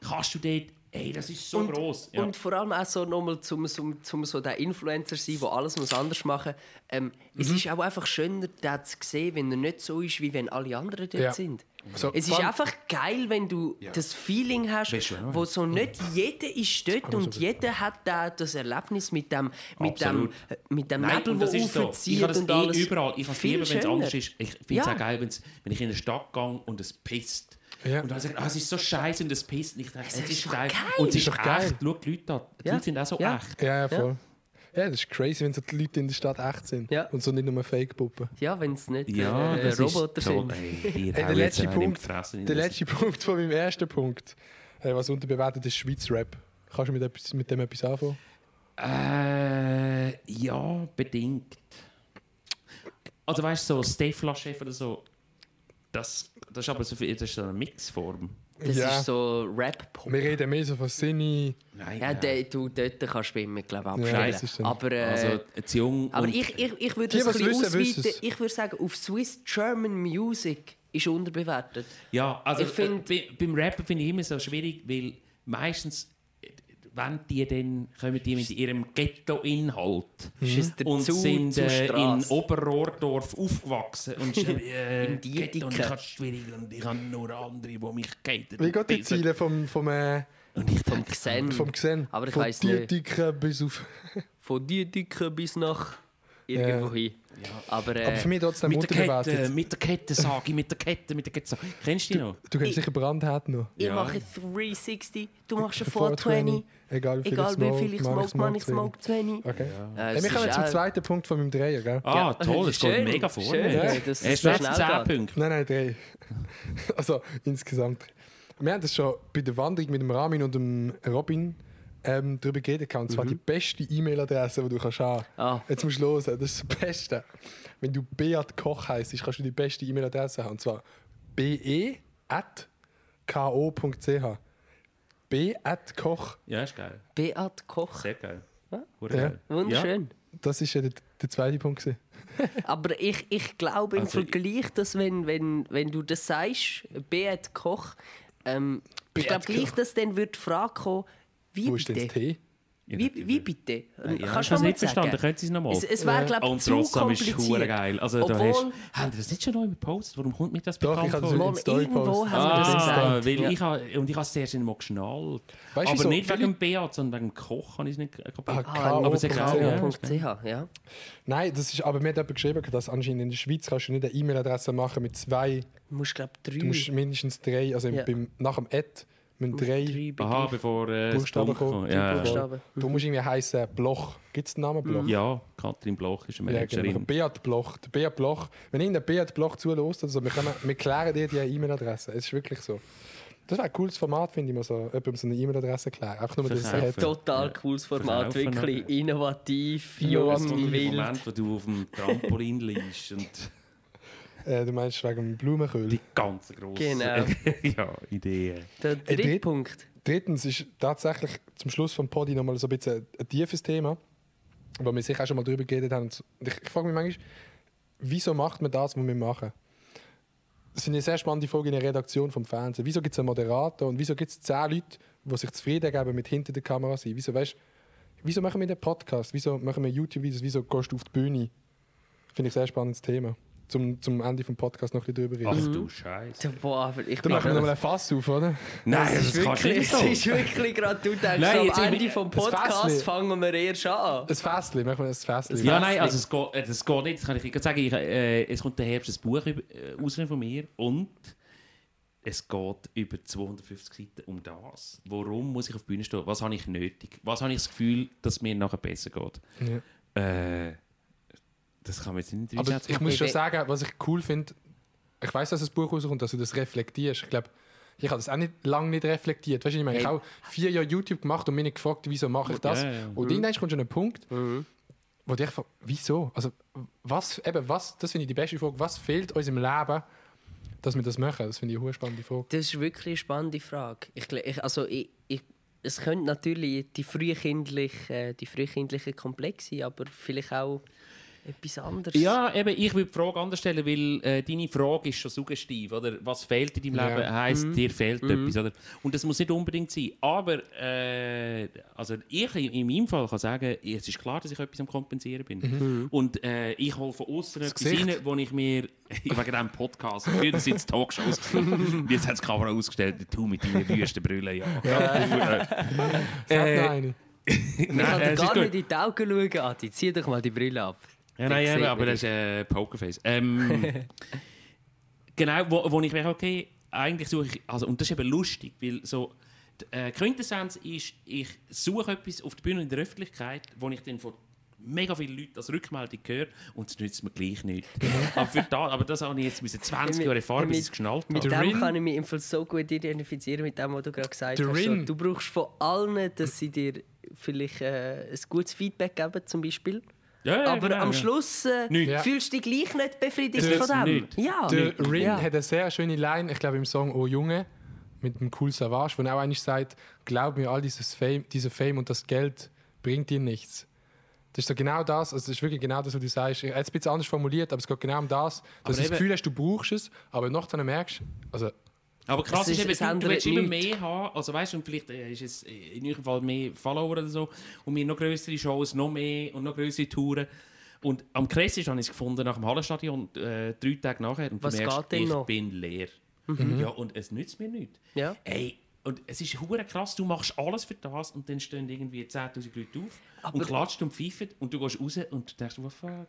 kannst du dort, hey, das ist so Und- gross. Ja. Und vor allem auch so nochmal zum, zum, zum so der Influencer sein, der alles muss anders machen ähm, Es Mhm. ist auch einfach schöner, den zu sehen, wenn er nicht so ist, wie wenn alle anderen dort Ja. sind. So, es ist einfach geil, wenn du das Feeling hast, Weißt du, ja. wo so nicht jeder ist dort und jeder hat da das Erlebnis mit dem, mit dem, Absolut. mit dem Nein, Nebel, und das der ist so. Ich aufzieht habe das und eh alles. überall. Ich habe es lieber, wenn es anders ist. Ich finde es Ja. auch geil, wenn ich in eine Stadt gehe und es pisst. Ja. Und dann sagt, ah, es ist so scheiße und es pisst. Denke, es ist ist doch geil. Und es ist Ist geil. echt. Schau die Leute an. Die Ja. Leute sind auch so Ja. echt. Ja, ja, voll. Ja. das ist crazy, wenn so die Leute in der Stadt echt sind. Ja. Und so nicht nur Fake-Puppen. Ja, wenn es nicht Ja, äh, das Roboter sind. Ey, der letzte Punkt- Der das- letzte Punkt von meinem ersten Punkt, äh, was unterbewertet ist, Schweiz Rap. Kannst du mit, etwas, mit dem etwas anfangen? Äh, ja, bedingt. Also weißt du, so Stefla-Chef oder so, das, das ist aber so, viel, das ist so eine Mixform. Das Ja. ist so Rap-Pop. Wir reden mehr so von Sinni. Nein, Ja, der, du, dort kannst du immer, glaube ich, Ja, ist dann- aber äh, also zu jung aber ich, ich, ich würde das ein bisschen wissen, ausweiten. wissen's. Ich würde sagen, auf Swiss German Music ist unterbewertet. Ja, also Ich find- äh, bei- beim Rappen finde ich immer so schwierig, weil meistens, wenn die dann, kommen die mit ihrem Ghetto-Inhalt der und sind äh, in? Oberrohrdorf aufgewachsen und schreiben, äh, Im Ghetto und ich habe es schwierig und ich habe nur andere, die mich gaten. Wie geht die Ziele vom, vom, äh, Und ich Vom Xen. vom Gesehen? Aber ich von weiss nicht. Dietikon bis auf... Von Dietiken bis nach irgendwo hin. Aber, äh, Aber für mich trotzdem Mit der Kette, unterbewertet. mit der Kette sage ich, mit der Kette, mit der Kette sage ich. Kennst du die noch? Du kennst sicher Brandherd noch. ich Ja. mache 360, du machst eine 420, 420. Egal wie viel Egal ich smoke, viel ich mache smoke, man, ich smoke 20. Okay. Äh, Hey, es wir kommen ist zum zweiten Punkt von meinem Dreier, gell? Ah, Ja, toll, es geht mega vor. schön, Ja. jetzt schnell 10 geht. Punkte. Nein, nein, drei. Also insgesamt. Wir haben das schon bei der Wanderung mit dem Ramin und dem Robin ähm, darüber geredet. Und zwar die beste E-Mail-Adresse, die du kannst haben. Ah. Jetzt musst du hören, das ist das Beste. Wenn du Beat Koch heisst, kannst du die beste E-Mail-Adresse haben. Und zwar be.ko.ch. B.koch. Ja, ist geil. Beat Koch. Sehr geil. Ja. Hure Ja. geil. Wunderschön. Das ist ja der, der zweite Punkt. Aber ich, ich glaube im Also, Vergleich, dass wenn, wenn, wenn du das sagst, Beat Koch, ähm, ich Beat glaube gleich, Koch. dass dann wird die Frage kommen, wie Wo ist denn das bitte? T? Wie, wie bitte? Ja, Kannst ich du habe es mal nicht verstanden, können Sie es nochmal? Es, es wäre, glaube ich, Und trotzdem ist es geil. Also, da Obwohl- hast, haben Sie das nicht schon neu gepostet? Warum kommt mir das Doch, bekannt ich habe das vor? Mal die Story irgendwo gepostet. haben wir das Ah, gesagt. weil Ja. ich habe, und ich habe es zuerst nicht mal geschnallt. Weißt aber so nicht wegen dem Beat, sondern wegen dem Koch habe ich es nicht kapiert. Ah, Ah, aber K.O.ch. genau, .ch, ja. Nein, das ist, aber mir hat jemand geschrieben, dass anscheinend in der Schweiz kannst du nicht eine E-Mail-Adresse machen mit zwei. Du musst, glaube ich, drei, Du musst mindestens drei, also Ja. beim, nach dem Ad müssen drei drei Aha, bevor äh, das Buchstaben kommen. Ja. Du musst irgendwie heißen Bloch. Gibt es den Namen Bloch? ja, Katrin Bloch ist eine Ja, genau. Managerin. Beat Bloch. Der Beat Bloch. Wenn irgendein Beat Bloch zulässt, also wir, können, wir klären dir die E-Mail-Adresse. Es ist wirklich so. Das wäre ein cooles Format, finde ich, mal so, jemandem so eine E-Mail-Adresse klären. Einfach nur, dass es hat. Total cooles Format, Verkaufen wirklich innovativ, Ja, jung, wild. Moment, wo du auf dem Trampolin liegst und Äh, du meinst wegen Blumenköhl. die ganze grosse Genau. ja, Ideen. Der dritte dritt- Punkt. Drittens ist tatsächlich zum Schluss vom Podi nochmal so ein bisschen ein, tiefes Thema, wo wir sicher auch schon mal drüber geredet haben. Ich, ich frage mich manchmal, wieso macht man das, was wir machen? Das sind eine sehr spannende Folge in der Redaktion vom Fernsehen. Wieso gibt es einen Moderator und wieso gibt es zehn Leute, die sich zufrieden geben mit hinter der Kamera sein? Wieso, weißt, wieso machen wir den Podcast? Wieso machen wir YouTube-Videos? Wieso gehst du auf die Bühne? Finde ich ein sehr spannendes Thema. Zum, zum Ende vom Podcast noch ein bisschen drüber Ach reden. du Scheiße. Boah, ich Dann machen wir nochmal ein Fass auf, oder? Nein, das ist kannst du wirklich, so. ist wirklich gerade, du denkst, Nein, jetzt am Ende wir- vom das Podcast Fässli. fangen wir erst an. Ein Fässli, machen wir ein Fässli. Ja, nein, also es geht, äh, das geht nicht. Das kann ich gerade sagen. Ich, äh, es kommt der Herbst ein Buch über, äh, raus von mir und es geht über 250 Seiten um das. Warum muss ich auf die Bühne stehen? Was habe ich nötig? Was habe ich das Gefühl, dass mir nachher besser geht? Äh, das kann man jetzt nicht Aber ich muss schon Ich- sagen, was ich cool finde, ich weiß, dass das Buch rauskommt, dass du das reflektierst. Ich glaube, ich habe das auch nicht, lange nicht reflektiert. Weißt du, ich meine, ich Hey. habe auch vier Jahre YouTube gemacht und mich nicht gefragt, wieso mache ich das. Ja, ja. Und irgendwann kommt schon ein Punkt, wo ich frage, wieso? Also, was, eben, was, das finde ich die beste Frage, was fehlt uns im Leben, dass wir das machen? Das finde ich eine spannende Frage. Das ist wirklich eine spannende Frage. Ich, ich, also ich, ich, es könnte natürlich die frühkindliche, äh, die frühkindliche Komplex sein, aber vielleicht auch etwas anderes. Ja, eben, ich würde die Frage anders stellen, weil äh, deine Frage ist schon suggestiv, oder? Was fehlt in deinem Ja. Leben? Heisst, dir fehlt etwas, oder? Und das muss nicht unbedingt sein. Aber, äh, also ich in, in meinem Fall kann sagen, es ist klar, dass ich etwas am Kompensieren bin. Und äh, ich hole von außen etwas Gesicht. rein, wo ich mir, wegen diesem Podcast, früher sind es Talkshows, jetzt hat es die Kamera ausgestellt, du mit deinen Wüstenbrille, ja. ja. Sag Äh, noch eine. ich kann ist gar nicht in die Augen schauen, Adi. Zieh doch mal die Brille ab. Ja, nein, man aber das ist äh, Pokerface. Ähm, genau, wo, wo ich merke, okay, eigentlich suche ich, also, und das ist eben lustig, weil so, die äh, Quintessenz ist, ich suche etwas auf der Bühne in der Öffentlichkeit, wo ich dann von mega vielen Leuten als Rückmeldung höre und es nützt mir gleich nicht. aber, für da, aber das habe ich jetzt müssen 20 Jahre erfahren, bis ich es geschnallt Mit habe. Der dem Rin- kann ich mich im Fall so gut identifizieren, mit dem, was du gerade gesagt Der hast. Rin- Du brauchst von allen, dass sie dir vielleicht äh, ein gutes Feedback geben, zum Beispiel. Ja, ja, Aber genau, am ja. Schluss äh, fühlst du dich gleich nicht befriedigt Das von dem. nicht. Ja. Der Rin ja. hat eine sehr schöne Line, ich glaube im Song Oh Junge, mit dem Cool Savage, wo er auch eigentlich sagt, glaub mir, all dieses Fame, dieser Fame und das Geld bringt dir nichts. Das ist so genau das, also das ist wirklich genau das, was du sagst. Er hat es ein bisschen anders formuliert, aber es geht genau um das, dass Aber du das Gefühl hast, du brauchst es, aber nachher merkst, also Aber krass Es ist, ist- eben, du, du willst immer mehr haben. Also weißt du, und vielleicht äh, ist es in eurem Fall mehr Follower oder so. Und wir noch größere Shows, noch mehr und noch größere Touren. Und am krassesten habe ich es gefunden nach dem Hallenstadion, äh, drei Tage nachher. Und Was du merkst, ich noch? bin leer. Ja, und es nützt mir nichts. Ja. Ey, und es ist hure krass, du machst alles für das und dann stehen irgendwie 10'000 Leute auf Aber- und klatscht und pfeifen und du gehst raus und du denkst, oh fuck.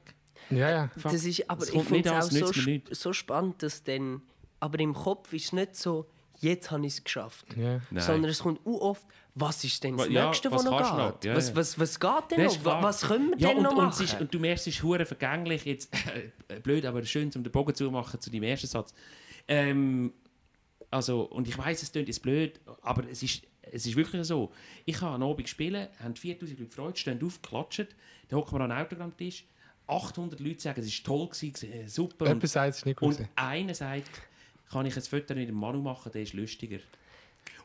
Ja, ja. fuck. Das ist, aber Es ich finde es auch so, sp- so spannend, dass dann... Aber im Kopf ist es nicht so, jetzt habe ich es geschafft. ja. Nein. Sondern es kommt auch oft, was ist denn das ja, Nächste, was was noch geht? noch? Ja, was, was, was geht denn noch? Klar. Was können wir ja, denn und, noch und, machen? es ist, und du merkst, es ist hure vergänglich. Jetzt, äh, blöd, aber schön, um den Bogen zu machen zu deinem ersten Satz. Ähm, also, und ich weiß, es klingt jetzt blöd, aber es ist, es ist wirklich so. Ich habe einen Abend gespielt, haben 4000 Leute Freude, stehen auf, klatschen, dann hocken wir an einen Autogrammtisch. 800 Leute sagen, es war toll, gewesen, äh, super. Und, sagt es nicht gut. und einer sagt, kann ich ein Foto mit dem Manu machen, der ist lustiger.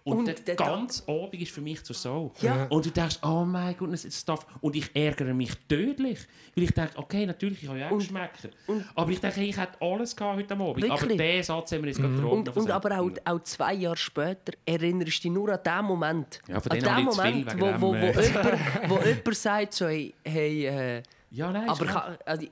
Und, Und der der- ganze Abend ist für mich zur Sau. Ja. Und du denkst, oh mein Gott, es darf. Und ich ärgere mich tödlich. Weil ich denke, okay, natürlich, ich habe ja auch Geschmäcker. Aber ich denke, ich hätte alles gehabt heute Abend. Aber Wirklich? den Satz haben wir jetzt gerade getroffen. Und, und aber auch, auch zwei Jahre später erinnerst du dich nur an den Moment. Ja, von an den Moment, wo, wo, wo, äh. jemand, wo jemand sagt, so, hey, hey äh, Ja, nein, aber ist klar. kann, also, äh,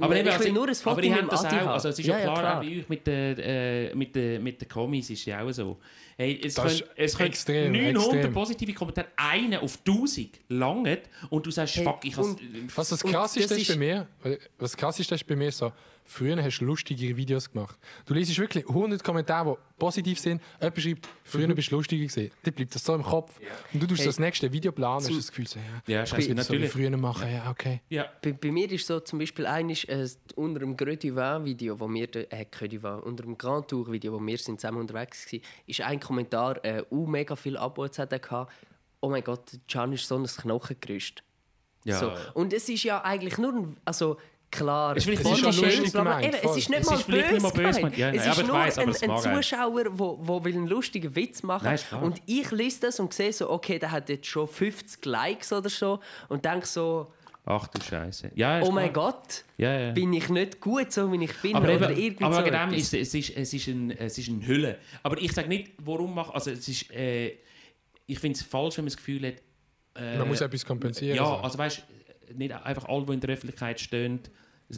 aber ich eben, will also, nur ein Foto aber ich mit habe das auch. Also es ist ja, ja, klar, ja, auch bei euch mit den äh, mit den mit den Kommis ist ja auch so. Hey, es Das können, ist es können extrem, 900 extrem. positive Kommentare, einer auf 1000 langt und du sagst, Hey, fuck, ich habe Was das krasseste das ist bei ist- mir, äh, was das krasseste ist bei mir so, früher hast du lustigere Videos gemacht. Du liest wirklich 100 Kommentare, die positiv sind. Jemand schreibt, früher Mhm. bist du lustiger gewesen. Dann bleibt das so im Kopf. Und du tust Hey. das nächste Video planen, hast das Gefühl so, ja, Ja, scheiße, so natürlich. früher machen, ja, okay. Ja. Bei, bei mir ist so zum Beispiel eines, äh, unter dem Grand Divin Video, wo wir äh, Divin, unter dem Grand Tour Video, wo wir sind zusammen unterwegs waren, ist ein Kommentar, äh, uh, mega viel Abos hat er gehabt. Oh mein Gott, Can ist so ein Knochengerüst. Ja. So. Und es ist ja eigentlich nur ein, also klar, Es ist vielleicht- es ist schon Bodyshame, lustig bla, bla. gemeint, Eben, es voll. ist nicht Es mal ist vielleicht nicht mal böse böse gemeint. Ja, nein, es aber ist ich nur weiss, aber ein, es ein. Zuschauer, der will einen lustigen Witz machen Nein, klar. und ich lese das und sehe so, okay, der hat jetzt schon 50 Likes oder so und denke so, Ach du Scheiße. Ja, oh mein klar. Gott, Ja, ja. bin ich nicht gut, so wie ich bin Aber, oder eben, aber so dem ist es, ist, es, ist ein, es ist eine Hülle. Aber ich sage nicht, warum mache also es ist, äh, Ich finde es falsch, wenn man das Gefühl hat... Äh, Man muss etwas kompensieren. Ja, so. also weißt nicht einfach alle, die in der Öffentlichkeit stehen,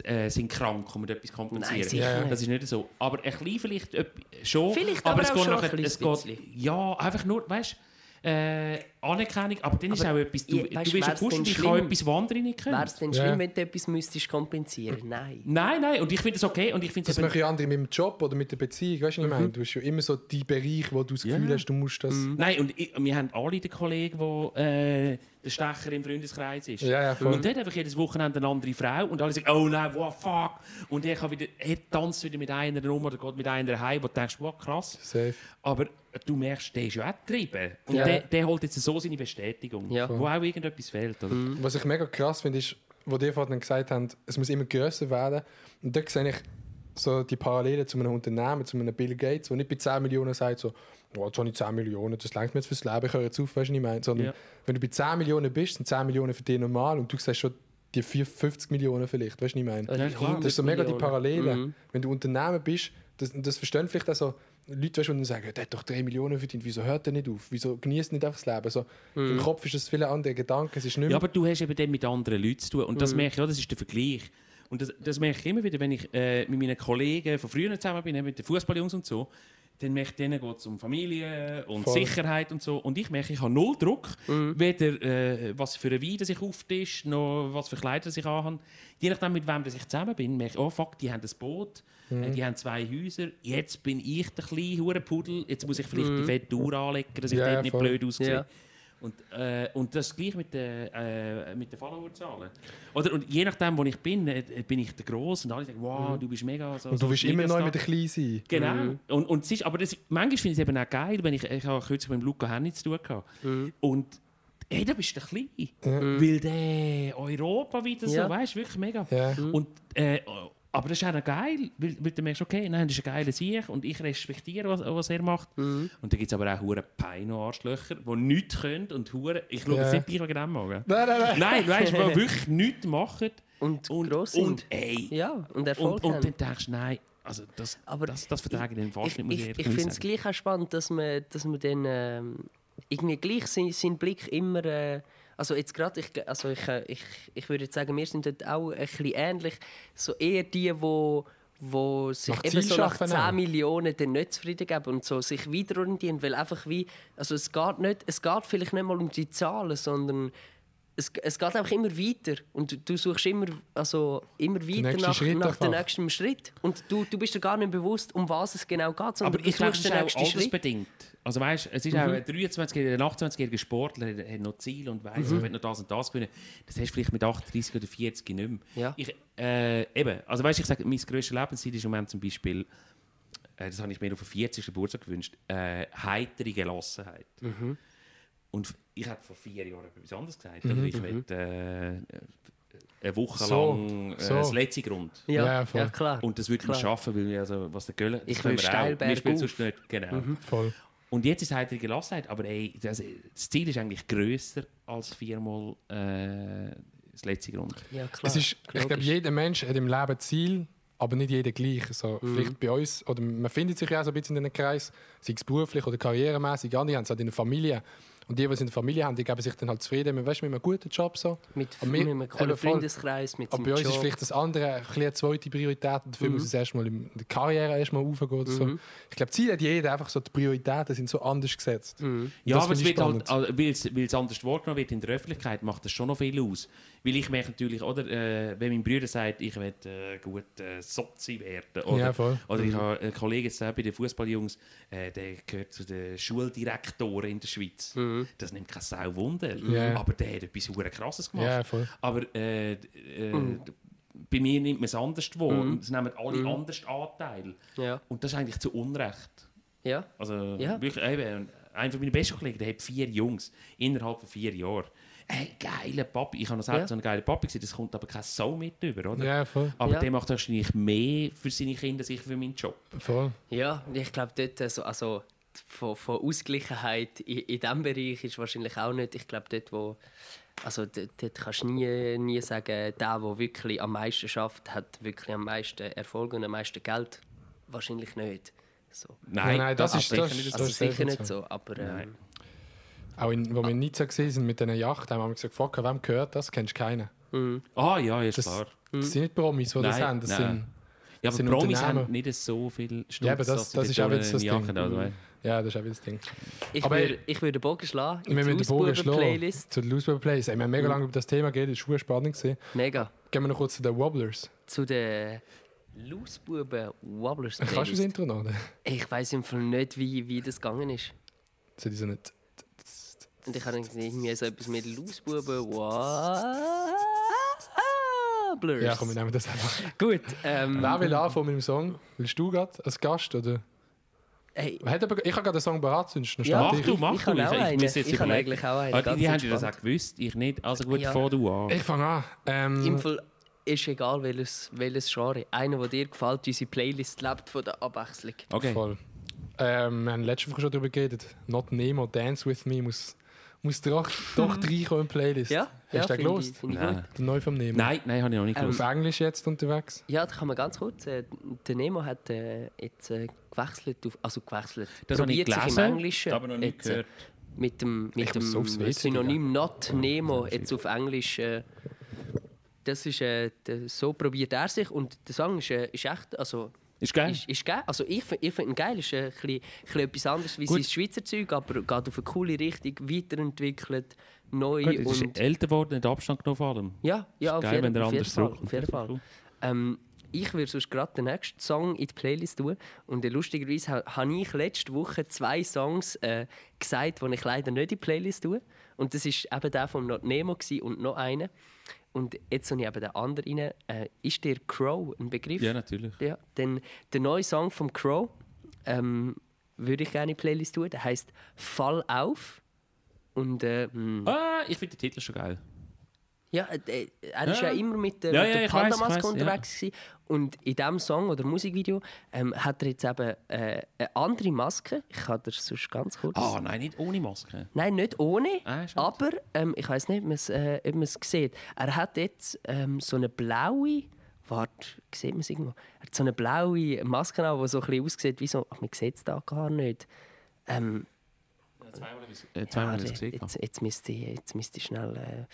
äh, sind krank und etwas Nein, kompensieren. sicher nicht. Das ist nicht so. Aber ein bisschen vielleicht schon. Vielleicht aber aber es auch geht schon nachher, ein es geht, Ja, einfach nur, weißt äh, Anerkennung. Aber dann ist Aber, auch etwas, du, ja, du weißt, bist ein ich kann etwas, was andere nicht können. Wäre es denn Ja. schlimm, wenn du etwas müsstest kompensieren Nein. Nein, nein, und ich finde es okay. Und ich finde Das machen ja andere mit dem Job oder mit der Beziehung. Weißt du, was ich meine? Du hast ja immer so die Bereich, wo du das Gefühl Ja. hast, du musst das. Nein, und ich, wir haben alle den Kollegen, der äh, der Stecher im Freundeskreis ist. Ja, ja, und der hat einfach jedes Wochenende eine andere Frau und alle sagen, oh nein, wow, fuck. Und er, kann wieder, er tanzt wieder mit einer rum oder geht mit einer heim, wo du denkst, wow, krass. Safe. Aber du merkst, der ist ja auch getrieben. Und Ja. der, der holt jetzt so seine Bestätigung, Ja. wo auch irgendetwas fehlt. Oder? Was ich mega krass finde, ist, wo die vorhin gesagt haben, es muss immer grösser werden. Und da sehe ich so die Parallele zu einem Unternehmen, zu einem Bill Gates, der nicht bei 10 Millionen sagt, so, oh, jetzt habe ich 10 Millionen, das lenkt mir jetzt fürs Leben, ich höre jetzt auf, weißt du, was ich meine? Sondern Ja. wenn du bei 10 Millionen bist, sind 10 Millionen für dich normal und du siehst schon die 50 Millionen vielleicht, weißt du, was ich meine? Klar. Das ist so mega die 100 Parallele. Mhm. Wenn du Unternehmen bist, das, das verstehen vielleicht auch so Leute, weißt, du, die dann sagen, der hat doch 3 Millionen verdient, wieso hört er nicht auf? Wieso genießt er nicht einfach das Leben? So, Mhm. Im Kopf ist das viele andere Gedanken, es ist nicht mehr... Ja, aber du hast eben dann mit anderen Leuten zu tun. Und Mhm. das merke ich das ist der Vergleich. Und das, das merke ich immer wieder, wenn ich äh, mit meinen Kollegen von früher zusammen bin, mit den Fußballjungs und so, dann denen geht es um Familie und Voll. Sicherheit und so. Und ich merke, ich habe null Druck, Mhm. weder äh, was für ein Wein das ich auftisch, noch was für Kleider ich anhabe. Je nachdem, mit wem ich zusammen bin, merke ich, oh fuck, die haben ein Boot, Mhm. äh, die haben zwei Häuser, jetzt bin ich der kleine Hurenpudel, jetzt muss ich vielleicht Mhm. die fette Uhr anlegen, dass ich Ja, dort nicht voll. blöd aussehe. Ja. Und, äh, und das gleich mit den, äh, mit den Followerzahlen. Oder, und je nachdem, wo ich bin, äh, bin ich der Gross und alle sagen, wow, du bist mega so und du so willst immer neu mit der Kleinen sein. Genau. Mhm. Und, und es ist, aber das, manchmal finde ich es eben auch geil, wenn ich, ich habe kürzlich mit dem Luca Henni zu tun gehabt. Mhm. Und hey, da bist du klein. Weil der Europa wieder so, weißt du, wirklich mega. Ja. Und, äh, aber das ist auch geil, weil, weil du merkst, okay, nein, das ist ein geiler Sieg und ich respektiere, was, was er macht. Mhm. Und dann gibt es aber auch hure Peino-Arschlöcher, die nichts können und hure, ich schaue Ja. jetzt nicht wegen dem? Nein, nein, nein. Nein, weißt du, die wirklich nichts machen Und, und, gross sind. und ey, ja, und Erfolg und, und dann denkst du, nein, also das, Aber das, das vertrage ich dann fast ich, nicht, muss ich, ich finde es gleich auch spannend, dass man, dass man dann ähm, irgendwie gleich sein, seinen Blick immer. Äh, also jetzt gerade, ich, also ich, äh, ich, ich würde jetzt sagen, wir sind dort auch ein bisschen ähnlich. So eher die, wo wo sich Nach eben so nach schaffen 10 auch. Millionen dann nicht zufrieden geben und so sich wieder orientieren, weil einfach wie, also es geht nicht, es geht vielleicht nicht mal um die Zahlen, sondern es, es geht einfach immer weiter und du, suchst immer, also immer weiter nach, Schritt nach dem nächsten Schritt und du, du bist dir gar nicht bewusst, um was es genau geht, sondern Aber du ich glaube, es suchst ist den auch nächsten Schritt. altersbedingt. Also weißt, es ist auch ein 23-jähriger, ein 28-jähriger Sportler, der hat noch Ziel und weiss, Mhm. ich will noch das und das gewinnen. Das hast du vielleicht mit 38 oder 40 nicht mehr. Ja. Ich, äh, eben, also weißt, ich sage, mein grösstes Lebensziel ist im Moment zum Beispiel, äh, das habe ich mir auf den 40. Geburtstag gewünscht, äh, heitere Gelassenheit. Mhm. Und ich habe vor vier Jahren etwas anderes gesagt. Oder ich will äh, eine Woche Mhm. So, lang äh, so. das letzte Grund. Ja, Ja, ja, voll. klar. Und das würde man schaffen, weil wir also, was der Göller, Ich will wir steil auch. Wir bergauf. spielen sonst nicht, genau. Voll. Und jetzt ist es heitere Gelassenheit, aber ey, das, das Ziel ist eigentlich grösser als viermal äh, das letzte Grund. Ja, klar. Es ist, ich glaube, jeder Mensch hat im Leben Ziel, aber nicht jeder gleich. So, Mhm. Vielleicht bei uns, oder man findet sich ja auch so ein bisschen in einem Kreis, sei es beruflich oder karrieremäßig, andere haben es halt in der Familie. Und die, die es in der Familie haben, die geben sich dann halt zufrieden mit, weißt, mit einem guten Job. So. mit, Aber mit wir- einem coolen. Freundeskreis, mit Aber bei uns Job. ist vielleicht das andere eine zweite Priorität. Und dafür Mhm. muss es erstmal in der Karriere erstmal aufgehen. So. Ich glaube, Ziel hat jeder einfach so, die Prioritäten sind so anders gesetzt. Mhm. Ja, aber es wird halt, spannend. weil es- weil es anders wahrgenommen wird in der Öffentlichkeit, macht das schon noch viel aus. Weil ich merke natürlich, oder, äh, wenn mein Bruder sagt, ich will äh, gut äh, Sozi werden, oder, Ja, voll. oder ich habe einen Kollegen jetzt bei den Fußballjungs, äh, der gehört zu den Schuldirektoren in der Schweiz. Das nimmt keine Sau Wunder, Ja. aber der hat etwas krasses gemacht. Ja, voll. Aber äh, äh, bei mir nimmt man es anders wahr. Und es nehmen alle anders Anteil. Ja. Und das ist eigentlich zu Unrecht. Ja. Also, Ja. wirklich, eben, einer von meinen besten Kollegen, der hat vier Jungs innerhalb von vier Jahren. Hey, geiler Papi. Ich habe noch selbst Ja. so einen geilen Papi gesehen, das kommt aber kein Sau mit über, oder? Ja, voll. Aber Ja. der macht wahrscheinlich mehr für seine Kinder als ich für meinen Job. voll. Ja, ich glaube, dort, also, also von, von Ausgleichheit in, in diesem Bereich ist wahrscheinlich auch nicht. Ich glaube, dort, wo. Also, dort, dort kannst du nie, nie sagen, der, der wirklich am meisten schafft, hat wirklich am meisten Erfolg und am meisten Geld. Wahrscheinlich nicht. So. Nein, nein, das ist- sicher das- nicht das Also ist sehr sicher nicht so. so, aber Nein. ähm, Auch in, wo wir in Nizza gesehen sind mit diesen Yachten, haben wir gesagt, fuck, wem gehört das? Kennst du keinen. Ah, ja, ist Das, klar. das sind nicht Promis, die das Nein, haben. Das nein. sind, Ja, aber sind Promis haben nicht so viel Stutz, Ja, aber das- das ist auch jetzt das Ding. oder? ja, das ist auch wieder das Ding. ich, Aber- würde, ich würde den Bogen schlagen in Wir die müssen den Bogen schlagen zu der Lausbuben Playlist. Wir haben mega lange über das Thema geredet, das war spannend. Mega. Gehen wir noch kurz zu den Wobblers. Zu den Lausbuben Wobblers Kannst du das Playlist. Intro noch? oder? Ich weiß im Fall nicht, wie, wie das gegangen ist. So diese nicht. Und ich habe dann gesehen, irgendwie so etwas mit Lausbuben. Wobblers. Ja, komm, wir nehmen das einfach. Gut. Ähm, Wer will anfangen mit dem Song? Willst du gerade als Gast? Oder? hey, Hat aber, ich habe gerade den Song bereit, sonst noch Ja, Mach steht du, ich. mach ich du. habe auch einen. muss jetzt Ich habe überlegen. eigentlich auch einen, ganz die haben das auch gewusst, ich nicht. Also gut, Ja. fahr du an. Ich fange an. Im Ähm, Fall ist egal, welches, welches Genre. Einer, der dir gefällt, unsere Playlist lebt von der Abwechslung. Okay. voll. Ähm, wir haben letzte Woche schon darüber geredet. Not Nemo, Dance With Me muss, muss doch, doch reinkommen in die Playlist. Ja, Hast ja du den gelost? Nein. Der neu vom Nemo. Nein, nein, habe ich noch nicht Ähm, Auf gewusst. Englisch jetzt unterwegs. Ja, da kann man ganz kurz. Äh, der Nemo hat äh, jetzt äh, gewechselt, auf, also gewechselt. Das habe ich probiert sich gelesen, im Englischen. aber noch nicht jetzt, äh, gehört. Mit dem, mit dem WC Synonym Not Nemo jetzt auf Englisch. Äh, das ist, äh, so probiert er sich und der Song ist, äh, ist echt, also Ist geil. ist, ist geil. Also ich, fi- ich finde ihn geil. Ist ein bisschen, bisschen etwas anderes wie Gut. sein Schweizer Zeug, aber geht auf eine coole Richtung, weiterentwickelt, neu Gut, und ist älter geworden, hat Abstand genommen vor allem. ja, ja, auf geil, jeden, wenn der auf jeden anders Fall. zurückkommt. Auf jeden Fall. Ähm, ich würde sonst gerade den nächsten Song in die Playlist tun. Und äh, lustigerweise ha- habe ich letzte Woche zwei Songs äh, gesagt, die ich leider nicht in die Playlist tue. Und das war eben der von Not Nemo und noch einer. Und jetzt habe ich eben den anderen rein. Äh, ist der Crow ein Begriff? Ja, natürlich. Ja, denn der neue Song vom Crow ähm, würde ich gerne in die Playlist tun. Der heißt Fall auf. Und äh, mh, Ah, ich finde den Titel schon geil. Ja, äh, er ist ja, Ja. immer mit der, Ja, mit ja, der Panda-Maske unterwegs gewesen. Und in diesem Song oder Musikvideo ähm, hat er jetzt eben äh, eine andere Maske. Ich kann das sonst ganz kurz. Ah, nein, nicht ohne Maske. Nein, nicht ohne, Ah, aber ähm, ich weiß nicht, ob man es äh, ob man es sieht. Er hat jetzt ähm, so eine blaue. Warte, sieht man es irgendwo? Er hat so eine blaue Maske an, die so ein bisschen aussieht wie so. Ach, man sieht es da gar nicht. Ähm, Äh, zweimal ja, habe ich es gesehen. jetzt, jetzt, müsste ich, jetzt müsste ich schnell äh,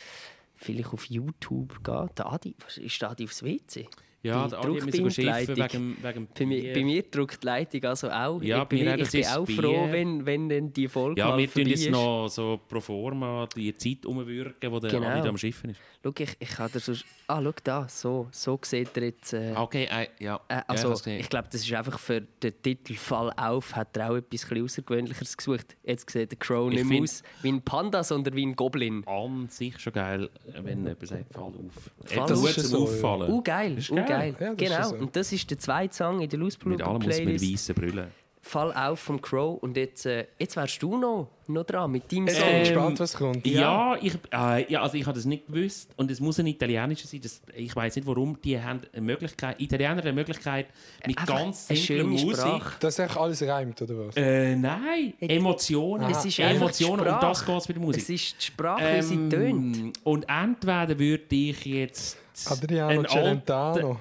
vielleicht auf YouTube gehen. Der Adi, ist der Adi aufs WC? Ja, die der Adi hat mich schiffen wegen, wegen Bei mir, bei mir drückt die Leitung also auch. Ja, ich bin, bei mir auch, ich bin auch Bier. froh, wenn, wenn dann die Folge Ja, wir tun jetzt noch so pro forma die Zeit umwirken, wo der Genau. Adi am Schiffen ist. Schau, ich, ich kann dir sonst... Ah, schau da, so, so sieht er jetzt... Äh, Okay, äh, ja. äh, ja, also, gesehen. ich glaube, das ist einfach für den Titel «Fall auf» hat er auch etwas ein bisschen Außergewöhnlicheres gesucht. Jetzt sieht der Crow Ich nicht mehr aus wie ein Panda, sondern wie ein Goblin. an sich schon geil, wenn jemand sagt, fall auf. Fall Das ist so, ja. Auffallen. Uh, geil, Das ist uh, geil. geil. Ja, das ist genau, so. und das ist der zweite Song in der Loose Mit allem muss man weißen Brüllen. «Fall auf» vom Crow. Und jetzt, äh, jetzt wärst du noch, noch dran mit deinem Ich Song. bin Ähm, gespannt, was kommt. Ja, ich, äh, ja also ich habe das nicht gewusst und es muss ein italienischer sein. Das, ich weiß nicht warum. Die haben eine Möglichkeit, Italiener haben eine Möglichkeit mit Einfach ganz simpler Musik. Sprache. Dass sich alles reimt, oder was? Äh, nein, Emotionen. Es ist die Emotionen und das geht bei der Musik. Es ist die Sprache, wie sie tönt. Ähm, und entweder würde ich jetzt Adriano Celentano.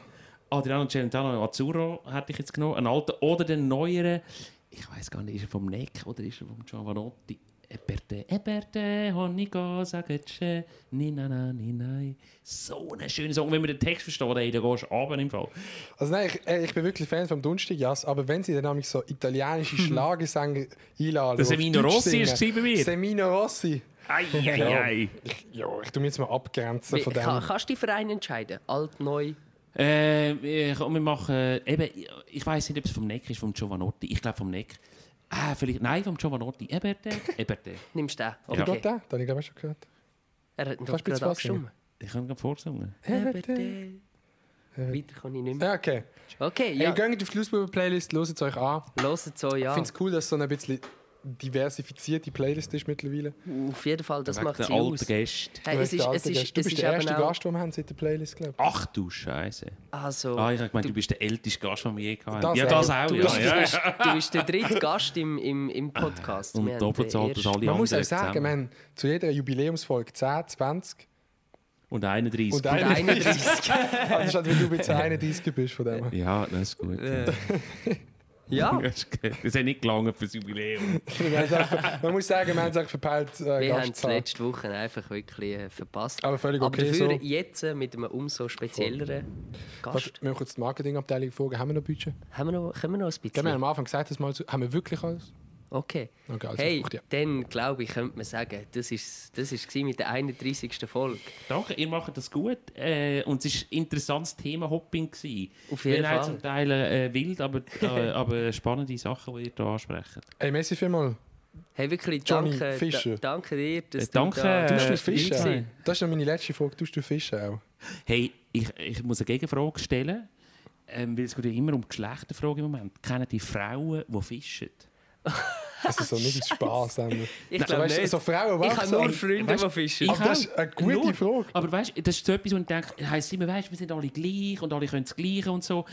Adriano Celentano Azzurro hätte ich jetzt genommen, einen alten oder den neueren. Ich weiß gar nicht, ist er vom Neck oder ist er vom Giovanotti? Eberte, Eberte, Honigo, Sagece, Nina, Nina. So ein schöner Song. Wenn man den Text versteht, ey, dann gehst du runter im Fall. Also nein, ich, äh, ich bin wirklich Fan vom Dunstigjas, aber wenn sie dann nämlich so italienische Schlagersänger einladen... Der Semino Rossi singen. ist bei mir. Semino Rossi. Ei, ei, ei. Ich, ja, ich tu mich jetzt mal abgrenzen Wie, von dem. kann, kannst du die Vereine entscheiden? Alt, neu? Äh, ich- wir machen, eben, ich weiß nicht, ob es vom Neck ist, vom Giovanotti. Ich glaube vom Neck. Ah, vielleicht, nein, vom Giovanotti. Eberte, Eberte. Nimmst du den? Wie Okay. geht der? Den habe ich glaube schon gehört. Er hat ihn doch Kannst du bitte gerade abgestimmt. Ich kann gerade vorsingen. Weiter kann ich nicht mehr. Ja, okay. Okay, Ja. Hey, geht auf die Flussbuben-Playlist, hört es euch an. Hört so, ja. Ich finde es cool, dass es so eine bisschen diversifizierte Playlist ist mittlerweile. Auf jeden Fall, das macht der sie aus. Gäste. Hey, es Der ist, es ist, Gast. du es bist ist der erste. Gast, den wir haben seit der Playlist, glaube Ach du Scheiße. Also, Ah, ich habe gemeint, du bist der älteste Gast, den wir je hatten. Das ja, das auch. du, Ja, bist, ja. du, bist, du bist der dritte Gast im, im, im Podcast. Wir Und haben doppelt das ersten- alle Man muss auch sagen, wir zusammen. haben zu jeder Jubiläumsfolge 10, 20 Und 31. und Und 31. 31. Also wenn du jetzt 31 bist von dem. Ja, das ist gut. ja, Das ist gut. Das hat nicht gelangt fürs Jubiläum. Wir einfach- Man muss sagen, wir haben es eigentlich verpeilt, äh, wir haben es letzte Woche einfach wirklich äh, verpasst. Aber völlig okay Aber dafür so. jetzt äh, mit einem umso spezielleren Warte, Gast. wir haben kurz die Marketingabteilung fragen. Haben wir noch Budget? Haben wir noch, können wir noch ein Ja, wir haben bisschen? am Anfang gesagt, dass mal zu, haben wir wirklich alles? Okay. Okay, also Hey, braucht ja. dann glaube ich, könnte man sagen, das ist das ist mit der 31. Folge. Danke, ihr macht das gut. Äh, und es war ein interessantes Thema Hopping. Gewesen. Auf jeden Fall. zum Teil äh, wild, aber, äh, aber spannende Sachen, die ihr hier ansprecht. Ey, merci vielmals. Hey, wirklich, Johnny danke, Fischer. da, danke dir, dass Äh, danke, du da... äh, Tust du Fischen? dabei Das ist noch meine letzte Frage. Tust du Fischen auch? Hey, ich, ich muss eine Gegenfrage stellen, ähm, weil es geht ja immer um Geschlechterfragen im Moment. Kennen die Frauen, die fischen? Also so nicht Spaß. Ich glaube weißt, nicht. so Frauen ich habe nur und- Freunde, weißt- die fischen. ich Aber das ist eine gute Nur. Frage. Aber weißt du, das ist so etwas, wo ich denke, heisst immer, weißt, wir sind alle gleich und alle können das Gleiche und so.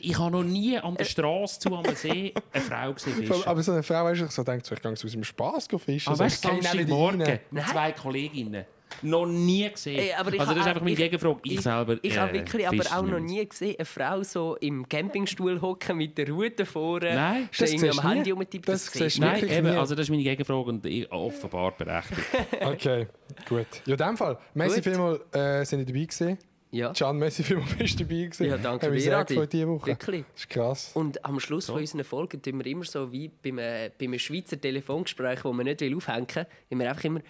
Ich habe noch nie an der Straße zu am See eine Frau gesehen fischen. Aber so eine Frau ist so denkt, so, ich gehe aus dem Spaß fischen. Aber weißt du, Samstagmorgen mit zwei Kolleginnen. Noch nie gesehen. Ey, aber ich also das ist einfach meine ich- Gegenfrage. Ich, selber Ich äh, habe wirklich aber auch noch nie gesehen, eine Frau so im Campingstuhl hocken mit der Rute vorne. Nein, das irgendwie am. Handy rumtippen. Das Das, siehst Nein, eben, nie. also das ist meine Gegenfrage und ich offenbar berechtigt. Okay, gut. Ja, in dem Fall. Merci Gut. vielmals, äh, sind ihr dabei gewesen. Ja. Can, merci vielmals, bist du dabei gewesen. Ja, danke dir, sehr Adi. gefreut diese Woche. Wirklich. Das ist krass. Und am Schluss von unseren Folgen tun wir immer so wie beim, äh, beim Schweizer Telefongespräch, wo man nicht will aufhängen will, wir einfach immer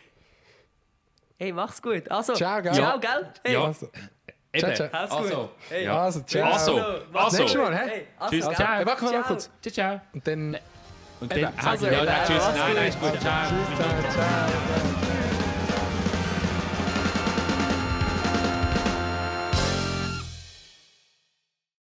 «Hey, mach's gut!» Also, Ciao, gell? Ciao, gell? Hey, Ja. Also, Eben, ciao. Gut. also, Hey. ja. also ciao. Also, also. Nächstes Mal? Hey, also, Tschüss, ciao. Hey, warte mal Ciao. kurz. Ciao, ciao. Und dann... Und dann, Also, ja, tschüss. Nein, nein, ist gut. Ciao. Tschüss, ciao, ciao.